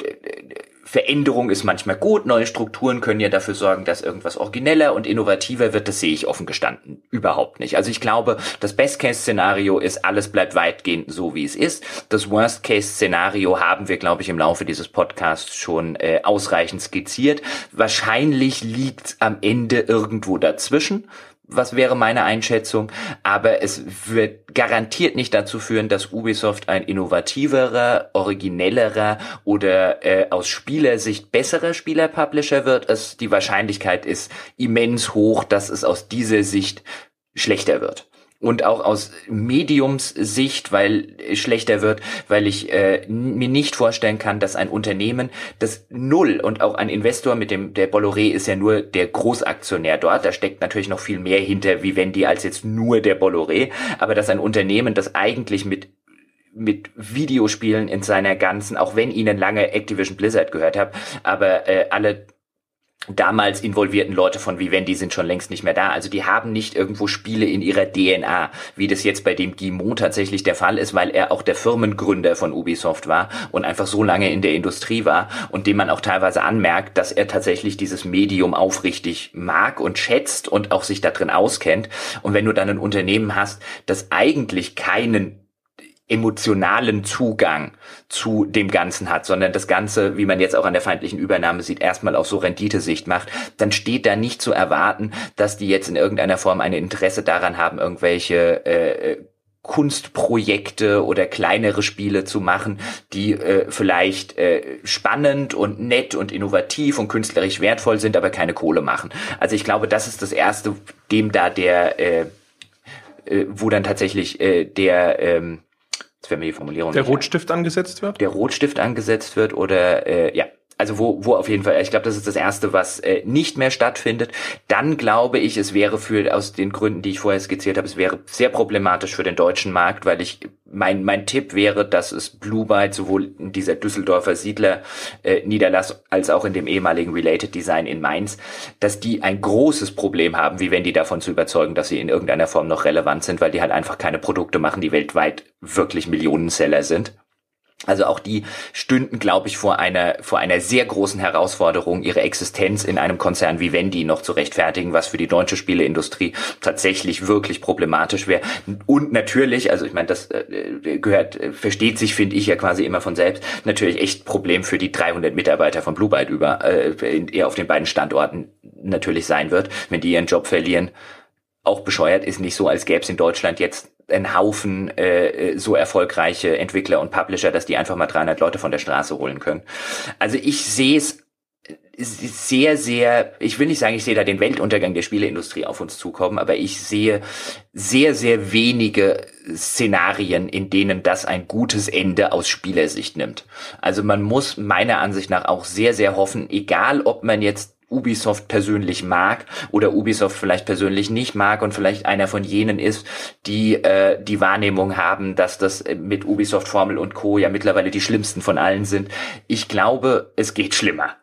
Veränderung ist manchmal gut, neue Strukturen können ja dafür sorgen, dass irgendwas origineller und innovativer wird, das sehe ich offen gestanden überhaupt nicht. Also ich glaube, das Best-Case-Szenario ist, alles bleibt weitgehend so, wie es ist. Das Worst-Case-Szenario haben wir, glaube ich, im Laufe dieses Podcasts schon äh, ausreichend skizziert. Wahrscheinlich liegt am Ende irgendwo dazwischen was wäre meine Einschätzung, aber es wird garantiert nicht dazu führen, dass Ubisoft ein innovativerer, originellerer oder äh, aus Spielersicht besserer Spielerpublisher wird. Es, die Wahrscheinlichkeit ist immens hoch, dass es aus dieser Sicht schlechter wird und auch aus Mediumssicht, weil schlechter wird, weil ich äh, mir nicht vorstellen kann, dass ein Unternehmen, das null und auch ein Investor mit dem der Bolloré ist ja nur der Großaktionär dort, da steckt natürlich noch viel mehr hinter, die als jetzt nur der Bolloré, aber dass ein Unternehmen, das eigentlich mit mit Videospielen in seiner ganzen, auch wenn ihnen lange Activision Blizzard gehört habe, aber äh, alle damals involvierten Leute von Vivendi sind schon längst nicht mehr da. Also die haben nicht irgendwo Spiele in ihrer DNA, wie das jetzt bei dem Guimont tatsächlich der Fall ist, weil er auch der Firmengründer von Ubisoft war und einfach so lange in der Industrie war und dem man auch teilweise anmerkt, dass er tatsächlich dieses Medium aufrichtig mag und schätzt und auch sich da drin auskennt. Und wenn du dann ein Unternehmen hast, das eigentlich keinen emotionalen Zugang zu dem Ganzen hat, sondern das Ganze, wie man jetzt auch an der feindlichen Übernahme sieht, erstmal auf so Renditesicht macht, dann steht da nicht zu erwarten, dass die jetzt in irgendeiner Form ein Interesse daran haben, irgendwelche äh, Kunstprojekte oder kleinere Spiele zu machen, die äh, vielleicht äh, spannend und nett und innovativ und künstlerisch wertvoll sind, aber keine Kohle machen. Also ich glaube, das ist das Erste, dem da der, äh, äh, wo dann tatsächlich äh, der ähm, Jetzt wäre mir die Formulierung. Der Rotstift angesetzt wird? Der Rotstift angesetzt wird oder äh, ja, also wo, wo auf jeden Fall, ich glaube, das ist das Erste, was äh, nicht mehr stattfindet. Dann glaube ich, es wäre für, aus den Gründen, die ich vorher skizziert habe, es wäre sehr problematisch für den deutschen Markt, weil ich, mein, mein Tipp wäre, dass es Blue Byte sowohl in dieser Düsseldorfer Siedler äh, Niederlass als auch in dem ehemaligen Related Design in Mainz, dass die ein großes Problem haben, wie wenn die davon zu überzeugen, dass sie in irgendeiner Form noch relevant sind, weil die halt einfach keine Produkte machen, die weltweit wirklich Millionenseller sind. Also auch die stünden, glaube ich, vor einer, vor einer sehr großen Herausforderung, ihre Existenz in einem Konzern wie Wendy noch zu rechtfertigen, was für die deutsche Spieleindustrie tatsächlich wirklich problematisch wäre. Und natürlich, also ich meine, das äh, gehört, äh, versteht sich, finde ich ja quasi immer von selbst, natürlich echt Problem für die 300 Mitarbeiter von Blue Byte über, äh, auf den beiden Standorten natürlich sein wird, wenn die ihren Job verlieren. Auch bescheuert ist nicht so, als gäbe es in Deutschland jetzt ein Haufen äh, so erfolgreiche Entwickler und Publisher, dass die einfach mal 300 Leute von der Straße holen können. Also ich sehe es sehr, sehr, ich will nicht sagen, ich sehe da den Weltuntergang der Spieleindustrie auf uns zukommen, aber ich sehe sehr, sehr wenige Szenarien, in denen das ein gutes Ende aus Spielersicht nimmt. Also man muss meiner Ansicht nach auch sehr, sehr hoffen, egal ob man jetzt Ubisoft persönlich mag oder Ubisoft vielleicht persönlich nicht mag und vielleicht einer von jenen ist, die äh, die Wahrnehmung haben, dass das mit Ubisoft Formel und Co. ja mittlerweile die schlimmsten von allen sind. Ich glaube, es geht schlimmer.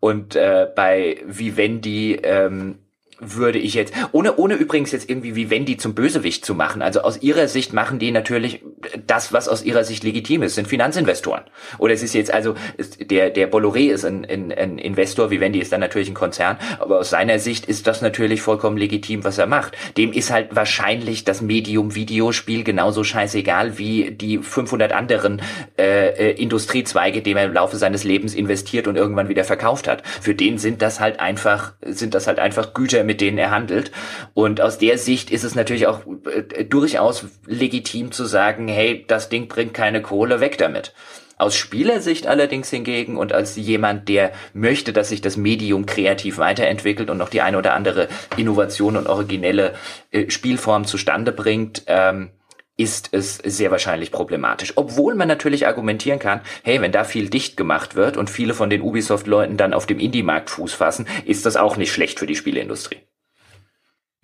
Und äh, bei Vivendi ähm, würde ich jetzt, ohne, ohne übrigens jetzt irgendwie wie Wendy zum Bösewicht zu machen. Also aus ihrer Sicht machen die natürlich das, was aus ihrer Sicht legitim ist, sind Finanzinvestoren. Oder es ist jetzt also, der, der Bolloré ist ein, ein, ein Investor, wie Wendy ist dann natürlich ein Konzern, aber aus seiner Sicht ist das natürlich vollkommen legitim, was er macht. Dem ist halt wahrscheinlich das Medium Videospiel genauso scheißegal wie die 500 anderen äh, äh, Industriezweige, dem er im Laufe seines Lebens investiert und irgendwann wieder verkauft hat. Für den sind das halt einfach, sind das halt einfach Güter, mit denen er handelt. Und aus der Sicht ist es natürlich auch äh, durchaus legitim zu sagen, hey, das Ding bringt keine Kohle, weg damit. Aus Spielersicht allerdings hingegen und als jemand, der möchte, dass sich das Medium kreativ weiterentwickelt und noch die eine oder andere Innovation und originelle äh, Spielform zustande bringt, ähm, ist es sehr wahrscheinlich problematisch. Obwohl man natürlich argumentieren kann, hey, wenn da viel dicht gemacht wird und viele von den Ubisoft-Leuten dann auf dem Indie-Markt Fuß fassen, ist das auch nicht schlecht für die Spieleindustrie.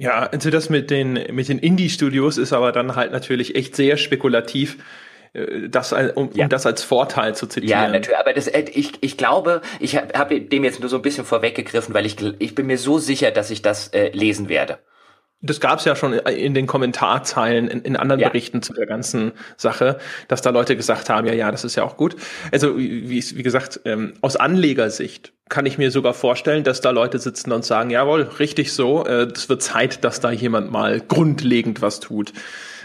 Ja, also das mit den, mit den Indie-Studios ist aber dann halt natürlich echt sehr spekulativ äh, das, um, ja. um das als Vorteil zu zitieren. Ja, natürlich, aber das, äh, ich, ich glaube, ich habe hab dem jetzt nur so ein bisschen vorweggegriffen, weil ich, ich bin mir so sicher, dass ich das äh, lesen werde. Das gab es ja schon in den Kommentarzeilen in, in anderen ja. Berichten zu der ganzen Sache, dass da Leute gesagt haben, ja, ja, das ist ja auch gut. Also wie, wie gesagt, ähm, aus Anlegersicht kann ich mir sogar vorstellen, dass da Leute sitzen und sagen, jawohl, richtig so, äh, es wird Zeit, dass da jemand mal grundlegend was tut.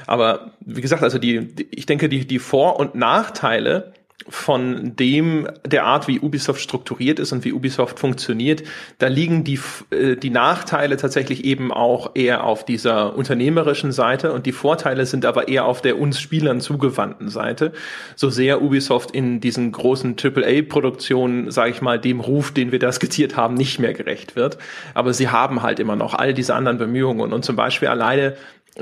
Aber wie gesagt, also die, ich denke, die, die Vor- und Nachteile von dem, der Art, wie Ubisoft strukturiert ist und wie Ubisoft funktioniert, da liegen die, äh, die Nachteile tatsächlich eben auch eher auf dieser unternehmerischen Seite und die Vorteile sind aber eher auf der uns Spielern zugewandten Seite. So sehr Ubisoft in diesen großen AAA-Produktionen, sage ich mal, dem Ruf, den wir da skizziert haben, nicht mehr gerecht wird. Aber sie haben halt immer noch all diese anderen Bemühungen und zum Beispiel alleine,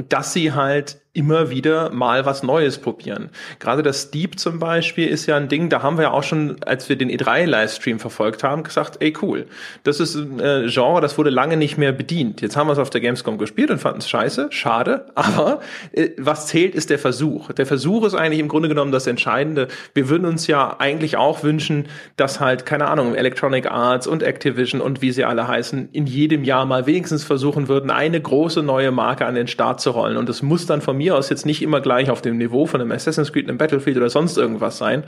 dass sie halt immer wieder mal was Neues probieren. Gerade das Steep zum Beispiel ist ja ein Ding, da haben wir ja auch schon, als wir den E3-Livestream verfolgt haben, gesagt, ey cool, das ist ein äh, Genre, das wurde lange nicht mehr bedient. Jetzt haben wir es auf der Gamescom gespielt und fanden es scheiße, schade, <laughs> aber äh, was zählt, ist der Versuch. Der Versuch ist eigentlich im Grunde genommen das Entscheidende. Wir würden uns ja eigentlich auch wünschen, dass halt, keine Ahnung, Electronic Arts und Activision und wie sie alle heißen, in jedem Jahr mal wenigstens versuchen würden, eine große neue Marke an den Start zu rollen. Und es muss dann von aus jetzt nicht immer gleich auf dem Niveau von einem Assassin's Creed, einem Battlefield oder sonst irgendwas sein.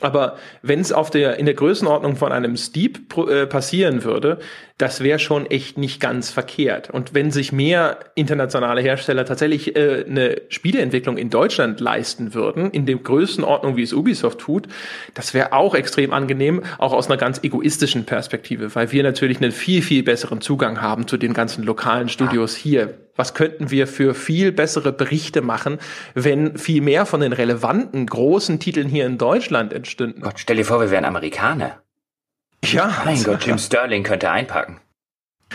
Aber wenn es auf der in der Größenordnung von einem Steep äh, passieren würde, das wäre schon echt nicht ganz verkehrt. Und wenn sich mehr internationale Hersteller tatsächlich äh, eine Spieleentwicklung in Deutschland leisten würden, in der Größenordnung, wie es Ubisoft tut, das wäre auch extrem angenehm, auch aus einer ganz egoistischen Perspektive, weil wir natürlich einen viel, viel besseren Zugang haben zu den ganzen lokalen Studios hier. Was könnten wir für viel bessere Berichte machen, wenn viel mehr von den relevanten großen Titeln hier in Deutschland entstünden? Gott, stell dir vor, wir wären Amerikaner. Ja. Mein Gott, Jim <laughs> Sterling könnte einpacken.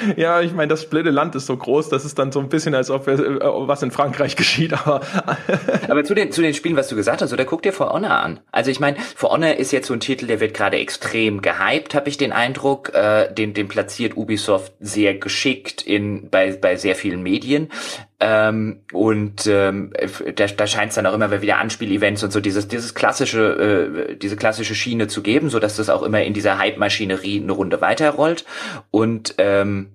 <laughs> Ja, ich meine, das blöde Land ist so groß, das ist dann so ein bisschen, als ob äh, was in Frankreich <laughs> geschieht, aber. <laughs> aber zu den, zu den Spielen, was du gesagt hast, oder guck dir For Honor an. Also ich meine, For Honor ist jetzt so ein Titel, der wird gerade extrem gehypt, habe ich den Eindruck. Äh, den, den platziert Ubisoft sehr geschickt in, bei, bei sehr vielen Medien. Ähm, und ähm, da, da scheint es dann auch immer wieder Anspielevents und so dieses dieses klassische äh, diese klassische Schiene zu geben, so dass das auch immer in dieser Hype-Maschinerie eine Runde weiterrollt. Und ähm,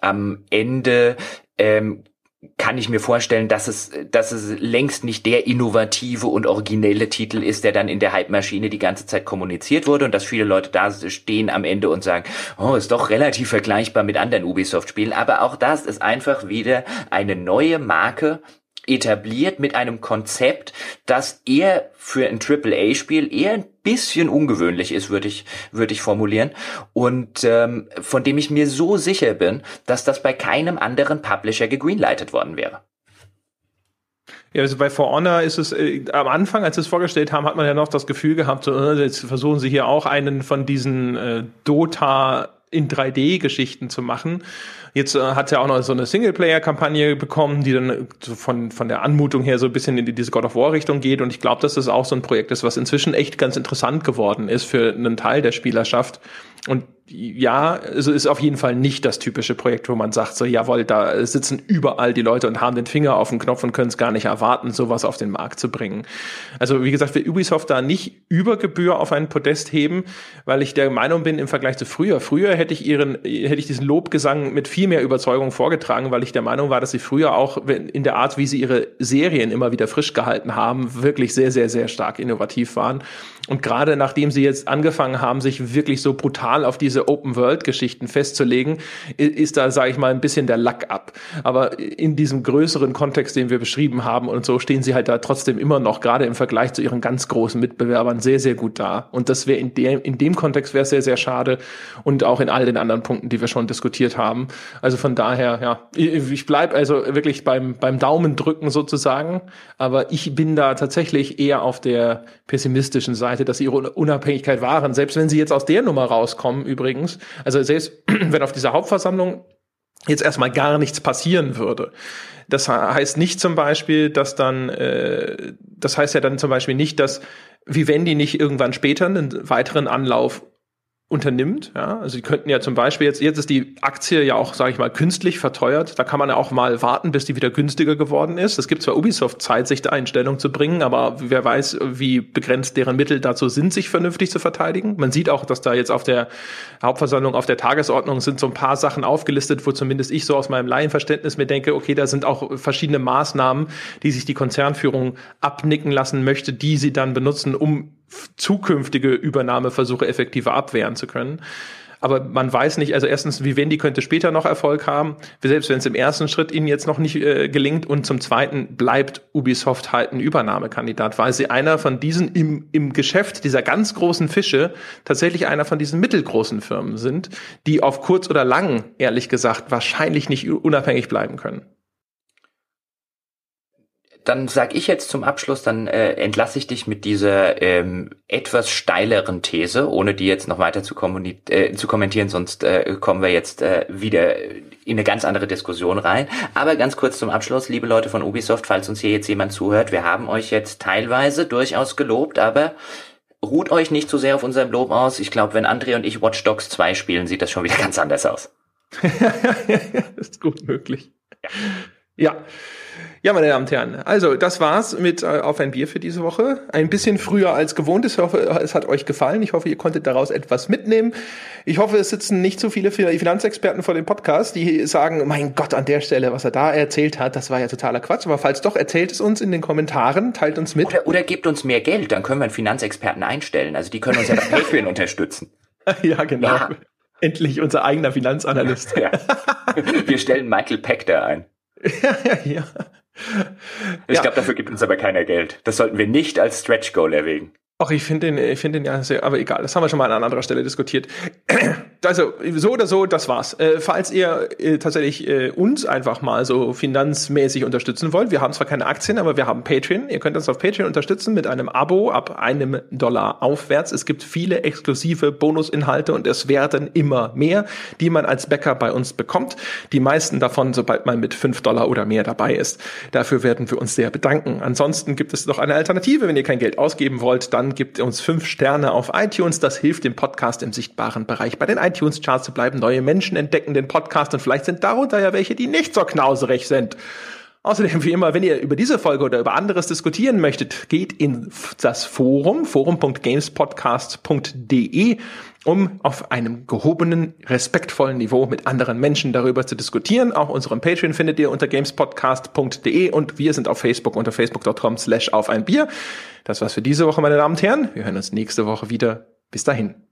am Ende ähm, kann ich mir vorstellen, dass es, dass es längst nicht der innovative und originelle Titel ist, der dann in der Hype-Maschine die ganze Zeit kommuniziert wurde und dass viele Leute da stehen am Ende und sagen, oh, ist doch relativ vergleichbar mit anderen Ubisoft-Spielen. Aber auch das ist einfach wieder eine neue Marke, etabliert mit einem Konzept, das eher für ein AAA-Spiel eher ein bisschen ungewöhnlich ist, würde ich, würde ich formulieren. Und ähm, von dem ich mir so sicher bin, dass das bei keinem anderen Publisher gegreenlightet worden wäre. Ja, also bei For Honor ist es äh, am Anfang, als sie es vorgestellt haben, hat man ja noch das Gefühl gehabt, so, äh, jetzt versuchen sie hier auch einen von diesen äh, Dota in 3D-Geschichten zu machen. Jetzt äh, hat er auch noch so eine Singleplayer-Kampagne bekommen, die dann so von, von der Anmutung her so ein bisschen in diese God of War-Richtung geht. Und ich glaube, dass das auch so ein Projekt ist, was inzwischen echt ganz interessant geworden ist für einen Teil der Spielerschaft. Und ja, es ist auf jeden Fall nicht das typische Projekt, wo man sagt, so, jawohl, da sitzen überall die Leute und haben den Finger auf den Knopf und können es gar nicht erwarten, sowas auf den Markt zu bringen. Also, wie gesagt, will Ubisoft da nicht über Gebühr auf einen Podest heben, weil ich der Meinung bin, im Vergleich zu früher, früher hätte ich ihren, hätte ich diesen Lobgesang mit viel mehr Überzeugung vorgetragen, weil ich der Meinung war, dass sie früher auch in der Art, wie sie ihre Serien immer wieder frisch gehalten haben, wirklich sehr, sehr, sehr stark innovativ waren. Und gerade nachdem sie jetzt angefangen haben, sich wirklich so brutal auf diese Open-World-Geschichten festzulegen, ist da, sage ich mal, ein bisschen der Lack ab. Aber in diesem größeren Kontext, den wir beschrieben haben und so, stehen sie halt da trotzdem immer noch, gerade im Vergleich zu ihren ganz großen Mitbewerbern, sehr, sehr gut da. Und das wäre in dem, in dem Kontext wäre sehr, sehr schade. Und auch in all den anderen Punkten, die wir schon diskutiert haben. Also von daher, ja, ich bleib also wirklich beim, beim Daumen drücken sozusagen. Aber ich bin da tatsächlich eher auf der pessimistischen Seite Seite, dass sie ihre Unabhängigkeit wahren. Selbst wenn sie jetzt aus der Nummer rauskommen, übrigens, also selbst <clears throat> wenn auf dieser Hauptversammlung jetzt erstmal gar nichts passieren würde. Das heißt nicht zum Beispiel, dass dann, äh, das heißt ja dann zum Beispiel nicht, dass Vivendi nicht irgendwann später einen weiteren Anlauf unternimmt. Ja? Also sie könnten ja zum Beispiel jetzt, jetzt ist die Aktie ja auch, sage ich mal, künstlich verteuert. Da kann man ja auch mal warten, bis die wieder günstiger geworden ist. Es gibt zwar Ubisoft Zeit, sich da in Stellung zu bringen, aber wer weiß, wie begrenzt deren Mittel dazu sind, sich vernünftig zu verteidigen. Man sieht auch, dass da jetzt auf der Hauptversammlung, auf der Tagesordnung sind so ein paar Sachen aufgelistet, wo zumindest ich so aus meinem Laienverständnis mir denke, okay, da sind auch verschiedene Maßnahmen, die sich die Konzernführung abnicken lassen möchte, die sie dann benutzen, um zukünftige Übernahmeversuche effektiver abwehren zu können. Aber man weiß nicht, also erstens, Vivendi könnte später noch Erfolg haben, selbst wenn es im ersten Schritt ihnen jetzt noch nicht äh, gelingt. Und zum Zweiten bleibt Ubisoft halt ein Übernahmekandidat, weil sie einer von diesen im, im Geschäft dieser ganz großen Fische tatsächlich einer von diesen mittelgroßen Firmen sind, die auf kurz oder lang, ehrlich gesagt, wahrscheinlich nicht unabhängig bleiben können dann sag ich jetzt zum Abschluss, dann äh, entlasse ich dich mit dieser ähm, etwas steileren These, ohne die jetzt noch weiter zu, äh, zu kommentieren, sonst äh, kommen wir jetzt äh, wieder in eine ganz andere Diskussion rein. Aber ganz kurz zum Abschluss, liebe Leute von Ubisoft, falls uns hier jetzt jemand zuhört, wir haben euch jetzt teilweise durchaus gelobt, aber ruht euch nicht zu sehr auf unserem Lob aus. Ich glaube, wenn André und ich Watch Dogs 2 spielen, sieht das schon wieder <laughs> ganz anders aus. <laughs> ist gut möglich. Ja. ja. Ja, meine Damen und Herren, also das war's mit äh, Auf ein Bier für diese Woche. Ein bisschen früher als gewohnt. Ich hoffe, es hat euch gefallen. Ich hoffe, ihr konntet daraus etwas mitnehmen. Ich hoffe, es sitzen nicht zu viele Finanzexperten vor dem Podcast, die sagen, mein Gott, an der Stelle, was er da erzählt hat, das war ja totaler Quatsch. Aber falls doch, erzählt es uns in den Kommentaren, teilt uns mit. Oder, oder gebt uns mehr Geld, dann können wir einen Finanzexperten einstellen. Also die können uns ja bei <laughs> Patreon unterstützen. Ja, genau. Ja. Endlich unser eigener Finanzanalyst. Ja. Wir stellen Michael Peck da ein. <laughs> Ja, ja, ja. Ich ja. glaube, dafür gibt uns aber keiner Geld. Das sollten wir nicht als Stretch Goal erwägen. Ach, ich finde den, ich finde den ja sehr, aber egal, das haben wir schon mal an anderer Stelle diskutiert. Also, so oder so, das war's. Äh, falls ihr äh, tatsächlich äh, uns einfach mal so finanzmäßig unterstützen wollt, wir haben zwar keine Aktien, aber wir haben Patreon. Ihr könnt uns auf Patreon unterstützen mit einem Abo ab einem Dollar aufwärts. Es gibt viele exklusive Bonusinhalte und es werden immer mehr, die man als Bäcker bei uns bekommt. Die meisten davon, sobald man mit fünf Dollar oder mehr dabei ist. Dafür werden wir uns sehr bedanken. Ansonsten gibt es noch eine Alternative, wenn ihr kein Geld ausgeben wollt, dann gibt uns fünf Sterne auf iTunes. Das hilft dem Podcast im sichtbaren Bereich bei den iTunes-Charts zu bleiben. Neue Menschen entdecken den Podcast und vielleicht sind darunter ja welche, die nicht so knauserig sind. Außerdem, wie immer, wenn ihr über diese Folge oder über anderes diskutieren möchtet, geht in das Forum, forum.gamespodcast.de, um auf einem gehobenen, respektvollen Niveau mit anderen Menschen darüber zu diskutieren. Auch unseren Patreon findet ihr unter gamespodcast.de und wir sind auf Facebook unter facebook.com slash auf ein Bier. Das war's für diese Woche, meine Damen und Herren. Wir hören uns nächste Woche wieder. Bis dahin.